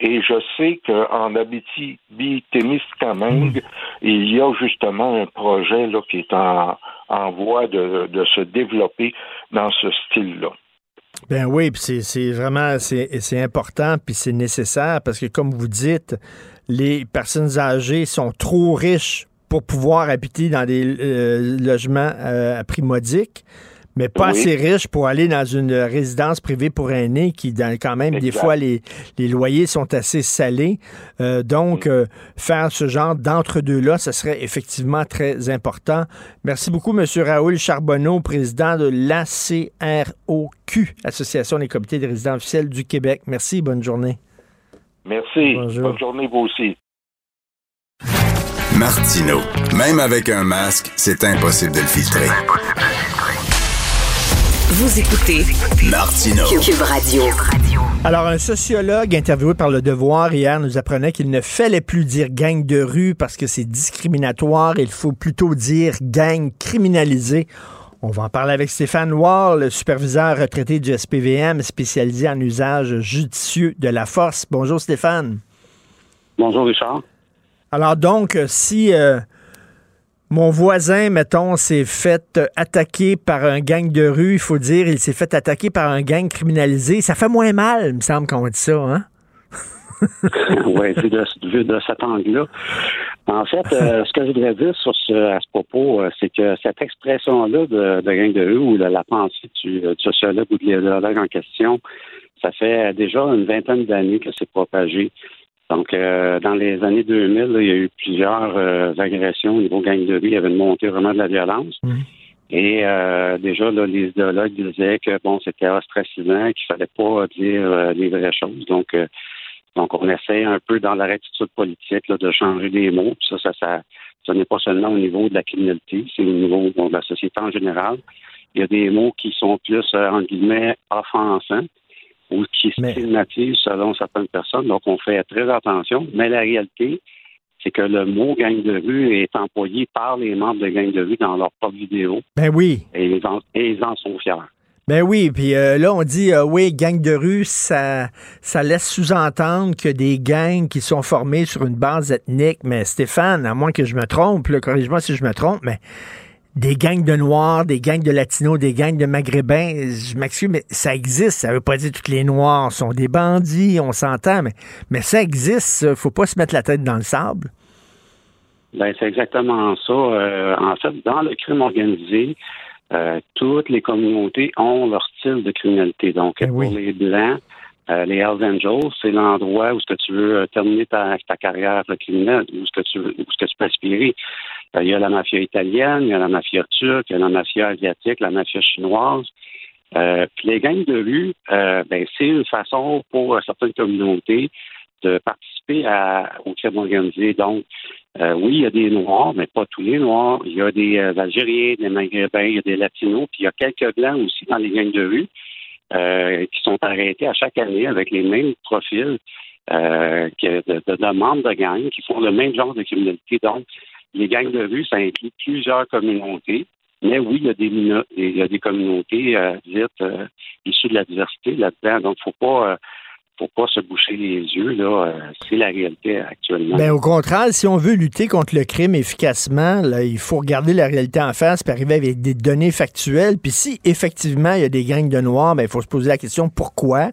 Et je sais qu'en Abitibi-Témiscamingue, il y a justement un projet là, qui est en, en voie de, de se développer dans ce style-là. Ben oui, puis c'est, vraiment c'est, c'est important, puis c'est nécessaire parce que comme vous dites, les personnes âgées sont trop riches pour pouvoir habiter dans des euh, logements euh, à prix modique. Mais pas Oui. assez riches pour aller dans une résidence privée pour aînés qui, dans, quand même, des fois, les, les loyers sont assez salés. Euh, donc, Mm. euh, faire ce genre d'entre-deux-là, ce serait effectivement très important. Merci beaucoup, M. Raoul Charbonneau, président de l'ACROQ, Association des comités des résidents officiels du Québec. Merci, bonne journée. Merci. Bonne journée, vous aussi. Martino. Même avec un masque, c'est impossible de le filtrer. Vous écoutez Martino. Cube Radio. Alors, un sociologue interviewé par Le Devoir hier nous apprenait qu'il ne fallait plus dire gang de rue parce que c'est discriminatoire. Il faut plutôt dire gang criminalisé. On va en parler avec Stéphane Loire, le superviseur retraité du SPVM spécialisé en usage judicieux de la force. Bonjour Stéphane. Bonjour Richard. Alors donc, si euh, mon voisin, mettons, s'est fait euh, attaquer par un gang de rue, il faut dire, il s'est fait attaquer par un gang criminalisé, ça fait moins mal, il me semble qu'on dit ça, hein? (laughs) oui, vu de, de cet angle-là. En fait, euh, ce que je voudrais dire sur ce, à ce propos, euh, c'est que cette expression-là de, de gang de rue ou de la pensée du, du sociologue ou de l'idéologue en question, ça fait déjà une vingtaine d'années que c'est propagé. Donc, euh, dans les années 2000, là, il y a eu plusieurs euh, agressions au niveau gang de rue. Il y avait une montée vraiment de la violence. Et euh, déjà, là, les idéologues disaient que bon, c'était ostracisant, qu'il fallait pas dire euh, les vraies choses. Donc, euh, donc, on essaie un peu dans la rectitude politique là, de changer des mots. Puis ça, ça, ça, n'est pas seulement au niveau de la criminalité, c'est au niveau bon, de la société en général. Il y a des mots qui sont plus, euh, en guillemets, offensants ou qui stigmatisent selon certaines personnes. Donc, on fait très attention. Mais la réalité, c'est que le mot gang de rue est employé par les membres de gang de rue dans leur propre vidéo. Ben oui. Et ils en, et ils en sont fiers. Ben oui, puis euh, là, on dit, euh, oui, gang de rue, ça, ça laisse sous-entendre que des gangs qui sont formés sur une base ethnique, mais Stéphane, à moins que je me trompe, corrige-moi si je me trompe, mais des gangs de Noirs, des gangs de Latinos, des gangs de Maghrébins, je m'excuse, mais ça existe. Ça veut pas dire que tous les Noirs sont des bandits, on s'entend, mais, mais ça existe, ça. faut pas se mettre la tête dans le sable. Ben, c'est exactement ça. Euh, en fait, dans le crime organisé, euh, toutes les communautés ont leur style de criminalité. Donc, pour les Blancs, euh, les Hells Angels, c'est l'endroit où ce que tu veux terminer ta, ta carrière criminelle, où ce que tu veux, où ce que tu peux aspirer. Euh, il y a la mafia italienne, il y a la mafia turque, il y a la mafia asiatique, la mafia chinoise. Euh, puis les gangs de rue, euh, ben, c'est une façon pour euh, certaines communautés de participer à, au crime organisé. Donc, euh, oui, il y a des Noirs, mais pas tous les Noirs. Il y a des euh, Algériens, des Maghrébins, il y a des Latinos, puis il y a quelques Blancs aussi dans les gangs de rue euh, qui sont arrêtés à chaque année avec les mêmes profils que de, de, de membres de gangs qui font le même genre de criminalité. Donc, les gangs de rue, ça inclut plusieurs communautés. Mais oui, il y a des, il y a des communautés euh, dites euh, issues de la diversité là-dedans. Donc, faut pas, euh, faut pas se boucher les yeux. Là, Euh, c'est la réalité actuellement. Ben, au contraire, si on veut lutter contre le crime efficacement, là, il faut regarder la réalité en face puis arriver avec des données factuelles. Puis si effectivement il y a des gangs de noirs, ben, il faut se poser la question pourquoi?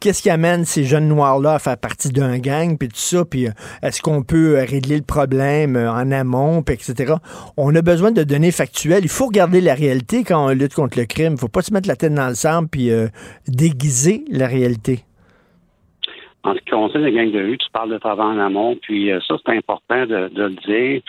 Qu'est-ce qui amène ces jeunes noirs-là à faire partie d'un gang, puis tout ça? Puis euh, est-ce qu'on peut euh, régler le problème en amont, puis etc.? On a besoin de données factuelles. Il faut regarder la réalité quand on lutte contre le crime. Il faut pas se mettre la tête dans le sable puis euh, déguiser la réalité. En ce qui concerne les gangs de rue, tu parles de travail en amont, puis euh, ça, c'est important de, de le dire.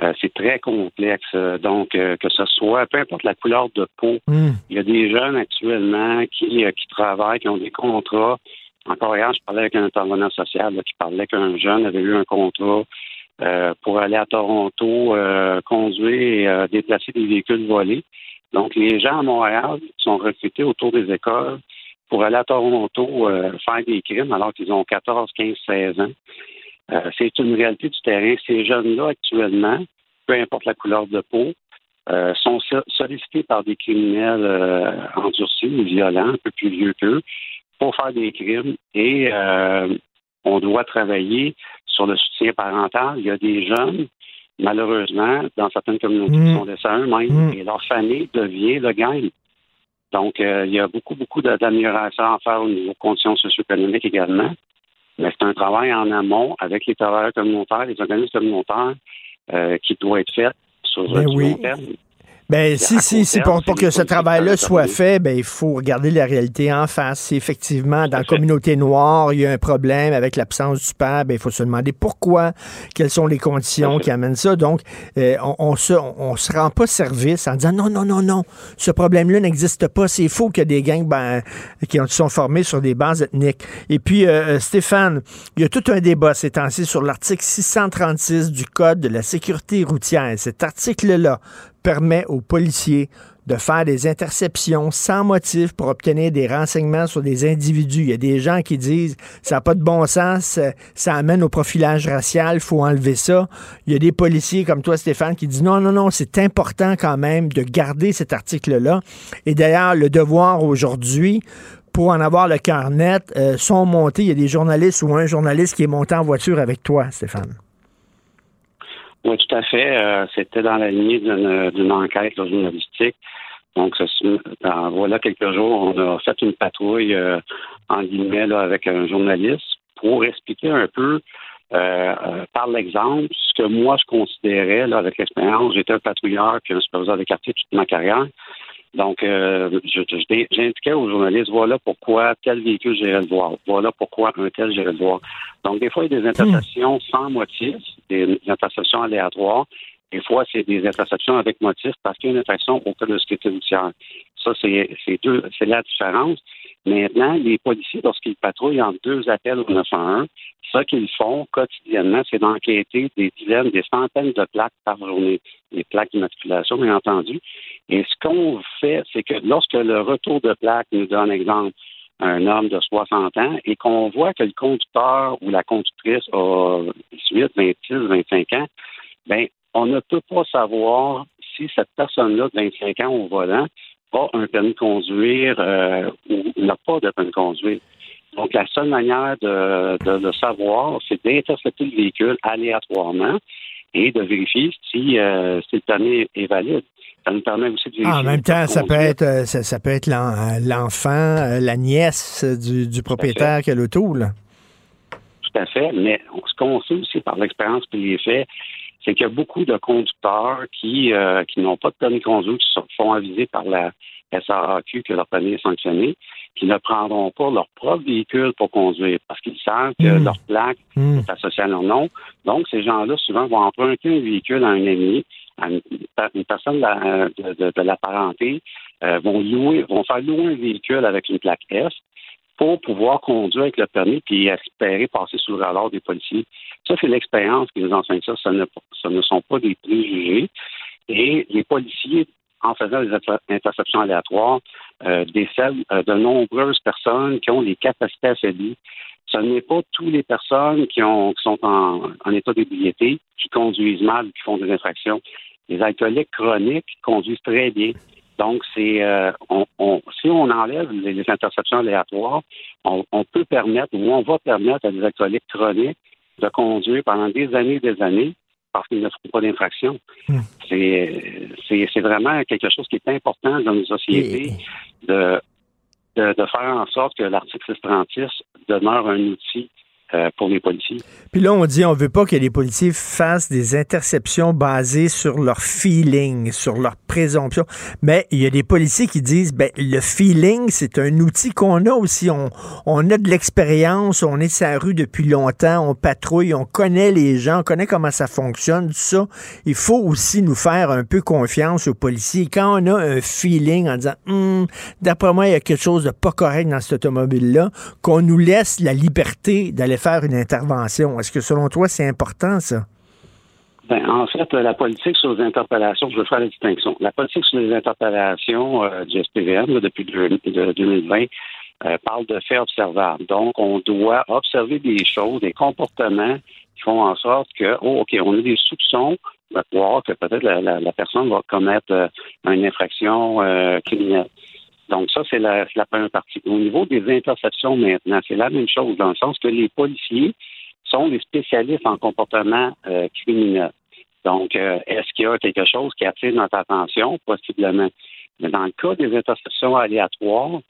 Euh, c'est très complexe. Donc, euh, que ce soit, peu importe la couleur de peau, il y a des jeunes actuellement qui, euh, qui travaillent, qui ont des contrats. Encore hier, je parlais avec un intervenant social là, qui parlait qu'un jeune avait eu un contrat euh, pour aller à Toronto, euh, conduire et euh, déplacer des véhicules volés. Donc, les gens à Montréal sont recrutés autour des écoles pour aller à Toronto euh, faire des crimes alors qu'ils ont 14, 15, 16 ans. Euh, c'est une réalité du terrain. Ces jeunes-là, actuellement, peu importe la couleur de peau, euh, sont so- sollicités par des criminels euh, endurcis ou violents, un peu plus vieux qu'eux, pour faire des crimes. Et euh, on doit travailler sur le soutien parental. Il y a des jeunes, malheureusement, dans certaines communautés, qui sont laissés à eux-mêmes et leur famille devient le gang. Donc, euh, il y a beaucoup, beaucoup d'améliorations à faire au niveau conditions socio-économiques également. Mais c'est un travail en amont avec les travailleurs communautaires, les organismes communautaires euh, qui doit être fait sur Ben du oui. long terme. Ben, si, si, si, pour, c'est pour que ce travail-là soit fait, ben, il faut regarder la réalité en face. Si effectivement, dans la communauté noire, il y a un problème avec l'absence du père, ben, il faut se demander pourquoi, quelles sont les conditions qui amènent ça. Donc, euh, on, on se, on se rend pas service en disant non, non, non, non, ce problème-là n'existe pas. C'est faux qu'il y a des gangs ben, qui ont- sont formés sur des bases ethniques. Et puis, euh, euh, Stéphane, il y a tout un débat ces temps-ci sur l'article 636 du Code de la sécurité routière. Cet article-là permet aux policiers de faire des interceptions sans motif pour obtenir des renseignements sur des individus. Il y a des gens qui disent ça n'a pas de bon sens, ça, amène au profilage racial, il faut enlever ça. Il y a des policiers comme toi, Stéphane, qui disent non, non, non, c'est important quand même de garder cet article-là. Et d'ailleurs, le devoir aujourd'hui, pour en avoir le cœur net, euh, sont montés. Il y a des journalistes ou un journaliste qui est monté en voiture avec toi, Stéphane. Oui, tout à fait. Euh, C'était dans la lignée d'une enquête là, journalistique. Donc, dans- voilà quelques jours, on a fait une patrouille euh, en guillemets là, avec un journaliste pour expliquer un peu euh, euh, par l'exemple ce que moi je considérais là, avec l'expérience. J'étais un patrouilleur puis un superviseur de quartier toute ma carrière. Donc, euh, j'indiquais aux journalistes, voilà pourquoi tel véhicule j'irai le voir, voilà pourquoi un tel j'irai le voir. Donc, des fois, il y a des interceptions sans motif, des interceptions aléatoires. Des fois, c'est des interceptions avec motif parce qu'il y a une infraction au code de sécurité routière. Ça, c'est deux, c'est la différence. Maintenant, les policiers, lorsqu'ils patrouillent en deux appels au 911, ce qu'ils font quotidiennement, c'est d'enquêter des dizaines, des centaines de plaques par journée, des plaques d'immatriculation, bien entendu. Et ce qu'on fait, c'est que lorsque le retour de plaque nous donne exemple un homme de 60 ans et qu'on voit que le conducteur ou la conductrice a 18, 26, 25 ans, ben on ne peut pas savoir si cette personne-là de 25 ans au volant a un permis de conduire euh, ou n'a pas de permis de conduire. Donc, la seule manière de, de le savoir, c'est d'intercepter le véhicule aléatoirement et de vérifier si, euh, si le permis est valide. Ça nous permet aussi de vérifier. Ah, en même temps, ça peut être, euh, ça, ça peut être l'en- euh, l'enfant, euh, la nièce du, du propriétaire qui a l'auto. là. Tout à fait. Mais ce qu'on sait aussi par l'expérience et les faits, c'est qu'il y a beaucoup de conducteurs qui, euh, qui n'ont pas de permis de conduire, qui se font aviser par la SAAQ que leur permis est sanctionné, qui ne prendront pas leur propre véhicule pour conduire parce qu'ils savent que Mm. leur plaque est associée à leur nom. Donc, ces gens-là, souvent, vont emprunter un véhicule à un ami, à une, une personne de la, de, de- de la parenté, euh, vont louer, vont faire louer un véhicule avec une plaque S pour pouvoir conduire avec le permis puis espérer passer sous le radar des policiers. Ça, c'est l'expérience qui nous enseigne ça. Ça ne, sont pas des préjugés. Et les policiers, en faisant des inter- interceptions aléatoires, euh, décèlent euh, de nombreuses personnes qui ont des capacités affaiblies. Ce n'est pas toutes les personnes qui sont en, en état d'ébriété qui conduisent mal, qui font des infractions. Les alcooliques chroniques conduisent très bien. Donc, c'est euh, on, on- si on enlève les, les interceptions aléatoires, on, on peut permettre ou on va permettre à des alcooliques chroniques de conduire pendant des années et des années parce qu'ils ne font pas d'infraction. C'est c'est- c'est vraiment quelque chose qui est important dans nos sociétés de, de, de faire en sorte que l'article 636 demeure un outil euh, pour les policiers. Puis là, on dit on veut pas que les policiers fassent des interceptions basées sur leur feeling, sur leur présomption. Mais il y a des policiers qui disent ben le feeling, c'est un outil qu'on a aussi. On, on a de l'expérience, on est sur la rue depuis longtemps, on patrouille, on connaît les gens, on connaît comment ça fonctionne, tout ça. Il faut aussi nous faire un peu confiance aux policiers. Quand on a un feeling en disant Hum, d'après moi, il y a quelque chose de pas correct dans cette automobile-là, qu'on nous laisse la liberté d'aller faire une intervention? Est-ce que selon toi, c'est important, ça? Ben, en fait, euh, la politique sur les interpellations, je veux faire la distinction. La politique sur les interpellations euh, du SPVM depuis deux- de 2020 euh, parle de faits observables. Donc, on doit observer des choses, des comportements qui font en sorte que, oh, OK, on a des soupçons de croire que peut-être la, personne va commettre une infraction criminelle. Donc, ça, c'est la, première partie. Au niveau des interceptions maintenant, c'est la même chose, dans le sens que les policiers sont des spécialistes en comportement euh, criminel. Donc, euh, est-ce qu'il y a quelque chose qui attire notre attention? Possiblement. Mais dans le cas des interceptions aléatoires,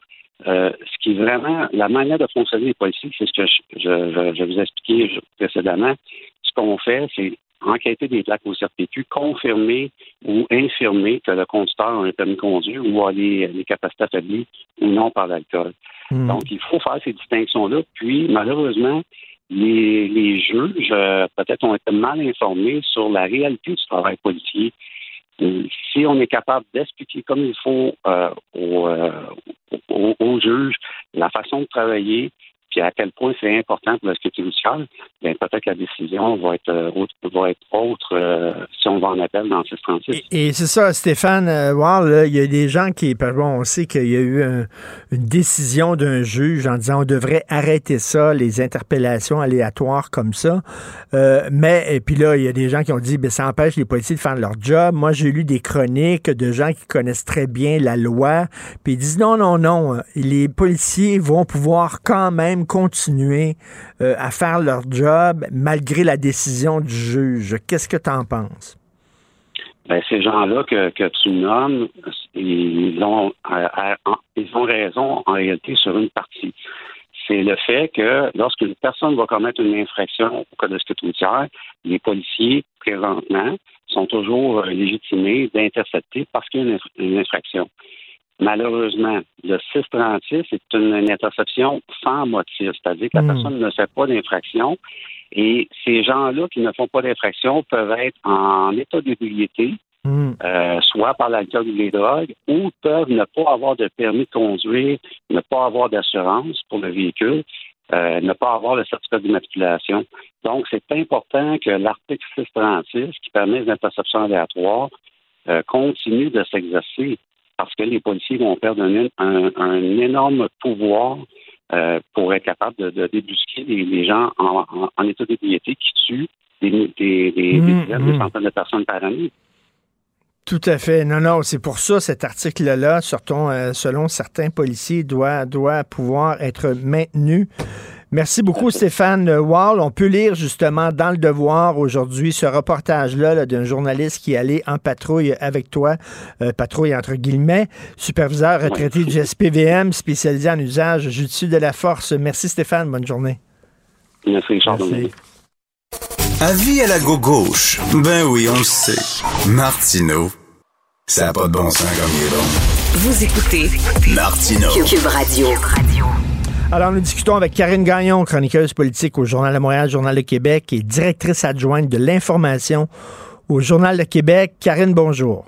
euh, ce qui est vraiment la manière de fonctionner des policiers, c'est ce que je, je, je- je vous ai expliqué précédemment. Ce qu'on fait, c'est enquêter des plaques au CRTQ, confirmer ou infirmer que le conducteur a un permis de conduire ou a les, les capacités affaiblies ou non par l'alcool. Hmm. Donc, il faut faire ces distinctions-là. Puis, malheureusement, les, les juges, euh, peut-être, ont été mal informés sur la réalité du travail policier. Et si on est capable d'expliquer comme il faut euh, aux, euh, aux- aux juges la façon de travailler, puis à quel point c'est important pour la sécurité bien peut-être que la décision va être euh, autre, euh, si on va en appel dans 636. Et c'est ça, Stéphane, euh, voir, là, il y a des gens qui, par bon, on sait qu'il y a eu un- une décision d'un juge en disant on devrait arrêter ça, les interpellations aléatoires comme ça. Euh, mais, et puis là, il y a des gens qui ont dit, ben, ça empêche les policiers de faire leur job. Moi, j'ai lu des chroniques de gens qui connaissent très bien la loi, puis ils disent non, non, non, les policiers vont pouvoir quand même continuer euh, à faire leur job malgré la décision du juge. Qu'est-ce que tu en penses? Ben, ces gens-là que, tu nommes, ils ont, ils ont raison en réalité sur une partie. C'est le fait que lorsqu'une personne va commettre une infraction au code de sécurité routière, les policiers, présentement, sont toujours euh, légitimés d'intercepter parce qu'il y a une infraction. Malheureusement, le 636 est une, une interception sans motif, c'est-à-dire que la Hmm. personne ne fait pas d'infraction et ces gens-là qui ne font pas d'infraction peuvent être en état d'ébriété, euh, soit par l'alcool ou les drogues, ou peuvent ne pas avoir de permis de conduire, ne pas avoir d'assurance pour le véhicule, euh, ne pas avoir le certificat d'immatriculation. Donc, c'est important que l'article 636, qui permet les interceptions aléatoires, euh, continue de s'exercer parce que les policiers vont perdre un, un- un énorme pouvoir euh, pour être capable de, de débusquer les, les gens en, en- en état d'ébriété qui tuent des, des, des, des Mm, dizaines, mm. des centaines de personnes par année. Tout à fait. Non, non, c'est pour ça cet article-là, euh, selon certains policiers, doit, doit pouvoir être maintenu. Merci beaucoup, Stéphane Wall. On peut lire justement dans le Devoir aujourd'hui ce reportage-là là, d'un journaliste qui est allé en patrouille avec toi, euh, patrouille entre guillemets, superviseur retraité du SPVM, spécialisé en usage judicieux de la force. Merci, Stéphane. Bonne journée. Merci, Richard. Avis à la gauche. Ben oui, on le sait. Martineau, ça n'a pas de bon sens comme il est bon. Vous écoutez Martineau. Cube Radio. Alors, nous discutons avec Karine Gagnon, chroniqueuse politique au Journal de Montréal, Journal de Québec et directrice adjointe de l'information au Journal de Québec. Karine, bonjour.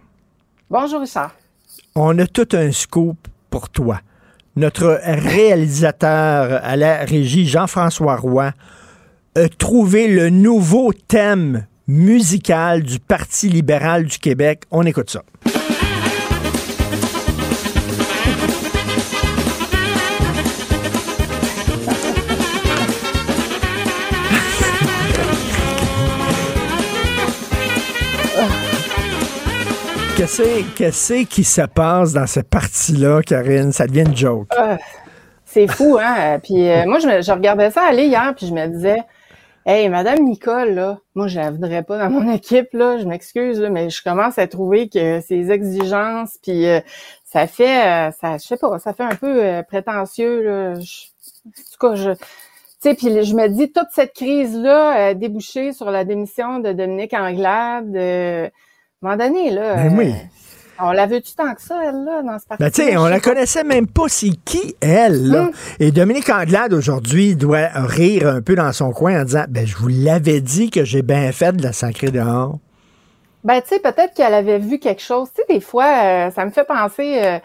Bonjour, Richard. On a tout un scoop pour toi. Notre réalisateur à la régie, Jean-François Roy, a trouvé le nouveau thème musical du Parti libéral du Québec. On écoute ça. Qu'est-ce qui se passe dans ce parti-là, Karine? Ça devient une joke. Euh, c'est fou, hein? Puis euh, moi, je, me- regardais ça aller hier, puis je me disais, hey, Madame Nicole, là, moi, je la voudrais pas dans mon équipe, là. Je m'excuse, mais je commence à trouver que ses exigences, puis euh, ça fait, euh, ça, je sais pas, ça fait un peu prétentieux, là. En tout cas, je, puis je me dis, toute cette crise-là a débouché sur la démission de Dominique Anglade. Un moment donné, là. Ben oui. euh, on la veut-tu tant que ça, elle, là, dans ce parti Ben, tu sais, on la connaissait même pas, c'est qui elle, là. Et Dominique Anglade, aujourd'hui, doit rire un peu dans son coin en disant, ben, je vous l'avais dit que j'ai bien fait de la sacrée dehors. Ben, tu sais, peut-être qu'elle avait vu quelque chose. Tu sais, des fois, euh, ça me fait penser euh,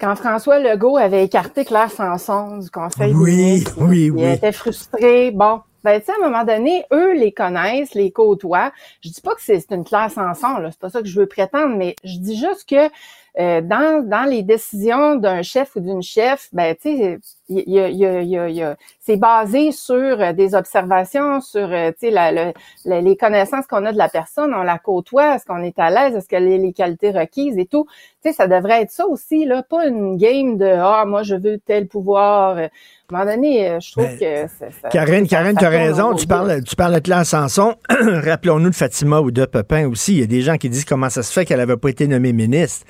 quand François Legault avait écarté Claire Sanson du Conseil Oui, ministres. oui, Il oui. était frustré. Bon, ben, tu sais, à un moment donné, eux les connaissent, les côtoient. Je dis pas que c'est une Claire Sanson, là. C'est pas ça que je veux prétendre, mais je dis juste que euh, dans, dans les décisions d'un chef ou d'une chef, ben, tu sais, il il il c'est basé sur euh, des observations, sur, euh, la- le- la- les connaissances qu'on a de la personne, on la côtoie, est-ce qu'on est à l'aise, est-ce qu'elle a les qualités requises et tout. Tu sais, ça devrait être ça aussi, là, pas une game de, ah, moi, je veux tel pouvoir. À un moment donné, euh, je trouve que ça- ça- Karine, ça- Karine, ça tu as raison. Tu parles, tu parles de Claire Sanson. (clears throat) Rappelons-nous de Fatima ou de Pepin aussi. Il y a des gens qui disent comment ça se fait qu'elle n'avait pas été nommée ministre.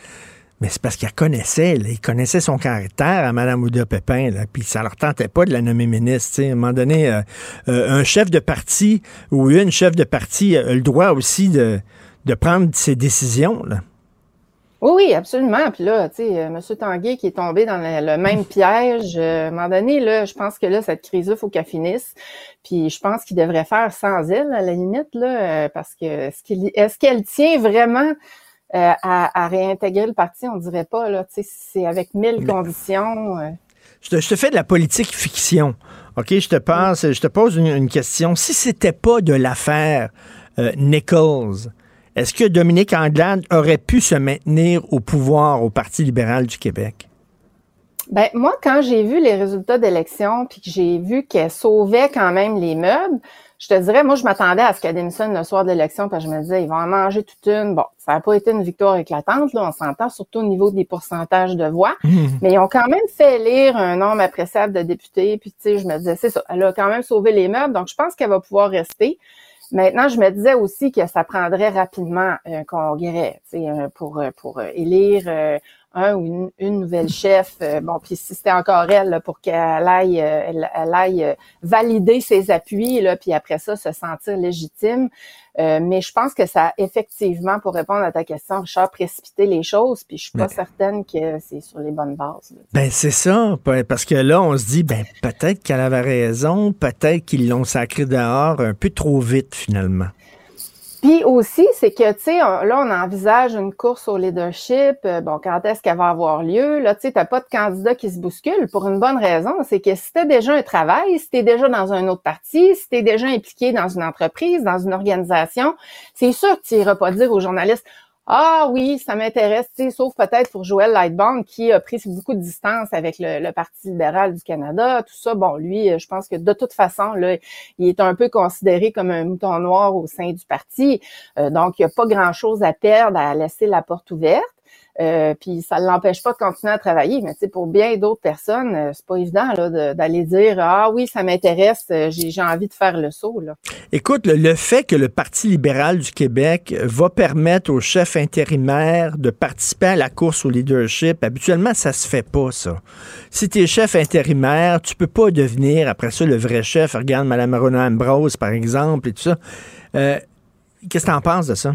Mais c'est parce qu'elle connaissait, là, il connaissait son caractère à Mme Ouda Pépin, là, puis ça leur tentait pas de la nommer ministre. tu sais. À un moment donné, euh, euh, un chef de parti ou une chef de parti a le droit aussi de, de prendre ses décisions. Là. Oui, oui, absolument. Puis là, tu sais, euh, M. Tanguay qui est tombé dans le, le même (laughs) piège, euh, à un moment donné, là, je pense que là, cette crise-là, faut qu'elle finisse. Puis je pense qu'il devrait faire sans elle, à la limite, là, parce que est-ce qu'il- est-ce qu'elle tient vraiment euh, à, à réintégrer le parti? On dirait pas, là. Tu sais, c'est avec mille conditions. euh. Je te, je te fais de la politique fiction. OK, je te passe, je te pose une, une question. Si c'était pas de l'affaire euh, Nichols, est-ce que Dominique Anglade aurait pu se maintenir au pouvoir au Parti libéral du Québec? Ben moi, quand j'ai vu les résultats d'élection, puis que j'ai vu qu'elle sauvait quand même les meubles, je te dirais, moi, je m'attendais à ce qu'elle démissionne le soir de l'élection, parce que je me disais, ils vont en manger toute une. Bon, ça n'a pas été une victoire éclatante, là, on s'entend, surtout au niveau des pourcentages de voix, mais ils ont quand même fait élire un nombre appréciable de députés, puis tu sais, je me disais, c'est ça, elle a quand même sauvé les meubles, donc je pense qu'elle va pouvoir rester. Maintenant, je me disais aussi que ça prendrait rapidement un congrès, tu sais, euh, pour euh, pour euh, élire euh, un ou une, une nouvelle chef. Euh, bon, puis si c'était encore elle, là, pour qu'elle aille, euh, elle, elle aille euh, valider ses appuis, là, puis après ça, se sentir légitime. Euh, mais je pense que ça effectivement, pour répondre à ta question, Richard, précipité les choses, puis je suis pas certaine que c'est sur les bonnes bases. là. Ben c'est ça, pa- parce que là, on se dit, ben peut-être qu'elle avait raison, peut-être qu'ils l'ont sacré dehors un peu trop vite finalement. Puis aussi, c'est que, tu sais, là, on envisage une course au leadership. euh, bon, quand est-ce qu'elle va avoir lieu? Là, tu sais, t'as pas de candidat qui se bouscule pour une bonne raison. C'est que si t'as déjà un travail, si t'es déjà dans un autre parti, si t'es déjà impliqué dans une entreprise, dans une organisation, c'est sûr que tu iras pas dire aux journalistes, ah oui, ça m'intéresse, sauf peut-être pour Joël Lightbound qui a pris beaucoup de distance avec le, le Parti libéral du Canada, tout ça. Bon, lui, euh, je pense que de toute façon, là, il est un peu considéré comme un mouton noir au sein du parti. Euh, donc, il n'y a pas grand-chose à perdre à laisser la porte ouverte. Euh, puis ça ne l'empêche pas de continuer à travailler, mais pour bien d'autres personnes, euh, c'est pas évident là, d'aller dire Ah oui, ça m'intéresse, euh, j'ai envie de faire le saut. Là. Écoute, le, fait que le Parti libéral du Québec va permettre aux chefs intérimaires de participer à la course au leadership, habituellement, ça se fait pas, ça. Si tu es chef intérimaire, tu peux pas devenir, après ça, le vrai chef. Regarde Mme Ronan Ambrose, par exemple, et tout ça. Qu'est-ce que tu en penses de ça?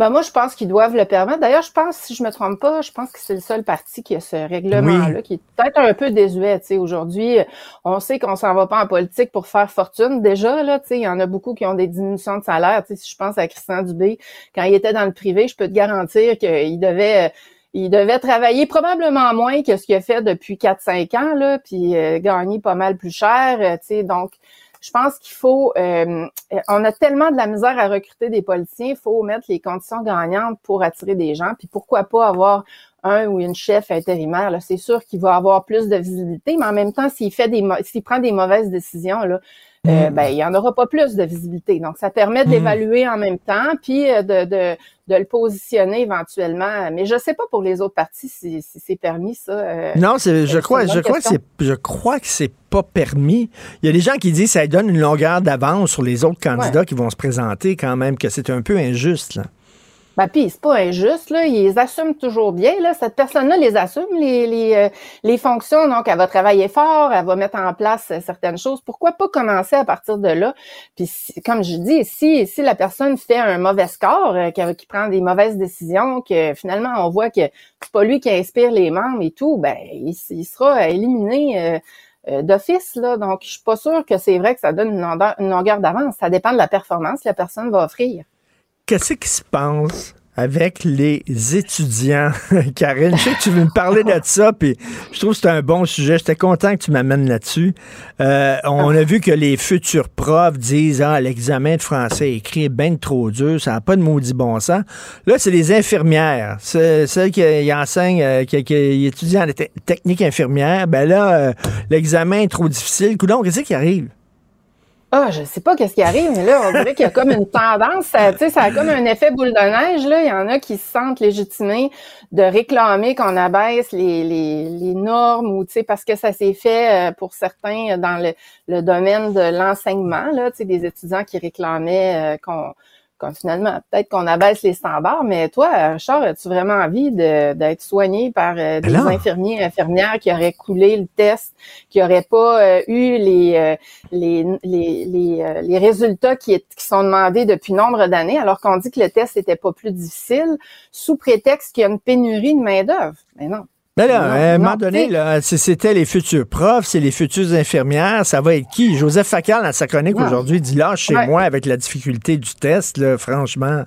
Ben moi, je pense qu'ils doivent le permettre. D'ailleurs, je pense, si je me trompe pas, je pense que c'est le seul parti qui a ce règlement-là, Oui. qui est peut-être un peu désuet. Tu sais, aujourd'hui, on sait qu'on s'en va pas en politique pour faire fortune. Déjà, là, tu sais, il y en a beaucoup qui ont des diminutions de salaire. Tu sais, si je pense à Christian Dubé, quand il était dans le privé, je peux te garantir qu'il devait il devait travailler probablement moins que ce qu'il a fait depuis 4-5 ans, là, puis euh, gagner pas mal plus cher. euh, tu sais, donc, je pense qu'il faut, euh, on a tellement de la misère à recruter des politiciens, il faut mettre les conditions gagnantes pour attirer des gens. Puis pourquoi pas avoir un ou une chef intérimaire, c'est sûr qu'il va avoir plus de visibilité, mais en même temps, s'il fait des, s'il prend des mauvaises décisions, là, euh, ben, il y en aura pas plus de visibilité. Donc, ça permet de Mm. l'évaluer en même temps, puis euh, de, de, de le positionner éventuellement. Mais je sais pas pour les autres partis si, si c'est permis, ça. euh, Non, c'est, je crois, je crois que c'est, je crois que c'est pas permis. Il y a des gens qui disent que ça donne une longueur d'avance sur les autres candidats Ouais. qui vont se présenter quand même, que c'est un peu injuste, là. Ben, puis c'est pas injuste, là. Ils assument toujours bien, là. Cette personne-là les assume, les, les, euh, les fonctions. Donc, elle va travailler fort, elle va mettre en place euh, certaines choses. Pourquoi pas commencer à partir de là? Puis, si- comme je dis, si, si la personne fait un mauvais score, euh, qui, qui prend des mauvaises décisions, que finalement, on voit que c'est pas lui qui inspire les membres et tout, ben, il, il sera éliminé. euh, d'office là donc je suis pas sûre que c'est vrai que ça donne une longueur d'avance ça dépend de la performance que la personne va offrir Qu'est-ce qui se passe avec les étudiants, (laughs) Karine? Je sais que tu veux me parler de ça, puis je trouve que c'est un bon sujet. J'étais content que tu m'amènes là-dessus. Euh, on a vu que les futurs profs disent Ah, l'examen de français écrit est bien trop dur, ça n'a pas de maudit bon sens. Là, c'est les infirmières, celles qui, qui enseignent, euh, qui, étudient en te- technique infirmière. Ben là, euh, l'examen est trop difficile. Coudon, qu'est-ce qui arrive? Ah, je sais pas qu'est-ce qui arrive, mais là, on dirait qu'il y a comme une tendance, ça, ça a comme un effet boule de neige, là. Il y en a qui se sentent légitimés de réclamer qu'on abaisse les, les, les normes ou, tu sais, parce que ça s'est fait euh, pour certains dans le, le domaine de l'enseignement, là, tu sais, des étudiants qui réclamaient euh, qu'on Comme finalement, peut-être qu'on abaisse les standards, mais toi, Richard, as-tu vraiment envie d'être soigné par euh, des non. infirmiers et infirmières qui auraient coulé le test, qui auraient pas euh, eu les, euh, les, les, les, euh, les résultats qui, est- qui sont demandés depuis nombre d'années, alors qu'on dit que le test n'était pas plus difficile, sous prétexte qu'il y a une pénurie de main-d'œuvre? Mais non. Mais là, Non, à un moment donné, là, c'était les futurs profs, c'est les futures infirmières, ça va être qui? Joseph Facal, dans sa chronique aujourd'hui, dit là, chez Ouais. moi, avec la difficulté du test, là, franchement.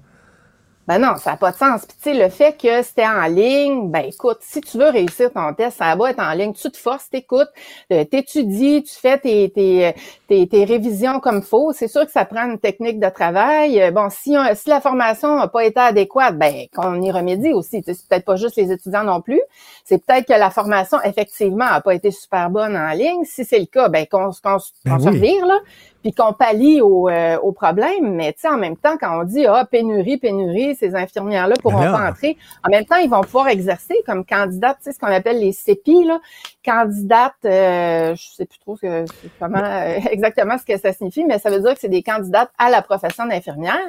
Ben non, ça n'a pas de sens. Puis tu sais, le fait que c'était en ligne, ben écoute, si tu veux réussir ton test, ça va être en ligne. Tu te forces, t'écoutes, euh, t'étudies, tu fais tes, tes, euh, tes, tes révisions comme faut. C'est sûr que ça prend une technique de travail. Euh, Bon, si, on- si la formation n'a pas été adéquate, ben qu'on y remédie aussi. Tu sais, C'est peut-être pas juste les étudiants non plus. C'est peut-être que la formation, effectivement, n'a pas été super bonne en ligne. Si c'est le cas, ben qu'on qu'on Ben se revire, là puis qu'on pallie au, euh, au problème. Mais tu sais, en même temps, quand on dit ah pénurie, pénurie, ces infirmières-là pourront pas entrer. En même temps, ils vont pouvoir exercer comme candidates, tu sais, ce qu'on appelle les CEPI, là, candidates. Euh, je sais plus trop ce que, comment euh, (laughs) exactement ce que ça signifie, mais ça veut dire que c'est des candidates à la profession d'infirmière.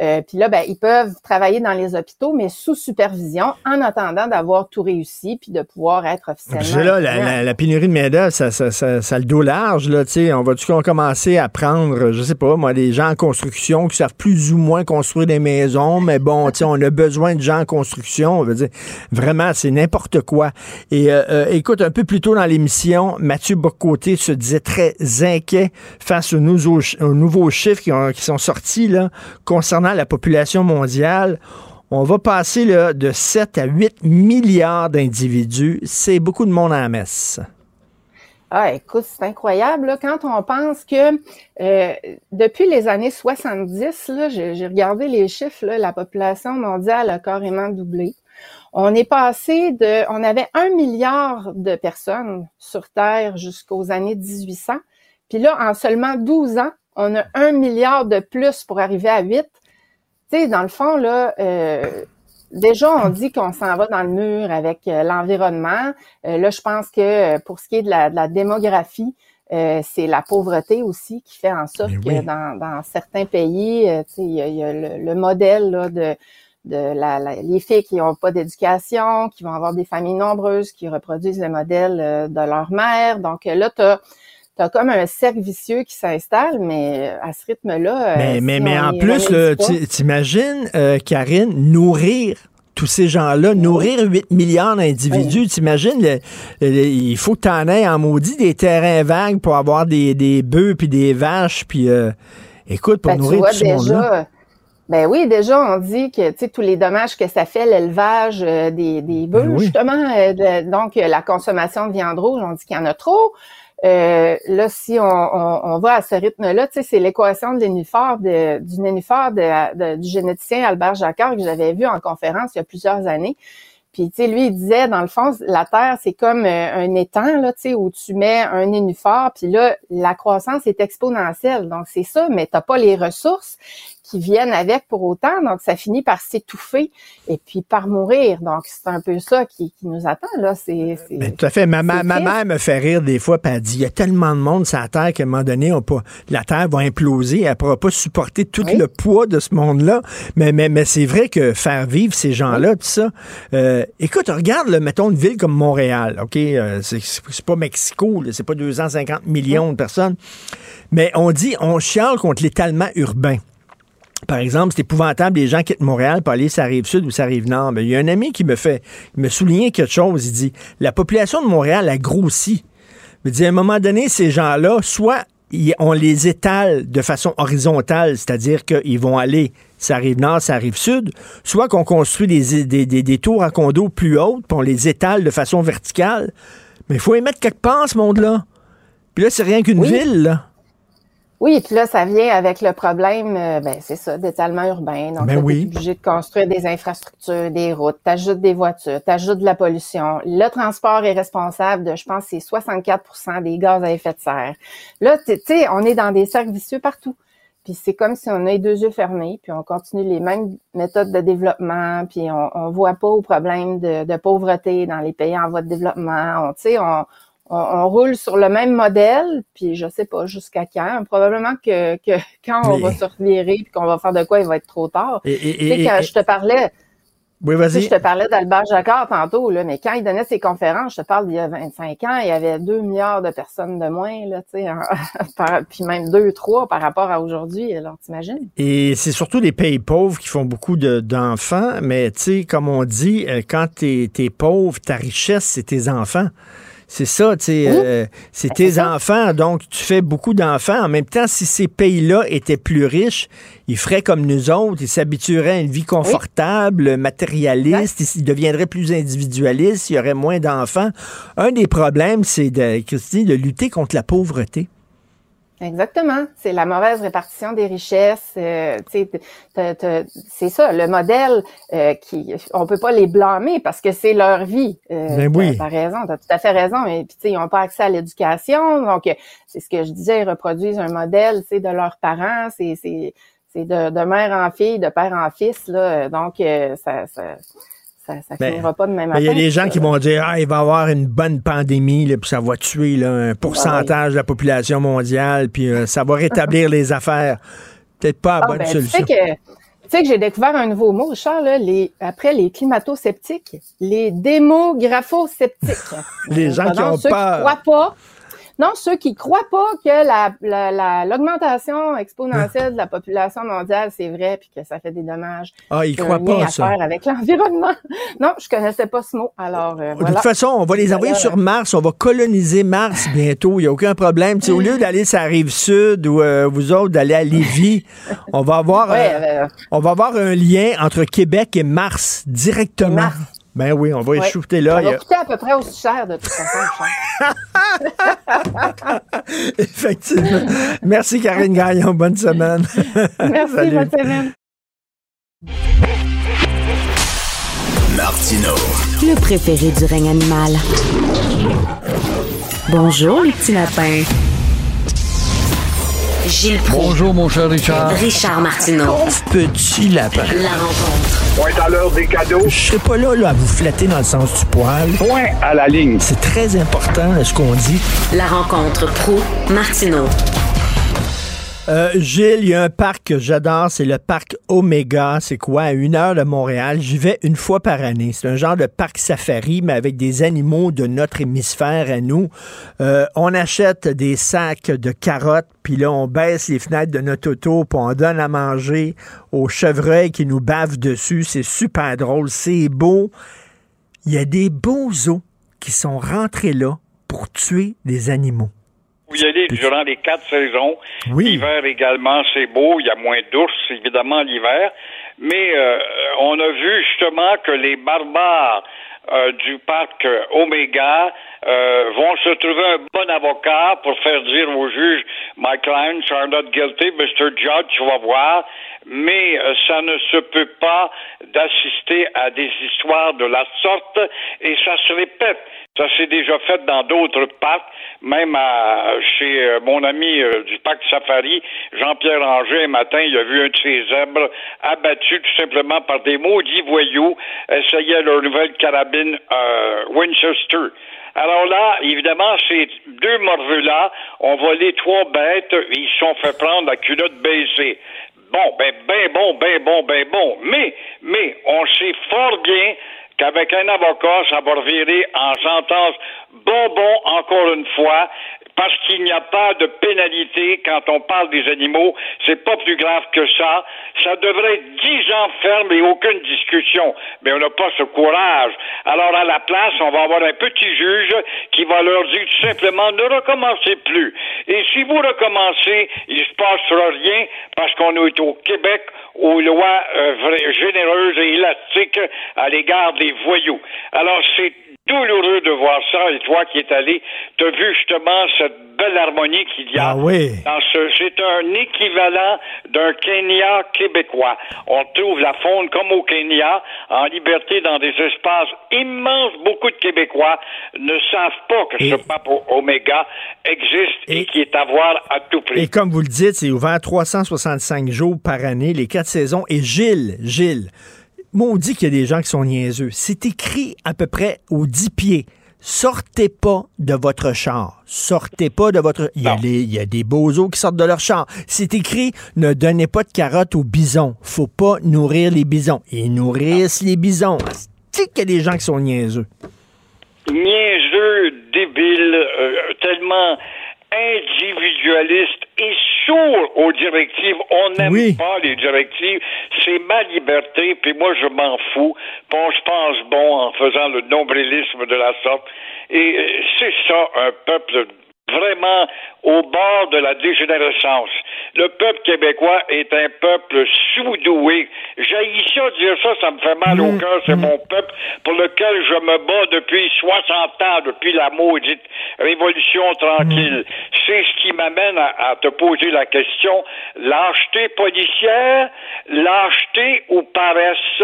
Euh, puis là, ben, ils peuvent travailler dans les hôpitaux, mais sous supervision, en attendant d'avoir tout réussi, puis de pouvoir être officiellement. Là, la, infirmière. la- la pénurie de main-d'œuvre, ça, ça, ça, ça le dos large, là, tu sais. On va-tu commencer à prendre, je sais pas, moi, des gens en construction qui savent plus ou moins construire des maisons, mais bon, tu sais, on a besoin de gens en construction. On veut dire, vraiment, c'est n'importe quoi. Et euh, euh, écoute, un peu plus tôt dans l'émission, Mathieu Bocoté se disait très inquiet face aux nouveaux, aux nouveaux chiffres qui, ont- qui sont sortis, là, concernant la population mondiale. On va passer de 7 à 8 milliards d'individus. C'est beaucoup de monde à la messe. Ah, écoute, c'est incroyable. Quand on pense que euh, depuis les années 70, là, j'ai regardé les chiffres, la population mondiale a carrément doublé. On est passé de, on avait un milliard de personnes sur Terre jusqu'aux années 1800. Puis là, en seulement 12 ans, on a un milliard de plus pour arriver à 8. Tu sais, dans le fond, là, euh, déjà, on dit qu'on s'en va dans le mur avec euh, l'environnement. Euh, là, je pense que pour ce qui est de la, de la démographie, euh, c'est la pauvreté aussi qui fait en sorte que dans, dans certains pays, tu sais, il y a, il y a le, le modèle là, de, de la, la- les filles qui n'ont pas d'éducation, qui vont avoir des familles nombreuses, qui reproduisent le modèle de leur mère. Donc là, tu as, comme un cercle vicieux qui s'installe, mais euh, à ce rythme-là... euh, Mais, si mais, mais en plus, tu- t'imagines, euh, Karine, nourrir tous ces gens-là, nourrir 8 milliards d'individus, t'imagines, le- le- il faut que t'en aies en maudit des terrains vagues pour avoir des, des bœufs puis des vaches, puis euh, écoute, pour Ben, tu nourrir tout ce monde-là. ben oui, déjà, on dit que tu sais tous les dommages que ça fait l'élevage euh, des, des bœufs, Ben oui. justement. euh, de- donc, euh, la consommation de viande rouge, on dit qu'il y en a trop. Euh, là, si on, on, on va à ce rythme-là, tu sais, c'est l'équation de du nénuphar de, de- du généticien Albert Jacquard que j'avais vu en conférence il y a plusieurs années. Puis, tu sais, lui, il disait, dans le fond, la Terre, c'est comme euh, un étang, là, tu sais, où tu mets un nénuphar, puis là, la croissance est exponentielle. Donc, c'est ça, mais t'as pas les ressources qui viennent avec pour autant, donc ça finit par s'étouffer et puis par mourir. Donc, c'est un peu ça qui, qui nous attend, là. C'est, c'est- Ben, tout à fait. Ma, mère me fait rire des fois, puis elle dit il y a tellement de monde sur la Terre qu'à un moment donné, on la Terre va imploser. Elle ne pourra pas supporter tout le poids de ce monde-là. Mais, mais, mais c'est vrai que faire vivre ces gens-là, tout ça. euh, écoute, regarde, là, mettons une ville comme Montréal, OK? euh, c'est, pas Mexico, c'est pas 250 millions de personnes. Mais on dit, on chiale contre l'étalement urbain. Par exemple, c'est épouvantable, les gens quittent Montréal pour aller la rive sud ou la rive nord. Mais il y a un ami qui me fait me souligner quelque chose. Il dit La population de Montréal a grossi. Il dit à un moment donné, ces gens-là, soit on les étale de façon horizontale, c'est-à-dire qu'ils vont aller ça rive nord, ça rive sud, soit qu'on construit des, des, des, des tours à condos plus hautes, puis on les étale de façon verticale. Mais il faut les mettre quelque part, ce monde-là. Puis là, c'est rien qu'une ville, là. Oui, puis là, ça vient avec le problème, euh, ben c'est ça, d'étalement urbain. Donc, Ben oui. obligé de construire des infrastructures, des routes, t'ajoutes des voitures, t'ajoutes de la pollution. Le transport est responsable de, je pense, c'est 64% des gaz à effet de serre. Là, tu tu sais, on est dans des cercles vicieux partout. Puis c'est comme si on a les deux yeux fermés, puis on continue les mêmes méthodes de développement, puis on, on voit pas au problème de, de pauvreté dans les pays en voie de développement. On, tu sais, on, on, on roule sur le même modèle, puis je sais pas jusqu'à quand. Probablement que, que (laughs) quand on Mais- va se revirer puis qu'on va faire de quoi, il va être trop tard. Et- et- tu sais, et- quand je te parlais, Oui, vas-y. je te parlais d'Albert Jacquard tantôt, là, mais quand il donnait ses conférences, je te parle d'il y a 25 ans, il y avait 2 milliards de personnes de moins, là, (laughs) puis même 2, 3 par rapport à aujourd'hui. Alors, t'imagines? Et c'est surtout les pays pauvres qui font beaucoup de- d'enfants, mais tu sais, comme on dit, euh, quand t'es es pauvre, ta richesse, c'est tes enfants. C'est ça, tu sais, euh, c'est tes enfants, donc tu fais beaucoup d'enfants. En même temps, si ces pays-là étaient plus riches, ils feraient comme nous autres, ils s'habitueraient à une vie confortable, matérialiste, ils, ils deviendraient plus individualistes, il y aurait moins d'enfants. Un des problèmes, c'est, de, Christy, de lutter contre la pauvreté. Exactement. C'est la mauvaise répartition des richesses. euh, c'est ça, le modèle euh, qui, on peut pas les blâmer parce que c'est leur vie. Euh, Ben oui. T'as as raison, t'as tout à fait raison. Et puis tu sais, ils n'ont pas accès à l'éducation, donc euh, c'est ce que je disais, ils reproduisent un modèle, de leurs parents. C'est c'est c'est de, de mère en fille, de père en fils là. Donc euh, ça ça ça Ben, finira pas de même Ben, Il y a des gens qui vont dire Ah, il va y avoir une bonne pandémie, là, puis ça va tuer là, un pourcentage de la population mondiale, puis euh, ça va rétablir (laughs) les affaires. Peut-être pas la Ah, bonne ben, tu solution. sais que, tu sais que j'ai découvert un nouveau mot, Richard, là, les, après les climato-sceptiques, les démographo-sceptiques. (laughs) Les gens qui ont ceux peur. Qui croient pas. Non, ceux qui croient pas que la, la, la- l'augmentation exponentielle de la population mondiale, c'est vrai, puis que ça fait des dommages. Ah, ils y croient pas, à ça. faire avec (laughs) l'environnement. Non, je connaissais pas ce mot. Alors, euh, De toute façon, on va les envoyer sur Mars, on va coloniser Mars bientôt, il n'y a aucun problème. Au lieu d'aller sur la rive sud ou euh, vous autres d'aller à Lévis, (laughs) on va avoir Ouais, euh, euh, on va avoir un lien entre Québec et Mars directement. Ben oui, on va ouais. échouter là. Ça va coûter à peu près aussi cher, de toute façon. (laughs) Effectivement. Merci Karine Gagnon, bonne semaine. (laughs) Merci, Salut. bonne semaine. Martino. Le préféré du règne animal. Bonjour, les petits lapins. Gilles Proulx. Bonjour, mon cher Richard. Richard Martineau. Petit lapin. La rencontre. Point à l'heure des cadeaux. Je serai pas là, là à vous flatter dans le sens du poil. Point à la ligne. C'est très important ce qu'on dit. La rencontre pro martineau Euh, Gilles, il y a un parc que j'adore, c'est le parc Omega. C'est quoi? À une heure de Montréal. J'y vais une fois par année. C'est un genre de parc safari, mais avec des animaux de notre hémisphère à nous. Euh, on achète des sacs de carottes, puis là, on baisse les fenêtres de notre auto, puis on donne à manger aux chevreuils qui nous bavent dessus. C'est super drôle, c'est beau. Il y a des beaux os qui sont rentrés là pour tuer des animaux. Vous y allez durant les quatre saisons. Oui. L'hiver également, c'est beau. Il y a moins d'ours, évidemment, l'hiver. Mais euh, on a vu justement que les barbares euh, du parc euh, Omega euh, vont se trouver un bon avocat pour faire dire au juge My clients are not guilty, Mr. Judge, tu vas voir. Mais euh, ça ne se peut pas d'assister à des histoires de la sorte et ça se répète. Ça s'est déjà fait dans d'autres parcs, même à, chez euh, mon ami euh, du parc Safari, Jean-Pierre Anger, un matin, il a vu un de ses zèbres abattu tout simplement par des maudits voyous, essayaient leur nouvelle carabine euh, Winchester. Alors là, évidemment, ces deux morveux-là ont volé trois bêtes, ils se sont fait prendre la culotte baissée. Bon, ben, ben bon, ben bon, ben bon. Mais, mais, on sait fort bien qu'avec un avocat, ça va revirer en sentence bonbon encore une fois, parce qu'il n'y a pas de pénalité quand on parle des animaux. C'est pas plus grave que ça. Ça devrait être dix ans ferme et aucune discussion. Mais on n'a pas ce courage. Alors, à la place, on va avoir un petit juge qui va leur dire simplement ne recommencez plus. Et si vous recommencez, il se passera rien parce qu'on est au Québec aux lois euh, généreuses et élastiques à l'égard des voyous. Alors, c'est douloureux de voir ça. Et toi qui es allé, tu as vu justement cette belle harmonie qu'il y a. Ah oui. dans ce- C'est un équivalent d'un Kenya québécois. On trouve la faune comme au Kenya, en liberté dans des espaces immenses. Beaucoup de Québécois ne savent pas que ce pape Oméga existe et, qui est à voir à tout prix. Et comme vous le dites, c'est ouvert 365 jours par année, les quatre saisons. Et Gilles, Gilles, maudit qu'il y a des gens qui sont niaiseux. C'est écrit à peu près aux 10 pieds sortez pas de votre char. Sortez pas de votre... Il y, a les- il y a des bozos qui sortent de leur char. C'est écrit, ne donnez pas de carottes aux bisons. Faut pas nourrir les bisons. Ils nourrissent les bisons. C'est qu'il y a des gens qui sont niaiseux? niaiseux, débile, euh, tellement individualiste et sourd aux directives. On n'aime Oui. pas les directives. C'est ma liberté, puis moi je m'en fous. Puis on se pense bon en faisant le nombrilisme de la sorte. Et euh, c'est ça, un peuple vraiment au bord de la dégénérescence. Le peuple québécois est un peuple sous-doué. J'ai ça dire ça, ça me fait mal au cœur. C'est mon peuple pour lequel je me bats depuis 60 ans, depuis la maudite révolution tranquille. C'est ce qui m'amène à, à te poser la question. Lâcheté policière, lâcheté ou paresse,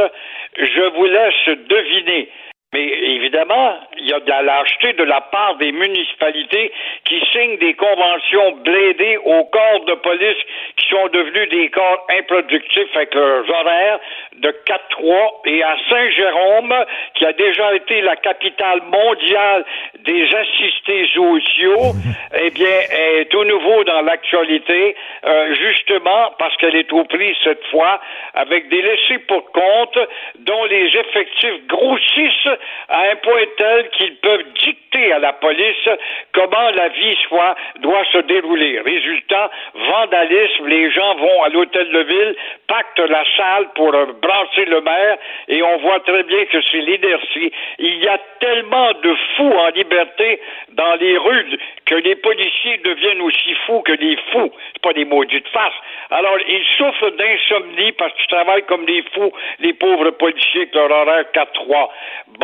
je vous laisse deviner. Mais évidemment, il y a de la lâcheté de la part des municipalités qui signent des conventions blédées aux corps de police qui sont devenus des corps improductifs avec leurs horaires de 4-3 et à Saint-Jérôme, qui a déjà été la capitale mondiale des assistés sociaux, (laughs) eh bien, est au nouveau dans l'actualité, euh, justement parce qu'elle est aux prises cette fois avec des laissés pour compte dont les effectifs grossissent à un point tel qu'ils peuvent dicter à la police comment la vie soit, doit se dérouler. Résultat, vandalisme, les gens vont à l'hôtel de ville, pactent la salle pour euh, brasser le maire et on voit très bien que c'est l'inertie. Il y a tellement de fous en liberté dans les rues que les policiers deviennent aussi fous que des fous. C'est pas des maudites faces. Alors, ils souffrent d'insomnie parce qu'ils travaillent comme des fous, les pauvres policiers avec leur horaire 4-3.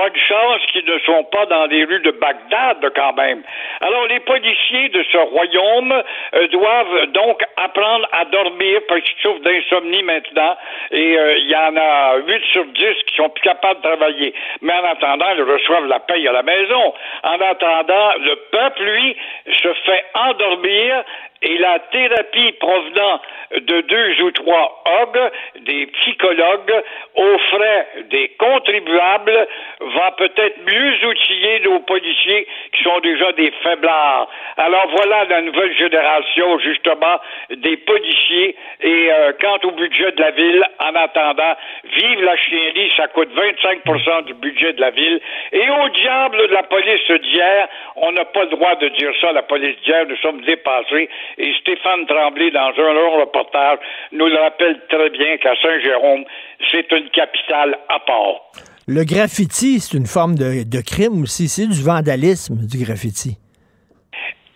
Bonne chance qu'ils ne sont pas dans les rues de Bagdad quand même. Alors, les policiers de ce royaume euh, doivent donc apprendre à dormir parce qu'ils souffrent d'insomnie maintenant. Et euh, il y en a 8 sur 10 qui sont plus capables de travailler. Mais en attendant, ils reçoivent la paye à la maison. En attendant, le peuple, lui, se fait endormir et la thérapie provenant de deux ou trois OG, des psychologues, aux frais des contribuables, va peut-être mieux outiller nos policiers qui sont déjà des faiblards. Alors voilà la nouvelle génération, justement, des policiers. Et euh, quant au budget de la ville, en attendant, vive la chienlit, ça coûte 25% du budget de la ville. Et au diable de la police d'hier, on n'a pas le droit de dire ça, la police d'hier, nous sommes dépassés. Et Stéphane Tremblay, dans un long reportage, nous le rappelle très bien qu'à Saint-Jérôme, c'est une capitale à part. Le graffiti, c'est une forme de, de crime aussi. C'est du vandalisme, du graffiti.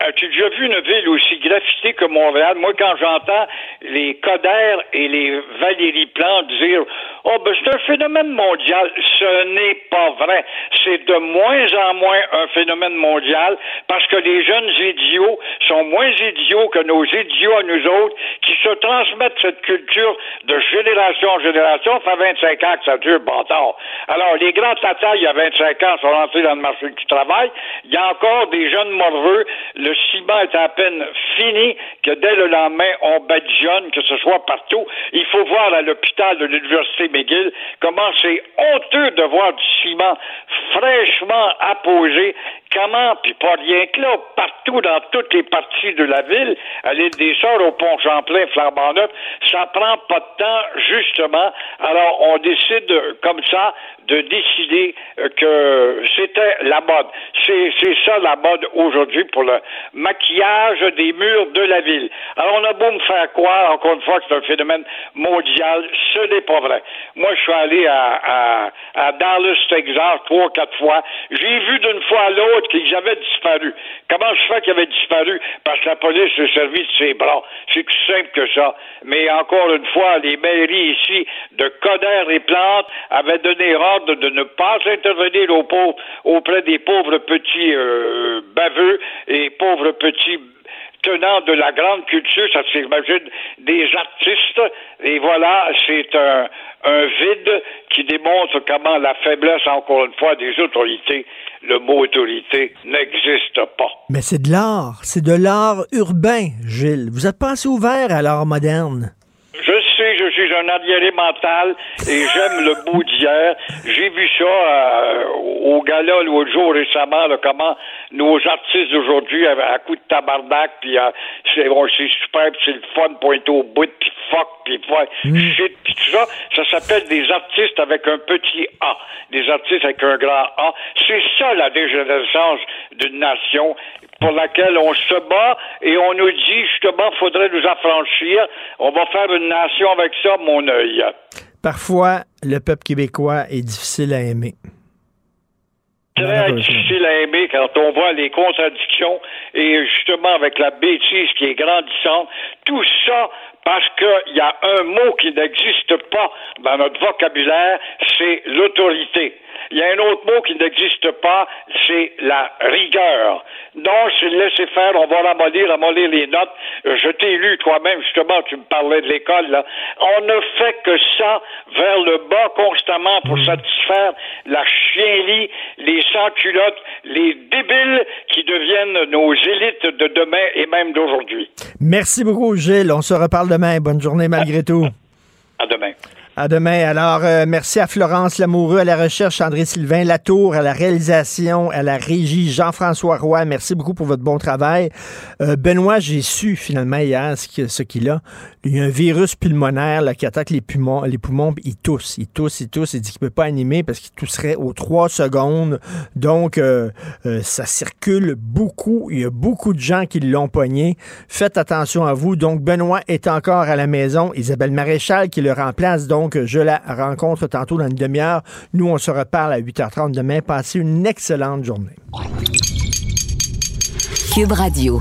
As-tu déjà vu une ville aussi graffitée que Montréal? Moi, quand j'entends les Coder et les Valérie Plante dire Oh, ben, c'est un phénomène mondial, ce n'est pas vrai. C'est de moins en moins un phénomène mondial parce que les jeunes idiots sont moins idiots que nos idiots à nous autres qui se transmettent cette culture de génération en génération. Ça fait 25 ans que ça dure, bâtard. Alors, les grands tatas, il y a 25 ans, sont rentrés dans le marché du travail. Il y a encore des jeunes morveux. Ciment est à peine fini que dès le lendemain, on badigeonne, que ce soit partout. Il faut voir à l'hôpital de l'Université McGill comment c'est honteux de voir du ciment fraîchement apposé. Comment, puis pas rien que là, partout dans toutes les parties de la ville, à l'île des Sœurs, au pont Champlain, flambant neuf, ça prend pas de temps, justement. Alors, on décide euh, comme ça de décider euh, que c'était la mode. C'est, c'est ça la mode aujourd'hui pour le maquillage des murs de la ville. Alors, on a beau me faire croire, encore une fois, que c'est un phénomène mondial, ce n'est pas vrai. Moi, je suis allé à, à, à Dallas, Texas, trois, quatre fois. J'ai vu d'une fois à l'autre qu'ils avaient disparu. Comment je fais qu'ils avaient disparu? Parce que la police s'est servie de ses bras. C'est plus simple que ça. Mais encore une fois, les mairies ici de Coder et Plante avaient donné ordre de ne pas intervenir auprès des pauvres petits euh, baveux et pauvres petits tenants de la grande culture, ça s'imagine des artistes, et voilà, c'est un, un vide qui démontre comment la faiblesse, encore une fois, des autorités, le mot autorité n'existe pas. Mais c'est de l'art. C'est de l'art urbain, Gilles. Vous êtes pas assez ouvert à l'art moderne. Je sais, je suis un arriéré mental et j'aime le beau d'hier. J'ai vu ça euh, au gala l'autre jour récemment, là, comment nos artistes d'aujourd'hui, à, à coup de tabarnak, puis euh, c'est bon, c'est super, puis c'est le fun, pointé au bout, puis fuck, puis fuck, shit, puis tout ça, ça s'appelle des artistes avec un petit A, des artistes avec un grand A. C'est ça la dégénérescence d'une nation pour laquelle on se bat et on nous dit justement faudrait nous affranchir. On va faire une nation avec ça, mon œil. Parfois, le peuple québécois est difficile à aimer. Très difficile à aimer quand on voit les contradictions et justement avec la bêtise qui est grandissante. Tout ça parce qu'il y a un mot qui n'existe pas dans notre vocabulaire, c'est l'autorité. Il y a un autre mot qui n'existe pas, c'est la rigueur. Donc, c'est le laisser faire, on va ramollir, ramollir les notes. Je t'ai lu toi-même, justement, tu me parlais de l'école, là. On ne fait que ça vers le bas constamment pour satisfaire la chienlit, les sans-culottes, les débiles qui deviennent nos élites de demain et même d'aujourd'hui. Merci beaucoup, Gilles. On se reparle demain. Bonne journée malgré tout. À demain. À demain. Alors, euh, merci à Florence Lamoureux, à la recherche, André-Sylvain Latour, à la réalisation, à la régie, Jean-François Roy. Merci beaucoup pour votre bon travail. Euh, Benoît, j'ai su finalement hier ce, qu'il a. Il y a un virus pulmonaire qui attaque les poumons, les poumons, il tousse, il tousse, il tousse. Il dit qu'il peut pas animer parce qu'il tousserait aux trois secondes. Donc, euh, ça circule beaucoup. Il y a beaucoup de gens qui l'ont pogné. Faites attention à vous. Donc, Benoît est encore à la maison. Isabelle Maréchal qui le remplace. Donc, donc, je la rencontre tantôt dans une demi-heure. Nous, on se reparle à 8h30 demain. Passez une excellente journée. Cube Radio.